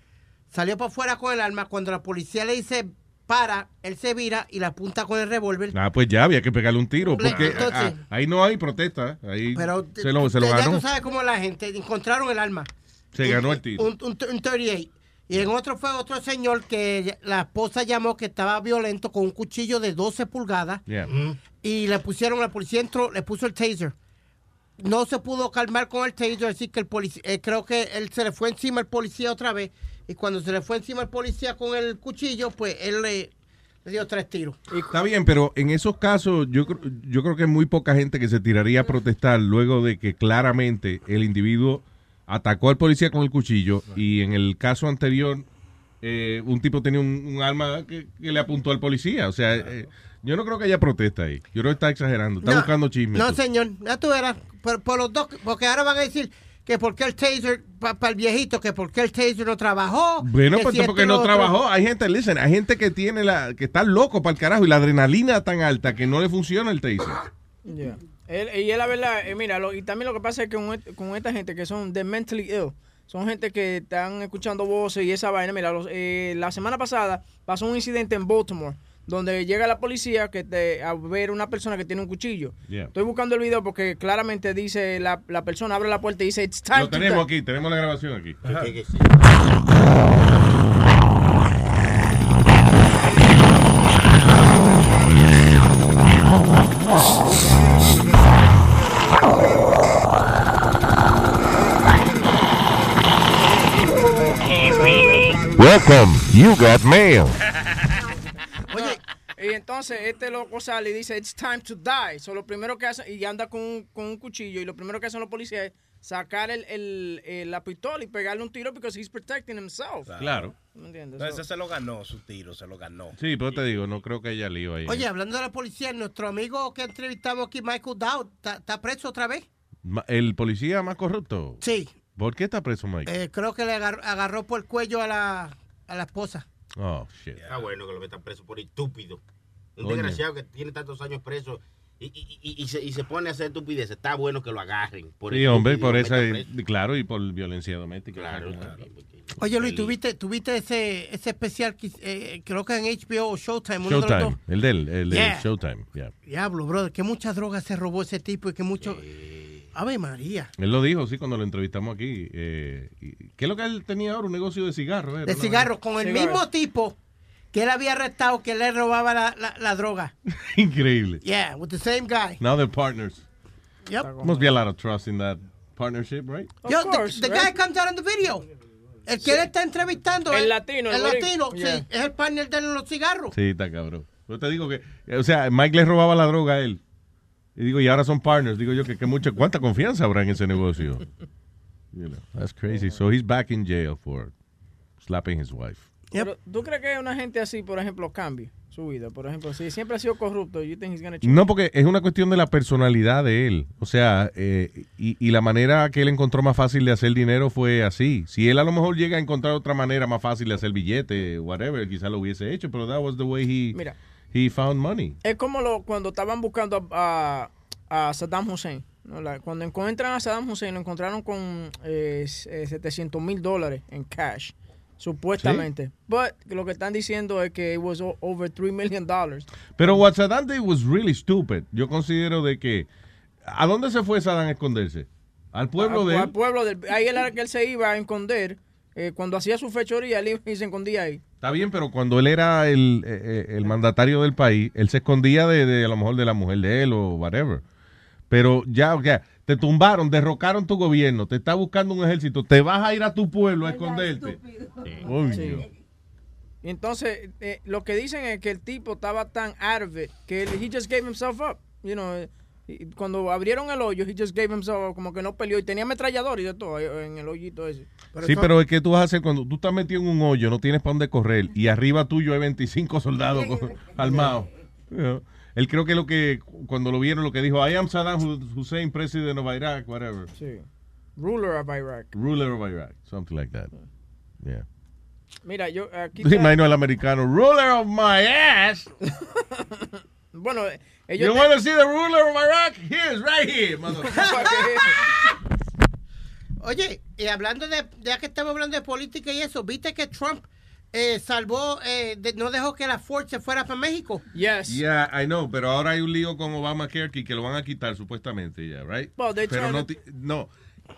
salió para afuera con el arma. Cuando la policía le dice para, él se vira y la apunta con el revólver. Ah, pues ya había que pegarle un tiro. Porque entonces- ah, ahí no hay protesta. ¿eh? Ahí Pero se lo, se lo ya ganó. tú sabes cómo la gente encontraron el arma. Se ganó el tiro. Un, un, un 38. Y en otro fue otro señor que la esposa llamó que estaba violento con un cuchillo de 12 pulgadas. Yeah. Y le pusieron, la policía entró, le puso el taser. No se pudo calmar con el taser, así que el policía, creo que él se le fue encima al policía otra vez. Y cuando se le fue encima al policía con el cuchillo, pues él le, le dio tres tiros. Está bien, pero en esos casos yo, yo creo que hay muy poca gente que se tiraría a protestar luego de que claramente el individuo atacó al policía con el cuchillo y en el caso anterior eh, un tipo tenía un, un arma que, que le apuntó al policía. O sea, eh, yo no creo que haya protesta ahí. Yo creo que está exagerando. Está No, buscando chismes. No, tú. señor, ya tú verás. Por, por los dos, porque ahora van a decir que por qué el taser, para el viejito, que por qué el taser no trabajó. Bueno, pues si porque esto y no otro. trabajó. Hay gente, listen, hay gente que tiene la, que está loco para el carajo y la adrenalina tan alta que no le funciona el taser. Yeah. Él- y es la verdad, eh, mira, lo- y también lo que pasa es que con, et- con esta gente que son de mentally ill, son gente que están escuchando voces y esa vaina. Mira, los- eh, la semana pasada pasó un incidente en Baltimore donde llega la policía que te, a ver una persona que tiene un cuchillo. Yeah. Estoy buscando el video porque claramente dice la, la persona abre la puerta y dice It's time Lo to tenemos die". aquí, tenemos la grabación aquí. Welcome, you got mail. Oye, y entonces este loco sale y dice, it's time to die. So, lo primero que hace, y anda con un, con un cuchillo, y lo primero que hacen los policías es sacar el, el- el- la pistola y pegarle un tiro because he's protecting himself. Claro. ¿Me entiendes? Entonces So- se lo ganó, su tiro, se lo ganó. Sí, pero te digo, no creo que haya lío ahí. Oye, hablando de la policía, nuestro amigo que entrevistamos aquí, Michael Dowd, ¿está, preso otra vez? ¿El policía más corrupto? Sí. ¿Por qué está preso Mike? Eh, creo que le agarró, agarró por el cuello a la, a la esposa. Oh, shit. Está bueno que lo metan preso por estúpido. Un desgraciado que tiene tantos años preso y, y- y- y se, y se pone a hacer estupideces. Está bueno que lo agarren. Por Sí, hombre, por esa, claro, y por violencia doméstica. Claro, Claro. Oye, Luis, ¿tuviste, tuviste ese, ese especial, que, eh, creo que en HBO o Showtime? Showtime, el del, el de Yeah. Showtime, yeah. Diablo, brother, que muchas drogas se robó ese tipo y que mucho... Ave María. Él lo dijo, sí, cuando lo entrevistamos aquí. Eh, ¿Qué es lo que él tenía ahora? Un negocio de cigarros. era, De cigarros, con el mismo tipo que él había arrestado, que le robaba la, la, la droga. Increíble. Yeah, with the same guy. Now they're partners. Yep. Must be a lot of trust in that partnership, right? Yo, the, the guy comes out in the video. El que él está entrevistando. El es- latino, el latino, Yeah. sí. Es el partner de los cigarros. Sí, está cabrón. Yo te digo que, o sea, Mike le robaba la droga a él. Y digo, y ahora son partners. Digo yo que, que mucha, cuánta confianza habrá en ese negocio. You know, that's crazy. So he's back in jail for slapping his wife. Pero, ¿Tú crees que una gente así, por ejemplo, cambie su vida? Por ejemplo, si siempre ha sido corrupto, you think he's gonna change? No, porque es una cuestión de la personalidad de él. O sea, eh, y, y la manera que él encontró más fácil de hacer dinero fue así. Si él a lo mejor llega a encontrar otra manera más fácil de hacer billete, whatever, quizá lo hubiese hecho, pero that was the way he, Mira. He found money. Es como lo, cuando estaban buscando a, a- a Saddam Hussein. ¿no? La- cuando encuentran a Saddam Hussein, lo encontraron con eh, eh, 700 mil dólares en cash, supuestamente. But lo que están diciendo es que it was over 3 million dollars. Pero what Saddam did was really stupid. Yo considero de que... ¿A dónde se fue Saddam a esconderse? Al pueblo Al- de al pueblo del- ahí era que él se iba a esconder. eh, cuando hacía su fechoría, él se escondía ahí. Está bien, pero cuando él era el, eh, eh, el mandatario del país, él se escondía de, de a lo mejor de la mujer de él o whatever. Pero ya, o sea, te tumbaron, derrocaron tu gobierno, te está buscando un ejército, te vas a ir a tu pueblo a esconderte. Y entonces, eh, lo que dicen es que el tipo estaba tan it que él, he just gave himself up. You know, cuando abrieron el hoyo, he just gave himself como que no peleó y tenía ametrallador y de todo eh, en el hoyito ese. sí, pero es que tú vas a hacer cuando tú estás metido en un hoyo, no tienes para dónde correr y arriba tuyo hay 25 soldados armados. Él creo que lo que cuando lo vieron lo que dijo, I am Saddam Hu- Hussein, president of Iraq, whatever. Sí. Ruler of Iraq. Ruler of Iraq, something like that. Yeah. Mira, yo aquí. Te imaginas al americano, ruler of my ass. Bueno, ellos. You want to see the ruler of Iraq? He is right here, motherfucker. Oye, y hablando de, ya que estamos hablando de política y eso, ¿viste que Trump eh, salvó, eh, de- no dejó que la Ford se fuera para México? Yes. Yeah, I know, pero ahora hay un lío con Obamacare que, que lo van a quitar supuestamente ya, right? Well, pero no, to- no,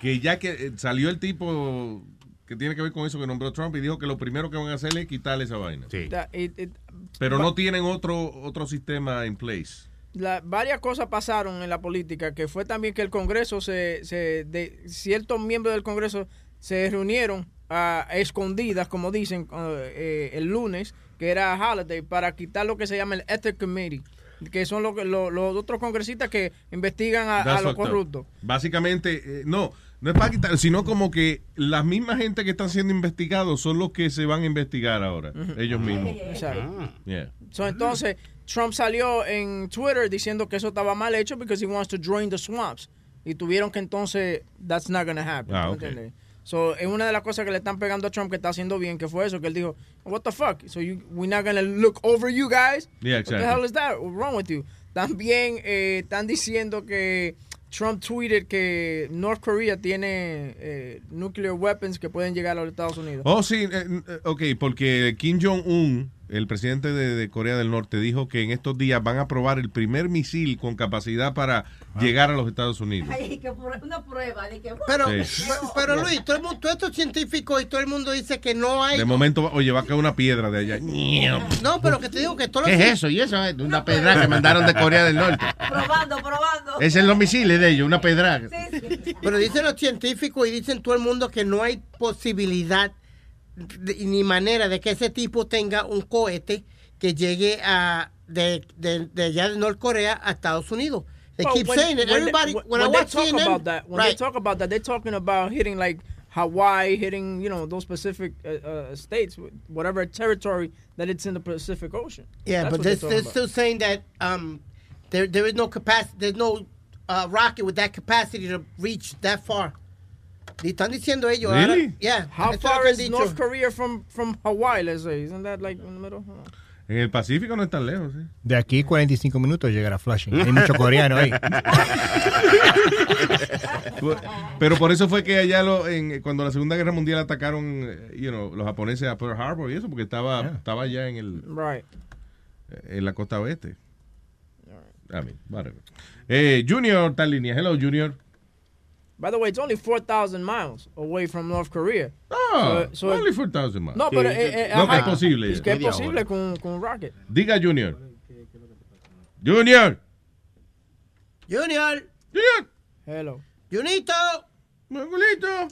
que ya que eh, salió el tipo que tiene que ver con eso que nombró Trump y dijo que lo primero que van a hacer es quitarle esa vaina. Da- it- it- Pero va- no tienen otro otro sistema en place. La- varias cosas pasaron en la política, que fue también que el Congreso, se, se de ciertos miembros del Congreso se reunieron a escondidas, como dicen, eh, eh, el lunes, que era holiday, para quitar lo que se llama el Ethics Committee, que son lo los otros congresistas que investigan a, los corruptos. Básicamente, eh, no, no es para quitar, sino como que las mismas gente que están siendo investigados son los que se van a investigar ahora, ellos mismos. Exacto. Yeah. So, entonces, Trump salió en Twitter diciendo que eso estaba mal hecho because he wants to drain the swamps. Y tuvieron que entonces, that's not gonna happen. Ah, ¿me ok. entiendes? So, es una de las cosas que le están pegando a Trump que está haciendo bien, que fue eso, que él dijo, what the fuck? So, you, we're not gonna look over you guys? Yeah, What the exactly. hell is that? What's wrong with you? También eh, están diciendo que Trump tweeted que North Korea tiene eh, nuclear weapons que pueden llegar a los Estados Unidos. Oh, sí, eh, eh, ok, porque Kim Jong-un, el presidente de, de Corea del Norte, dijo que en estos días van a probar el primer misil con capacidad para llegar a los Estados Unidos. Ay, que por- una prueba de que. Pero, Sí. pero, pero, Luis, todo el mundo, todos estos científicos y todo el mundo dice que no hay... De momento, oye, va a caer una piedra de allá. No, pero que te digo que todos ¿Qué los... es eso? ¿Y eso es una pedra que mandaron de Corea del Norte? Probando, probando. Ese es los misiles de ellos, una pedra. Pero dicen los científicos y dicen todo el mundo que no hay posibilidad ni manera de que ese tipo tenga un cohete que llegue a de, de, de allá de Norcorea a Estados Unidos. They Well, keep when- saying it. when Everybody, when, I when they watch talk CNN, about that, when they talk about that, they're talking about hitting like Hawaii, hitting you know those Pacific uh, uh, states, whatever territory that it's in the Pacific Ocean. Yeah, That's but they're, they're still saying that um, there there is no capacity. There's no uh, rocket with that capacity to reach that far. Y están diciendo ellos. ahora- Really? yeah. How far is dicho. North Korea from from Hawaii? Let's say, isn't that like in the middle? En el Pacífico no es tan lejos, ¿sí? De aquí 45 minutos llegar a Flushing. Hay mucho coreano ahí. Pero por eso fue que allá lo, en, cuando la Segunda Guerra Mundial atacaron eh, you know, los japoneses a Pearl Harbor y eso, porque estaba, estaba allá en, el, Right. en la costa oeste. I mean, whatever. Eh, Junior está en línea. Hello, Junior. By the way, it's only four thousand miles away from North Korea. Ah, So- so- only 4,000 miles. No, pero eh, eh, no, que ajá, es posible. Es que es posible con, con rocket. Diga, Junior. Junior. Junior. Junior. Hello. Junito. Mangulito.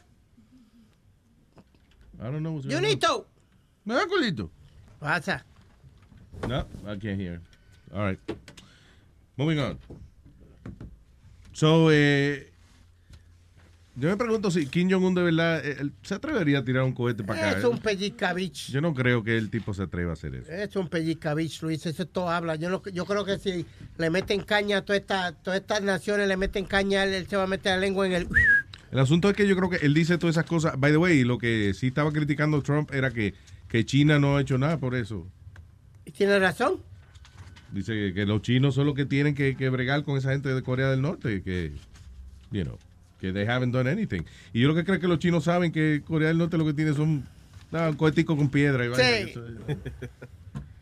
I don't know what's going on. Junito. What's Pasa. No, I can't hear. All right. Moving on. So, eh, yo me pregunto si Kim Jong-un de verdad eh, él se atrevería a tirar un cohete para acá. Es eh? un pellizcabich. Yo no creo que el tipo se atreva a hacer eso. Es un pellizcabich, Luis. Eso todo habla. Yo, no- yo creo que si le meten caña a toda esta, todas estas naciones, le meten caña, él, él se va a meter la lengua en el... El asunto es que yo creo que él dice todas esas cosas. By the way, lo que sí estaba criticando Trump era que, que China no ha hecho nada por eso. Y tiene razón. Dice que, que los chinos son los que tienen que, que bregar con esa gente de Corea del Norte, que, you know, que they haven't done anything. Y yo lo que creo que los chinos saben que Corea del Norte lo que tiene son ah, un cohetico con piedra. Y Sí.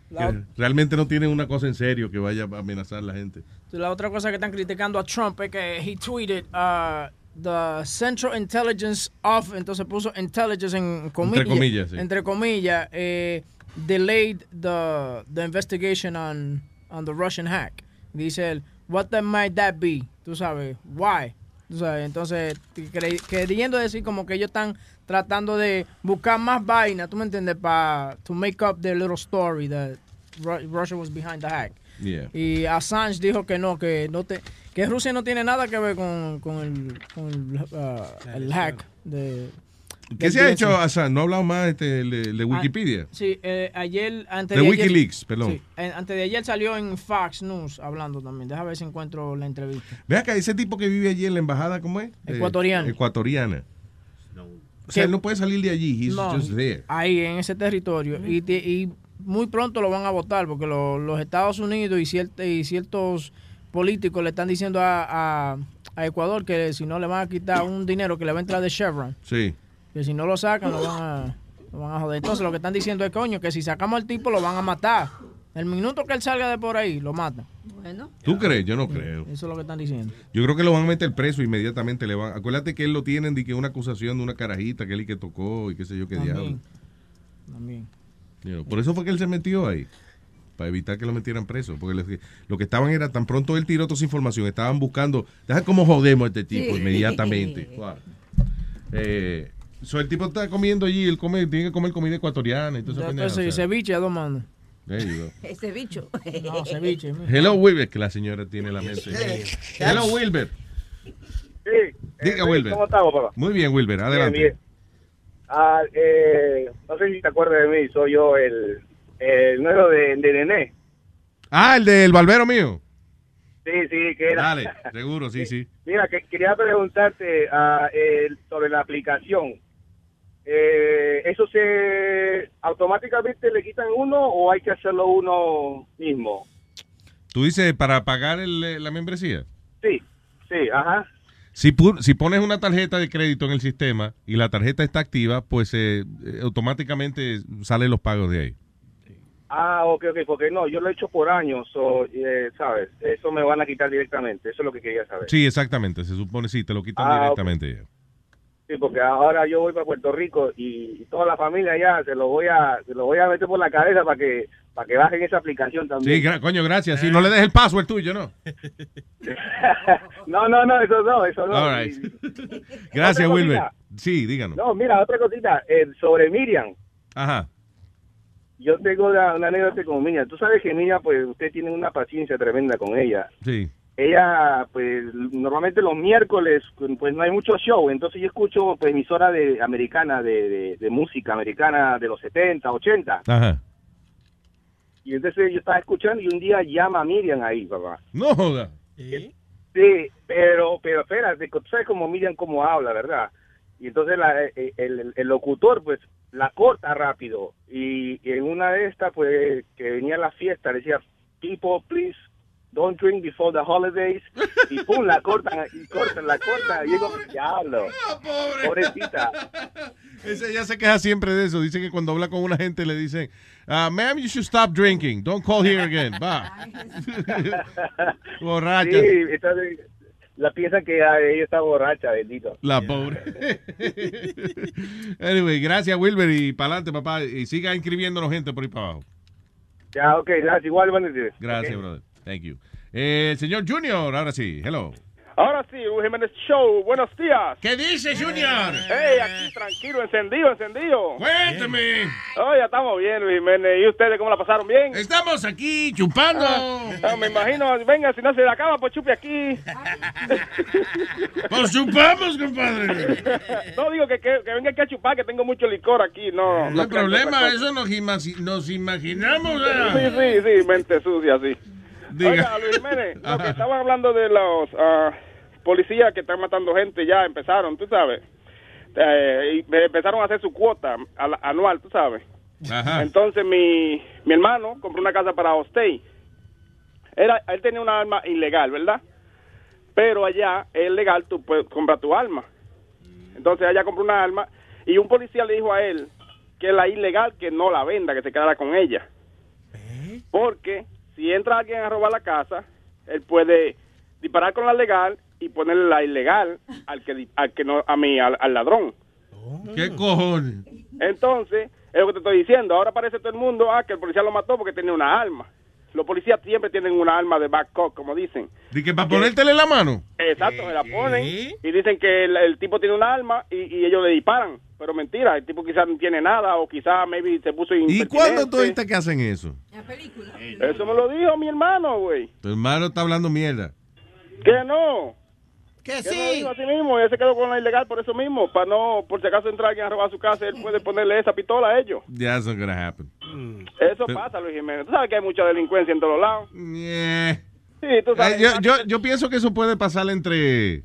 que realmente no tienen una cosa en serio que vaya a amenazar a la gente. La otra cosa que están criticando a Trump es que he tweeted uh, the Central Intelligence of, entonces puso intelligence en comillas, Entre comillas, sí. entre comillas, eh, delayed the, the investigation on, on the Russian hack. Dice él, what that might that be? Tú sabes, why? Entonces, queriendo decir como que ellos están tratando de buscar más vaina, ¿tú me entiendes? Para to make up their little story that Ru- Russia was behind the hack. Yeah. Y Assange dijo que no, que no te, que Rusia no tiene nada que ver con, con el, con el, uh, el hack de. ¿Qué se ha hecho, Hassan? No ha hablado más este, de, de Wikipedia. Sí, eh, ayer, antes De de, ayer- Wikileaks, perdón. Sí, eh, antes de ayer salió en Fox News hablando también. Déjame ver si encuentro la entrevista. Ve acá, ese tipo que vive allí en la embajada, ¿cómo es? Eh, Ecuatoriana. ecuatoriana. O sea, él no puede salir de allí. He's No, just there. ahí en ese territorio. Y, muy pronto lo van a votar porque lo- los Estados Unidos y, ciert- y ciertos políticos le están diciendo a, a- a Ecuador que si no le van a quitar un dinero que le va a entrar de Chevron. Sí. Que si no lo sacan, lo van a, lo van a joder. Entonces lo que están diciendo es, coño, que si sacamos al tipo lo van a matar. El minuto que él salga de por ahí, lo matan. Bueno. ¿Tú crees? Yo no creo. Eso es lo que están diciendo. Yo creo que lo van a meter preso inmediatamente. Le van, acuérdate que él lo tienen de que una acusación de una carajita que él y que tocó y qué sé yo qué diablo. También. Por eso fue que él se metió ahí. Para evitar que lo metieran preso. Porque lo que estaban era, tan pronto él tiró toda esa información, estaban buscando, deja cómo jodemos a este tipo Sí. inmediatamente. Eh, so, el tipo está comiendo allí, él come, tiene que comer comida ecuatoriana y todo eso. Entonces, ceviche a dos manos. Ese bicho. No, ceviche. Hello, Wilber, que la señora tiene la mente. Hello, Wilber. Sí. Diga, Eh, Wilber. ¿Cómo estamos, papá? Muy bien, Wilber, adelante. Bien, bien. Ah, eh, no sé si te acuerdas de mí, soy yo el, el nuevo de, de Nené. Ah, el del barbero mío. Sí, sí, que era. Dale, seguro, sí, sí. Mira, que quería preguntarte ah, el- sobre la aplicación. Eh, ¿Eso se automáticamente le quitan uno o hay que hacerlo uno mismo? Tú dices, para pagar el- la membresía. Sí, sí, ajá. Si, si pones una tarjeta de crédito en el sistema y la tarjeta está activa, pues eh, eh, automáticamente salen los pagos de ahí. Ah, ok, ok, porque no, yo lo he hecho por años, so, eh, ¿sabes? Eso me van a quitar directamente, eso es lo que quería saber. Sí, exactamente. Se supone, sí, te lo quitan Ah, directamente. ya. Sí, porque ahora yo voy para Puerto Rico y, toda la familia ya se lo voy a se lo voy a meter por la cabeza para que para que bajen esa aplicación también. Sí, gra- coño, gracias. Si no le des el paso, el tuyo, ¿no? no, no, no, eso no, eso no. All right. Y- Gracias, Wilber. Sí, díganos. No, mira, otra cosita, eh, sobre Miriam. Ajá. Yo tengo una, una anécdota con Miriam. Tú sabes que Miriam, pues usted tiene una paciencia tremenda con ella. Sí. Ella, pues, normalmente los miércoles, pues no hay mucho show, entonces yo escucho, pues, emisora de, americana, de, de, de música americana de los 70, 80, Ajá. y entonces yo estaba escuchando y un día llama a Miriam ahí, papá. No joda. Sí, pero, pero espérate, tú sabes cómo Miriam cómo habla, ¿verdad? Y entonces la- eh, el, el locutor, pues, la corta rápido, y, y en una de estas, pues, que venía la fiesta, le decía, people, please, don't drink before the holidays, y pum, la cortan, y cortan, la cortan, y digo, diablo, pobrecita. Ese ya se queja siempre de eso. Dice que cuando habla con una gente le dicen, ah, ma'am, you should stop drinking. Don't call here again. Va. Borracha. Sí, entonces, la piensa que ah, ella está borracha, bendito. La pobre. anyway, gracias, Wilber. Y para adelante, papá. Y siga inscribiéndonos gente por ahí para abajo. Ya, ok, gracias, igual, buenos días. Gracias, brother. Thank you. Eh, señor Junior, ahora sí. Hello. Ahora sí, Jiménez Show, buenos días. ¿Qué dice, Junior? Hey, aquí tranquilo, encendido, encendido. Cuéntame. Oh, ya estamos bien, Luis Jiménez. ¿Y ustedes cómo la pasaron bien? Estamos aquí chupando. Ah, me imagino, venga, si no se le acaba, pues chupe aquí. Pues chupamos, compadre. No, digo que, que, que venga aquí a chupar, que tengo mucho licor aquí. No, No hay problema, eso nos, nos imaginamos. Sí, ¿verdad? sí, sí, mente sucia, sí. Diga. Oiga, Luis Jiménez, lo que estaban hablando de los ah, policías que están matando gente, ya empezaron, tú sabes. Eh, y empezaron a hacer su cuota al- anual, tú sabes. Ajá. Entonces mi, mi hermano compró una casa para Ostey. Era, él tenía una arma ilegal, ¿verdad? Pero allá es legal, tú puedes comprar tu arma. Entonces allá compró una arma y un policía le dijo a él que la ilegal que no la venda, que se quedara con ella. Porque si entra alguien a robar la casa, él puede disparar con la legal y ponerle la ilegal al que, al que no, a mí, al, al ladrón. ¿Qué cojones? Entonces, es lo que te estoy diciendo. Ahora parece todo el mundo ah, que el policía lo mató porque tenía una arma. Los policías siempre tienen una arma de back cock, como dicen. ¿De que para ponértele en la mano? Exacto, se la ponen y dicen que el, el tipo tiene un arma y, y ellos le disparan. Pero mentira, el tipo quizás no tiene nada o quizás maybe se puso ¿Y cuándo tú viste que hacen eso? Eso me lo dijo mi hermano, güey. Tu hermano está hablando mierda. Que no. Que sí. Él así mismo, él se quedó con la ilegal por eso mismo, para no, por si acaso entra alguien a robar su casa, él puede ponerle esa pistola a ellos. That's not gonna happen. Eso Pero- pasa, Luis Jiménez. Tú sabes que hay mucha delincuencia en todos lados. Yeah. Sí, tú sabes. Eh, yo, yo, yo pienso que eso puede pasar entre,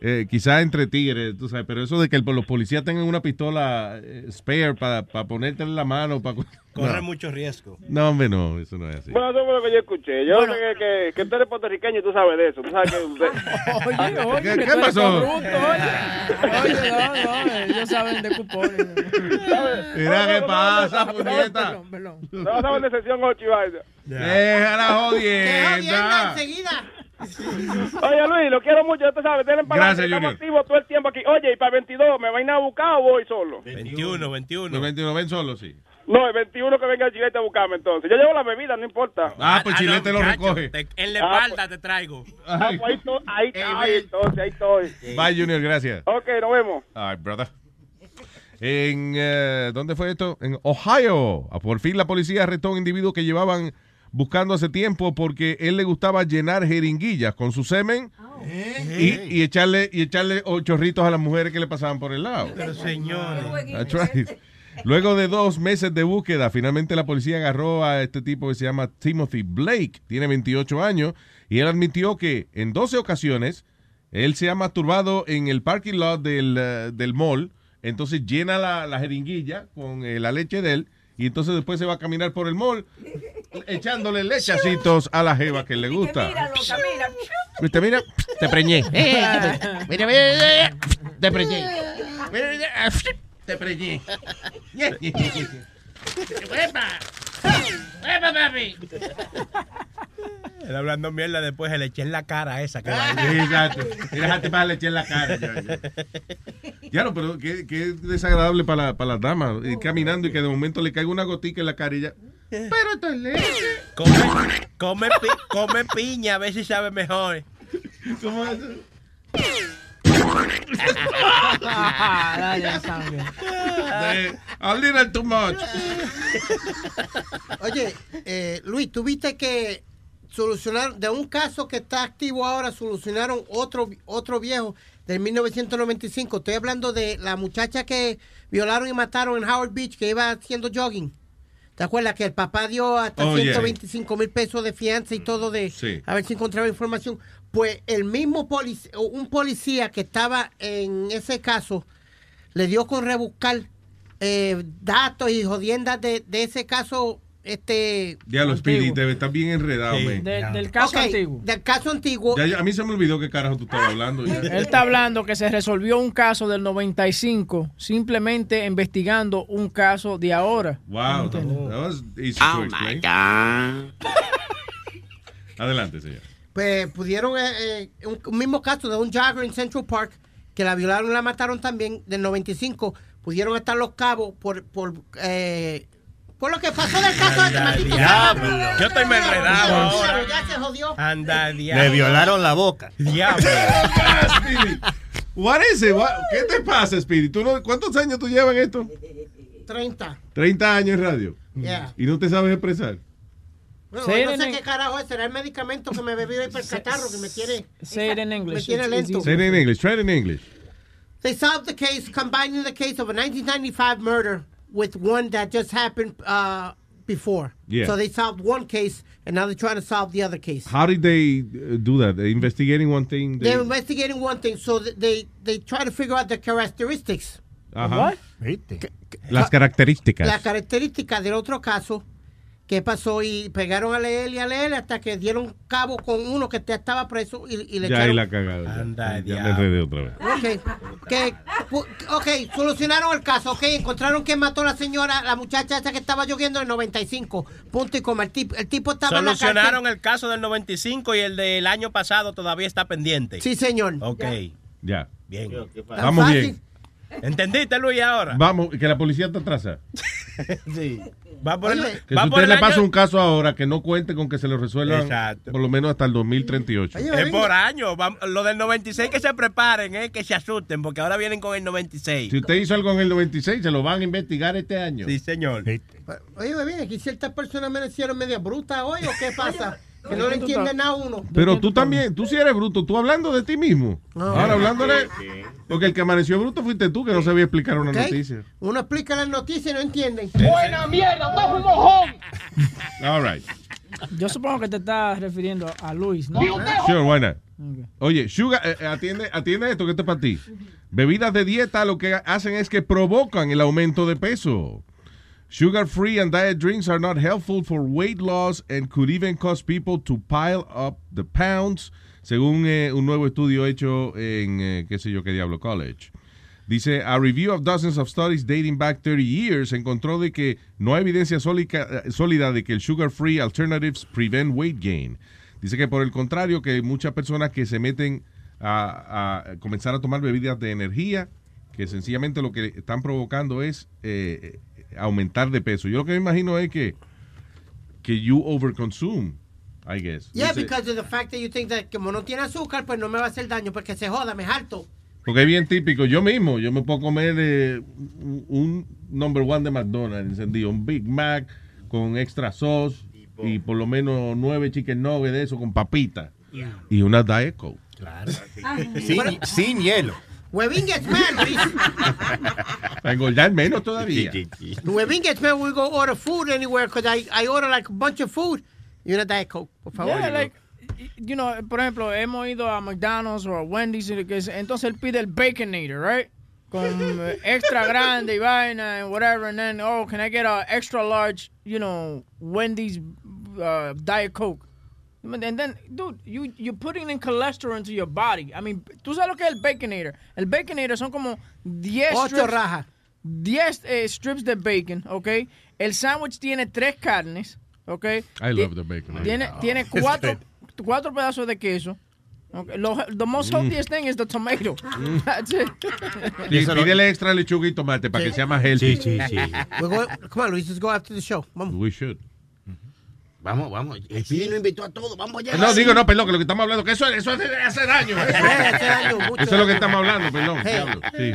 eh, quizás entre tigres, tú sabes, pero eso de que el- los policías tengan una pistola eh, spare para ponerte en la mano, para... Corre No. mucho riesgo. no, hombre, no, eso no es así. Bueno, eso fue lo que yo escuché. Yo sé que, que, que tú eres puertorriqueño y tú sabes de eso. Tú sabes que... Oye, oye, ¿Qué- que qué tú eres pasó? corrupto, oye. Oye, no, no, ellos saben de cupones. Mira qué pasa, puñeta. No saben de sección 8 y vaina. Deja la jodienda. enseguida. Oye, Luis, lo quiero mucho. Tú sabes, denle para Gracias, Junior. activos todo el tiempo aquí. Oye, y para el 22, ¿me van a buscar o voy solo? 21, 21. Los 21 ven solo, sí. No, el 21 que venga el chilete a buscarme entonces. Yo llevo la bebida, no importa. Ah, pues Chilete lo muchacho, recoge. te- en la Ah, espalda te traigo. Ah, pues ahí estoy, ahí, ahí entonces, ahí estoy. Bye, Junior, gracias. Ok, nos vemos. Ay, brother. En, eh, ¿dónde fue esto? En Ohio. Ah, Por fin la policía arrestó a un individuo que llevaban buscando hace tiempo porque él le gustaba llenar jeringuillas con su semen y, y echarle y echarle chorritos a las mujeres que le pasaban por el lado. Pero señores. Right. Luego de dos meses de búsqueda, finalmente la policía agarró a este tipo que se llama Timothy Blake, tiene 28 años, y él admitió que en 12 ocasiones él se ha masturbado en el parking lot del, eh, del mall, entonces llena la, la jeringuilla con eh, la leche de él, y entonces después se va a caminar por el mall echándole lechacitos a la jeva que le gusta. ¿Viste? Mira, te preñé. Eh, mira, mira, mira, te preñé. Mira, mira, Te preñé. ¡Epa! ¡Epa, papi! Él hablando mierda, después se le eché en la cara a esa que va Sí, Exacto. Déjate para le eché en la cara. Ya, ya. Ya no, pero qué, qué desagradable para, la- para las damas. Ir caminando y que de momento le caiga una gotica en la cara y ya. Pero esto es leche. Come, come, pi- come piña, a ver si sabe mejor. ¿Cómo es? A little too much. Oye, eh, Luis, ¿tú viste que solucionaron, de un caso que está activo ahora, solucionaron otro, otro viejo del 1995? Estoy hablando de la muchacha que violaron y mataron en Howard Beach, que iba haciendo jogging. ¿Te acuerdas que el papá dio hasta Oh, yeah. 125 mil pesos de fianza y todo de Sí. a ver si encontraba información? Pues el mismo policía, un policía que estaba en ese caso le dio con rebuscar eh, datos y jodiendas de, de ese caso este Diablo, Speedy, te estás bien enredado. De- del caso antiguo. Del caso antiguo. Ya, ya, a mí se me olvidó qué carajo tú estabas hablando. ya. Él está hablando que se resolvió un caso del 95 simplemente investigando un caso de ahora. Wow, that was easy to explain. Adelante, señor. Pues pudieron eh, eh, un, un mismo caso de un jogger en Central Park que la violaron y la mataron también del 95 pudieron estar los cabos por por eh, por lo que pasó del caso de maldito diablo. sea. Yo estoy me enredado ahora. ya se jodió Anda, diablo. Le violaron la boca. Diablo. What is it? What- ¿Qué te pasa, Speedy? ¿Tú no- ¿Cuántos años tú llevas en esto? 30 30 años en radio. Yeah. ¿Y no te sabes expresar? Bueno, Say no it sé in- qué carajo es, será el medicamento que me bebí hoy para el catarro que me tiene Say it in me English. tiene lento. Say it in English. Try it in English. They solved the case, combining the case of a 1995 murder with one that just happened uh, before. Yeah. So they solved one case, and now they're trying to solve the other case. How did they uh, do that? They investigating one thing. they- They're investigating one thing, so th- they they try to figure out the characteristics. Ajá. ¿Viste? Las características. La característica del otro caso que pasó y pegaron a leer y a leer hasta que dieron cabo con uno que te- estaba preso y, y le ya ahí echaron. la cagada. Anda, ya me diablo. enredé otra vez. Ok, que, pu- ok, solucionaron el caso, ok, encontraron quién mató a la señora, la muchacha esa que estaba lloviendo en el 95, punto y coma, el tipo, el tipo estaba en la Solucionaron el caso del 95 y el del año pasado todavía está pendiente. Sí, señor. Ok. Ya. Bien. Vamos bien. ¿Entendiste, Luis, ahora? Vamos, que la policía te atrasa. sí. Va por el, Que va si por usted el le año- pasa un caso ahora, que no cuente con que se lo resuelvan Exacto. por lo menos hasta el 2038. Es por año. Vam- Lo del 96 que se preparen, eh, que se asusten, porque ahora vienen con el 96. Si usted hizo algo en el 96, se lo van a investigar este año. Sí, señor. Oye, bien, aquí ciertas personas me hicieron media bruta hoy, ¿o qué pasa? Que no le entiende nada a uno. Pero tú también, tú sí eres bruto, tú hablando de ti mismo. Ahora hablándole. Porque el que amaneció bruto fuiste tú, que no sabía explicar una noticia. Uno explica las noticias y no entienden. Buena mierda, todo un mojón. All right. Yo supongo que te estás refiriendo a Luis, ¿no? Sure, why not? Oye, Sugar, eh, eh, atiende, atiende esto que esto es para ti. Bebidas de dieta lo que hacen es que provocan el aumento de peso. Sugar free and diet drinks are not helpful for weight loss and could even cause people to pile up the pounds, según eh, un nuevo estudio hecho en, eh, qué sé yo, qué diablo, college. Dice, a review of dozens of studies dating back 30 years encontró de que no hay evidencia eh, sólida de que el sugar-free alternatives prevent weight gain. Dice que por el contrario, que muchas personas que se meten a, comenzar a tomar bebidas de energía, que sencillamente lo que están provocando es aumentar de peso. Yo lo que me imagino es que, que you overconsume, I guess. Yeah, because of the fact that you think that como no tiene azúcar, pues no me va a hacer daño, porque se joda, me harto. Porque es bien típico. Yo mismo, yo me puedo comer eh, un- number one de McDonald's encendido, un Big Mac con extra sauce y por lo menos nueve chicken nuggets de eso con papita y una Diet Coke. Claro. Sin, sin hielo. Huevín gets mad, Luis. Para engordar menos todavía. Huevín gets mad when we go order food anywhere, because I, I order like a bunch of food y una Diet Coke, por favor. Yeah, like, you know, por ejemplo, hemos ido a McDonald's o a Wendy's, y que es- entonces él pide el Baconator, right? Con eh, extra grande y vaina and whatever, and then, oh, can I get an extra large, you know, Wendy's uh, Diet Coke? And then, dude, you, you're putting in cholesterol into your body. I mean, ¿tú sabes lo que es el Baconator? El Baconator son como 10 Ocho strips, rajas. 10 eh, strips de bacon, ¿ok? El sándwich tiene tres carnes, ¿ok? I love the bacon. Tiene, tiene cuatro, cuatro pedazos de queso. Okay. Lo, the most healthiest thing is the tomato. That's it. Y pídele extra lechuga y tomate para que sea más healthy. We're going- come on, Luis, let's go after the show. Vamos. We should. Vamos, vamos. El Speedy lo invitó a todos. Vamos allá. No, digo, no, perdón, que lo que estamos hablando, que eso, eso hace, hace daño. Eso, hace daño, mucho Eso es lo que estamos hablando, perdón. Diablo, sí.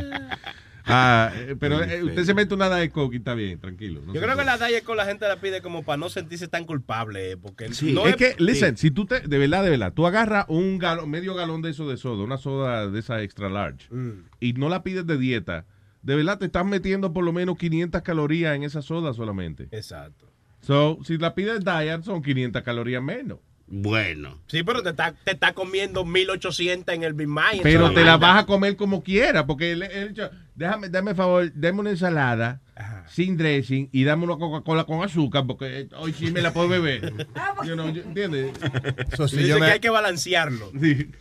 Ah, eh, pero eh, usted se mete una Diet Coke y está bien, tranquilo. no Yo creo que la Diet Coke la gente la pide como para no sentirse tan culpable. eh, Porque Sí, no es que, listen, sí. si tú te, de verdad, de verdad, tú agarras un galón, medio galón de eso de soda, una soda de esa extra large, Mm. y no la pides de dieta, de verdad te estás metiendo por lo menos 500 calorías en esa soda solamente. Exacto. So, si la pides diet, son 500 calorías menos. Bueno. Sí, pero te está, te está comiendo 1800 en el Big Mac. Pero te la vas a comer como quiera, porque el, el déjame, dame favor, dame una ensalada sin dressing y dame una Coca-Cola con azúcar, porque eh, hoy sí me la puedo beber. You know, yo- ¿Entiendes? So, si yo que me- hay que balancearlo.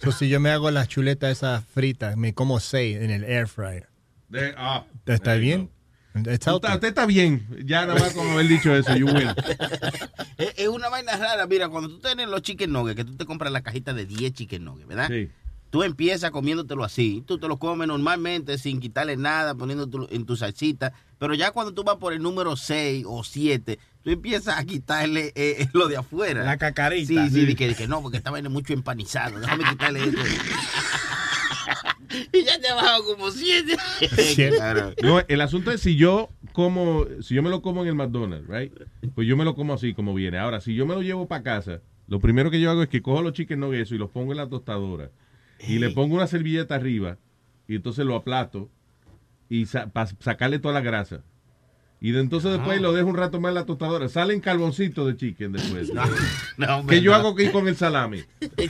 So, si yo me hago las chuletas esas fritas, me como seis en el air fryer. De- ah, ¿Está bien? Usted, healthy. usted está bien, ya nada más con haber dicho eso, you. Es, es una vaina rara. Mira, cuando tú tienes los chicken nuggets, que tú te compras la cajita de 10 chicken nuggets, ¿verdad? Sí. Tú empiezas comiéndotelo así. Tú te lo comes normalmente sin quitarle nada, poniéndolo en tu salsita. Pero ya cuando tú vas por el número 6 o 7, tú empiezas a quitarle eh, lo de afuera. La cacarita. Sí, sí, Sí. que no, porque esta vaina es mucho empanizado. Déjame quitarle eso. y ya te ha bajado como 7. claro. No, el asunto es si yo como, si yo me lo como en el McDonald's, right? Pues yo me lo como así como viene. Ahora, si yo me lo llevo para casa, lo primero que yo hago es que cojo los chicken nuggets y los pongo en la tostadora y le pongo una servilleta arriba y entonces lo aplato y para sacarle toda la grasa. Y de entonces después lo dejo un rato más en la tostadora. Salen carboncitos de chicken después. No, hombre, que yo no. hago que con el salami.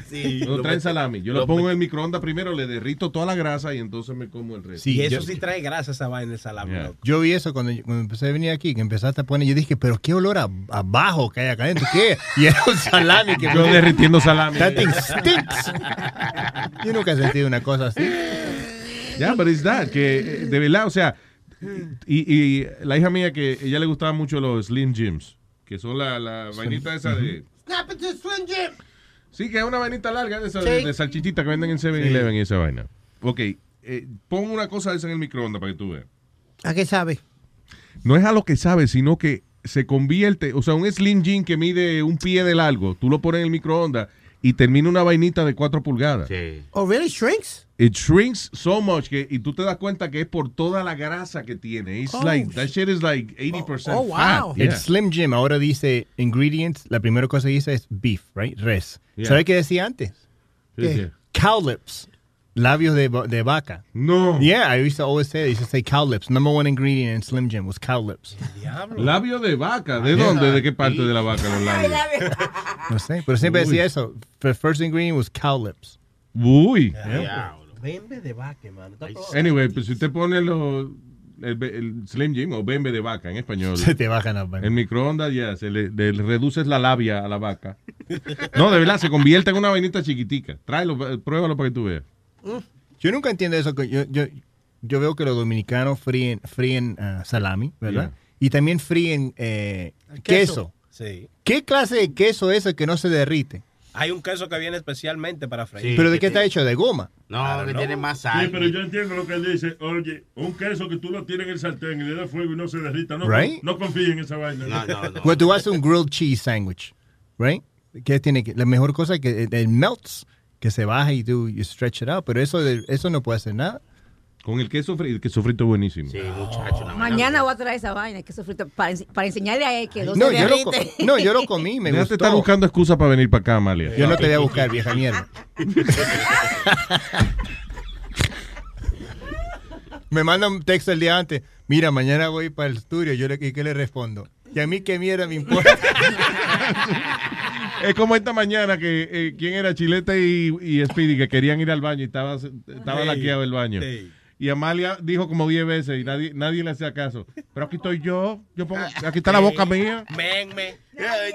Sí, No traen salami. Yo lo, lo pongo en el microondas primero, le derrito toda la grasa y entonces me como el resto. y eso sí trae grasa esa vaina el salami. Yeah. Yo vi eso cuando, cuando empecé a venir aquí, que empezaste a poner, yo dije, pero qué olor a, a bajo que hay acá adentro, ¿qué? Y era un salami que... Yo derritiendo salami. That thing stinks. Yo nunca he sentido una cosa así. Ya, pero es that, que eh, de verdad, o sea, y, y la hija mía que ella le gustaban mucho los Slim Jims, que son la, la vainita esa de... Snap it to Slim Jim. Sí, que es una vainita larga de, esa, de, Sí. de salchichita que venden en 7-Eleven y esa vaina. Ok, eh, pon una cosa de esa en el microondas para que tú veas. ¿A qué sabe? No es a lo que sabe, sino que se convierte, o sea, un Slim Jim que mide un pie de largo, tú lo pones en el microondas y termina una vainita de 4 pulgadas. Oh, really? Shrinks? It shrinks so much que, y tú te das cuenta que es por toda la grasa que tiene. It's Oh, like, that shit is like 80% Oh, fat. El. Slim Jim ahora dice ingredients. La primera cosa que dice es beef, right? Res. Yeah. ¿Sabe qué decía antes? ¿Qué decía? Cow lips. Labios de, va- de vaca. No. Yeah, I used to always say, I used to say cow lips. Number one ingredient in Slim Jim was cow lips. Labio de vaca. ¿De dónde? ¿De qué parte de la vaca los labios? No sé, pero siempre Uy. decía eso. The first ingredient was cow lips. Uy. Bembe de vaca, mano. Anyway, pues si usted pone los, el, el Slim Jim o bembe de vaca en español. Se te bajan las vainas. El microondas ya, se le, le reduces la labia a la vaca. No, de verdad, se convierte en una vainita chiquitica. Tráelo, pruébalo para que tú veas. Yo nunca entiendo eso. que Yo, yo, yo veo que los dominicanos fríen, fríen ah, salami, ¿verdad? Y también fríen eh, queso. Sí. ¿Qué clase de queso es el que no se derrite? Hay un queso que viene especialmente para freír. ¿Pero de qué está hecho? ¿De goma? No, que tiene más Sí, sal. pero yo entiendo lo que él dice. Oye, un queso que tú lo tienes en el sartén y le das fuego y no se derrita. No, Right. no confíes en esa vaina. Cuando tú haces un grilled cheese sandwich, right? ¿Qué tiene que, la mejor cosa es que el melts, que se baja y tú you stretch it out, pero eso, de- eso no puede hacer nada. Con el queso frito, el queso frito buenísimo. Sí, muchacho. Mañana voy a traer esa vaina, que sofrito, para, para enseñarle a él que no, No, se yo lo, no, yo lo comí, me gustó. estar buscando excusa para venir para acá, Amalia. Yo no te voy a buscar, vieja mierda. Me manda un texto el día antes. Mira, mañana voy para el estudio. Yo le, ¿y ¿qué le respondo? Y a mí qué mierda me importa. Es como esta mañana que, eh, ¿quién era? Chilete y, y Speedy que querían ir al baño y estaba, estaba Sí, laqueado el baño. Y Amalia dijo como 10 veces y nadie, nadie le hacía caso. Pero aquí estoy yo, yo pongo, aquí está la boca mía, Men, men.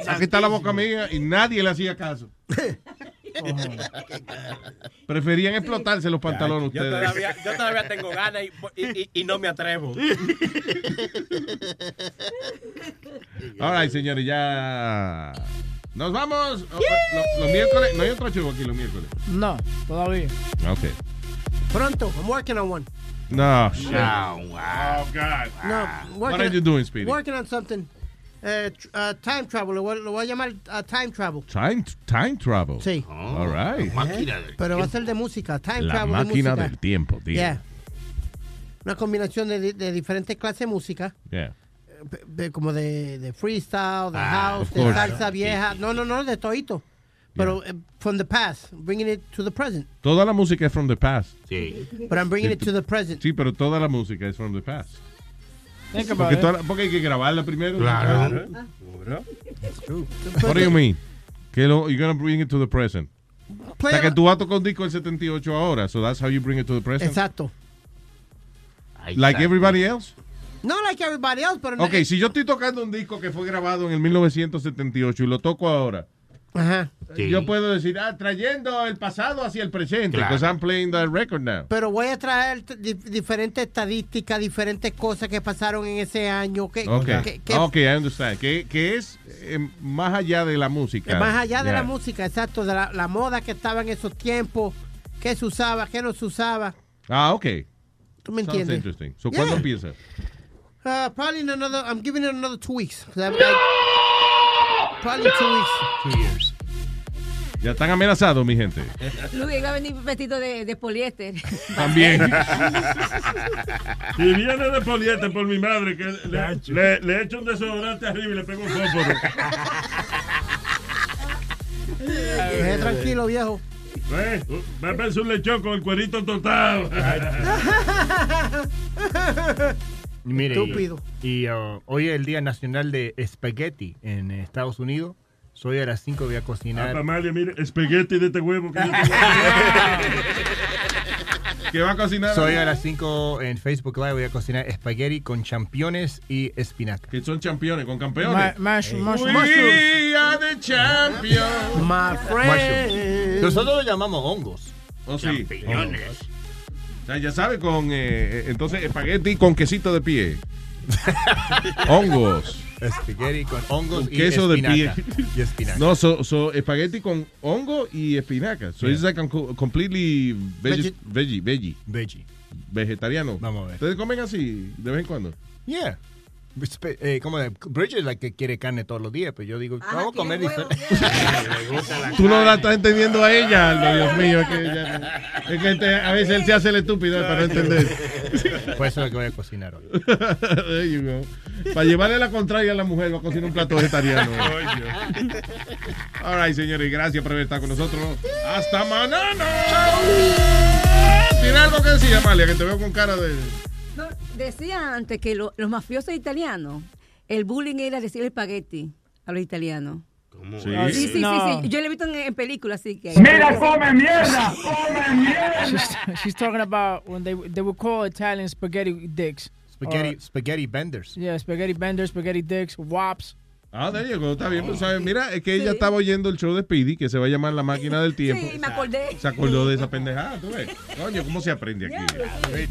aquí está la boca mía y nadie le hacía caso. Preferían explotarse los pantalones Yo ustedes. todavía, yo todavía tengo ganas y, y- y- y no me atrevo. All right, señores, ya. Nos vamos. Los miércoles. No hay otro show aquí los miércoles. No, todavía. Ok. Pronto. I'm working on one. No, shit. Oh, God. No, working What are on- you doing, Speedy? Working on something. Uh, uh, time travel. Lo voy, lo voy a llamar uh, time travel. Time, time travel. Sí. All right. Pero va a ser de música. Time La travel máquina de música. del tiempo, tío. Yeah. Una combinación de, de diferentes clases de música. Yeah. De- como de, de freestyle, de Ah, house, de salsa vieja. No, no, no, de toito. Pero eh, from the past, bringing it to the present. Toda la música es from the past. Sí. But I'm bringing it to the present. Sí, pero toda la música es from the past. Think about Porque, it. toda la- porque hay que grabarla primero. Claro. What do you mean? Que lo, you're gonna bring it to the present. Play o sea, que tú vas a tocar un disco del 78 ahora. So that's how you bring it to the present. Exacto. Like everybody else. No like everybody else, pero Ok, si yo estoy tocando un disco que fue grabado en el 1978 y lo toco ahora, Ajá. yo puedo decir, ah, trayendo el pasado hacia el presente, Claro. because I'm playing the record now. Pero voy a traer di- diferentes estadísticas, diferentes cosas que pasaron en ese año. Que, Ok, que- que- ok, I understand. Que, que es eh, más allá de la música. Más allá de Yeah. la música, exacto, de la, la moda que estaba en esos tiempos, qué se usaba, qué no se usaba. Ah, ok. ¿Tú me Sounds entiendes? interesting. So, Yeah. ¿cuándo empieza? Uh, probably in another, I'm giving it another two weeks. I'm like- probably two weeks. Two years. Ya están amenazados, mi gente. Luis va a venir vestido de, de poliéster. También. Si viene de poliéster por mi madre, que le, le, le echo un desodorante arriba y le pego un fósforo. Eh, tranquilo, viejo. ¿Eh? Va a un lechón con el cuerito tostado. Mire, y- Estúpido. Y, uh, hoy es el Día Nacional de Spaghetti en Estados Unidos. Soy a las 5 voy a Ah, cocinar. Pamalia, mire, espagueti de este huevo. Que yo. ¿Qué va a cocinar? Soy a las 5 en Facebook Live voy a cocinar espagueti con championes y espinaca. Que son championes, con campeones. Ma- mash- mash- We mushrooms. are the champions. My friend. Nosotros lo llamamos hongos. Oh, sí. Champiñones. Sea, ya sabe, con eh, eh, entonces espagueti con quesito de pie. Hongos. Spaghetti con hongos Con y queso de pie. espinaca. Y espinaca. No, so, so espagueti con hongo y espinaca. So Yeah. it's like completely veggie, veggie, veggie. Veggie. Vegetariano. Vamos a ver. ¿Ustedes comen así de vez en cuando? Yeah. Eh, como de, Bridget es la que quiere carne todos los días, pero yo digo, vamos a comer diferente. Tú no la estás entendiendo a ella, Aldo, Dios mío. Es que, ella- es que este- a veces él se hace el estúpido para no entender. Pues eso es lo que voy a cocinar hoy. There you go. Para llevarle la contraria a la mujer, va a cocinar un plato vegetariano. All right, señores, gracias por haber estado con nosotros. Hasta mañana. ¿Tiene algo que decir, Amalia? Que te veo con cara de. No, decía antes que lo- los mafiosos italianos, el bullying era decir espagueti a los italianos. Sí. Sí, sí, sí, No. sí. Yo lo he visto en, en películas, así que. Mira, come mierda! She's, she's talking about when they they would call Italian spaghetti dicks. Spaghetti, Or- spaghetti benders. yeah, spaghetti benders, spaghetti dicks, wops. Ah, there you go, está bien. pues, ¿sabes? Mira, es que ella estaba oyendo el show de Speedy, que se va a llamar La Máquina del Tiempo. Sí, me acordé. Se acordó de esa pendejada, ¿tú ves? Coño, ¿cómo se aprende aquí?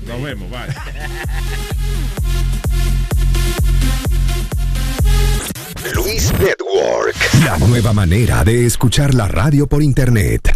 Nos vemos, bye. Luis Network. La nueva manera de escuchar la radio por internet.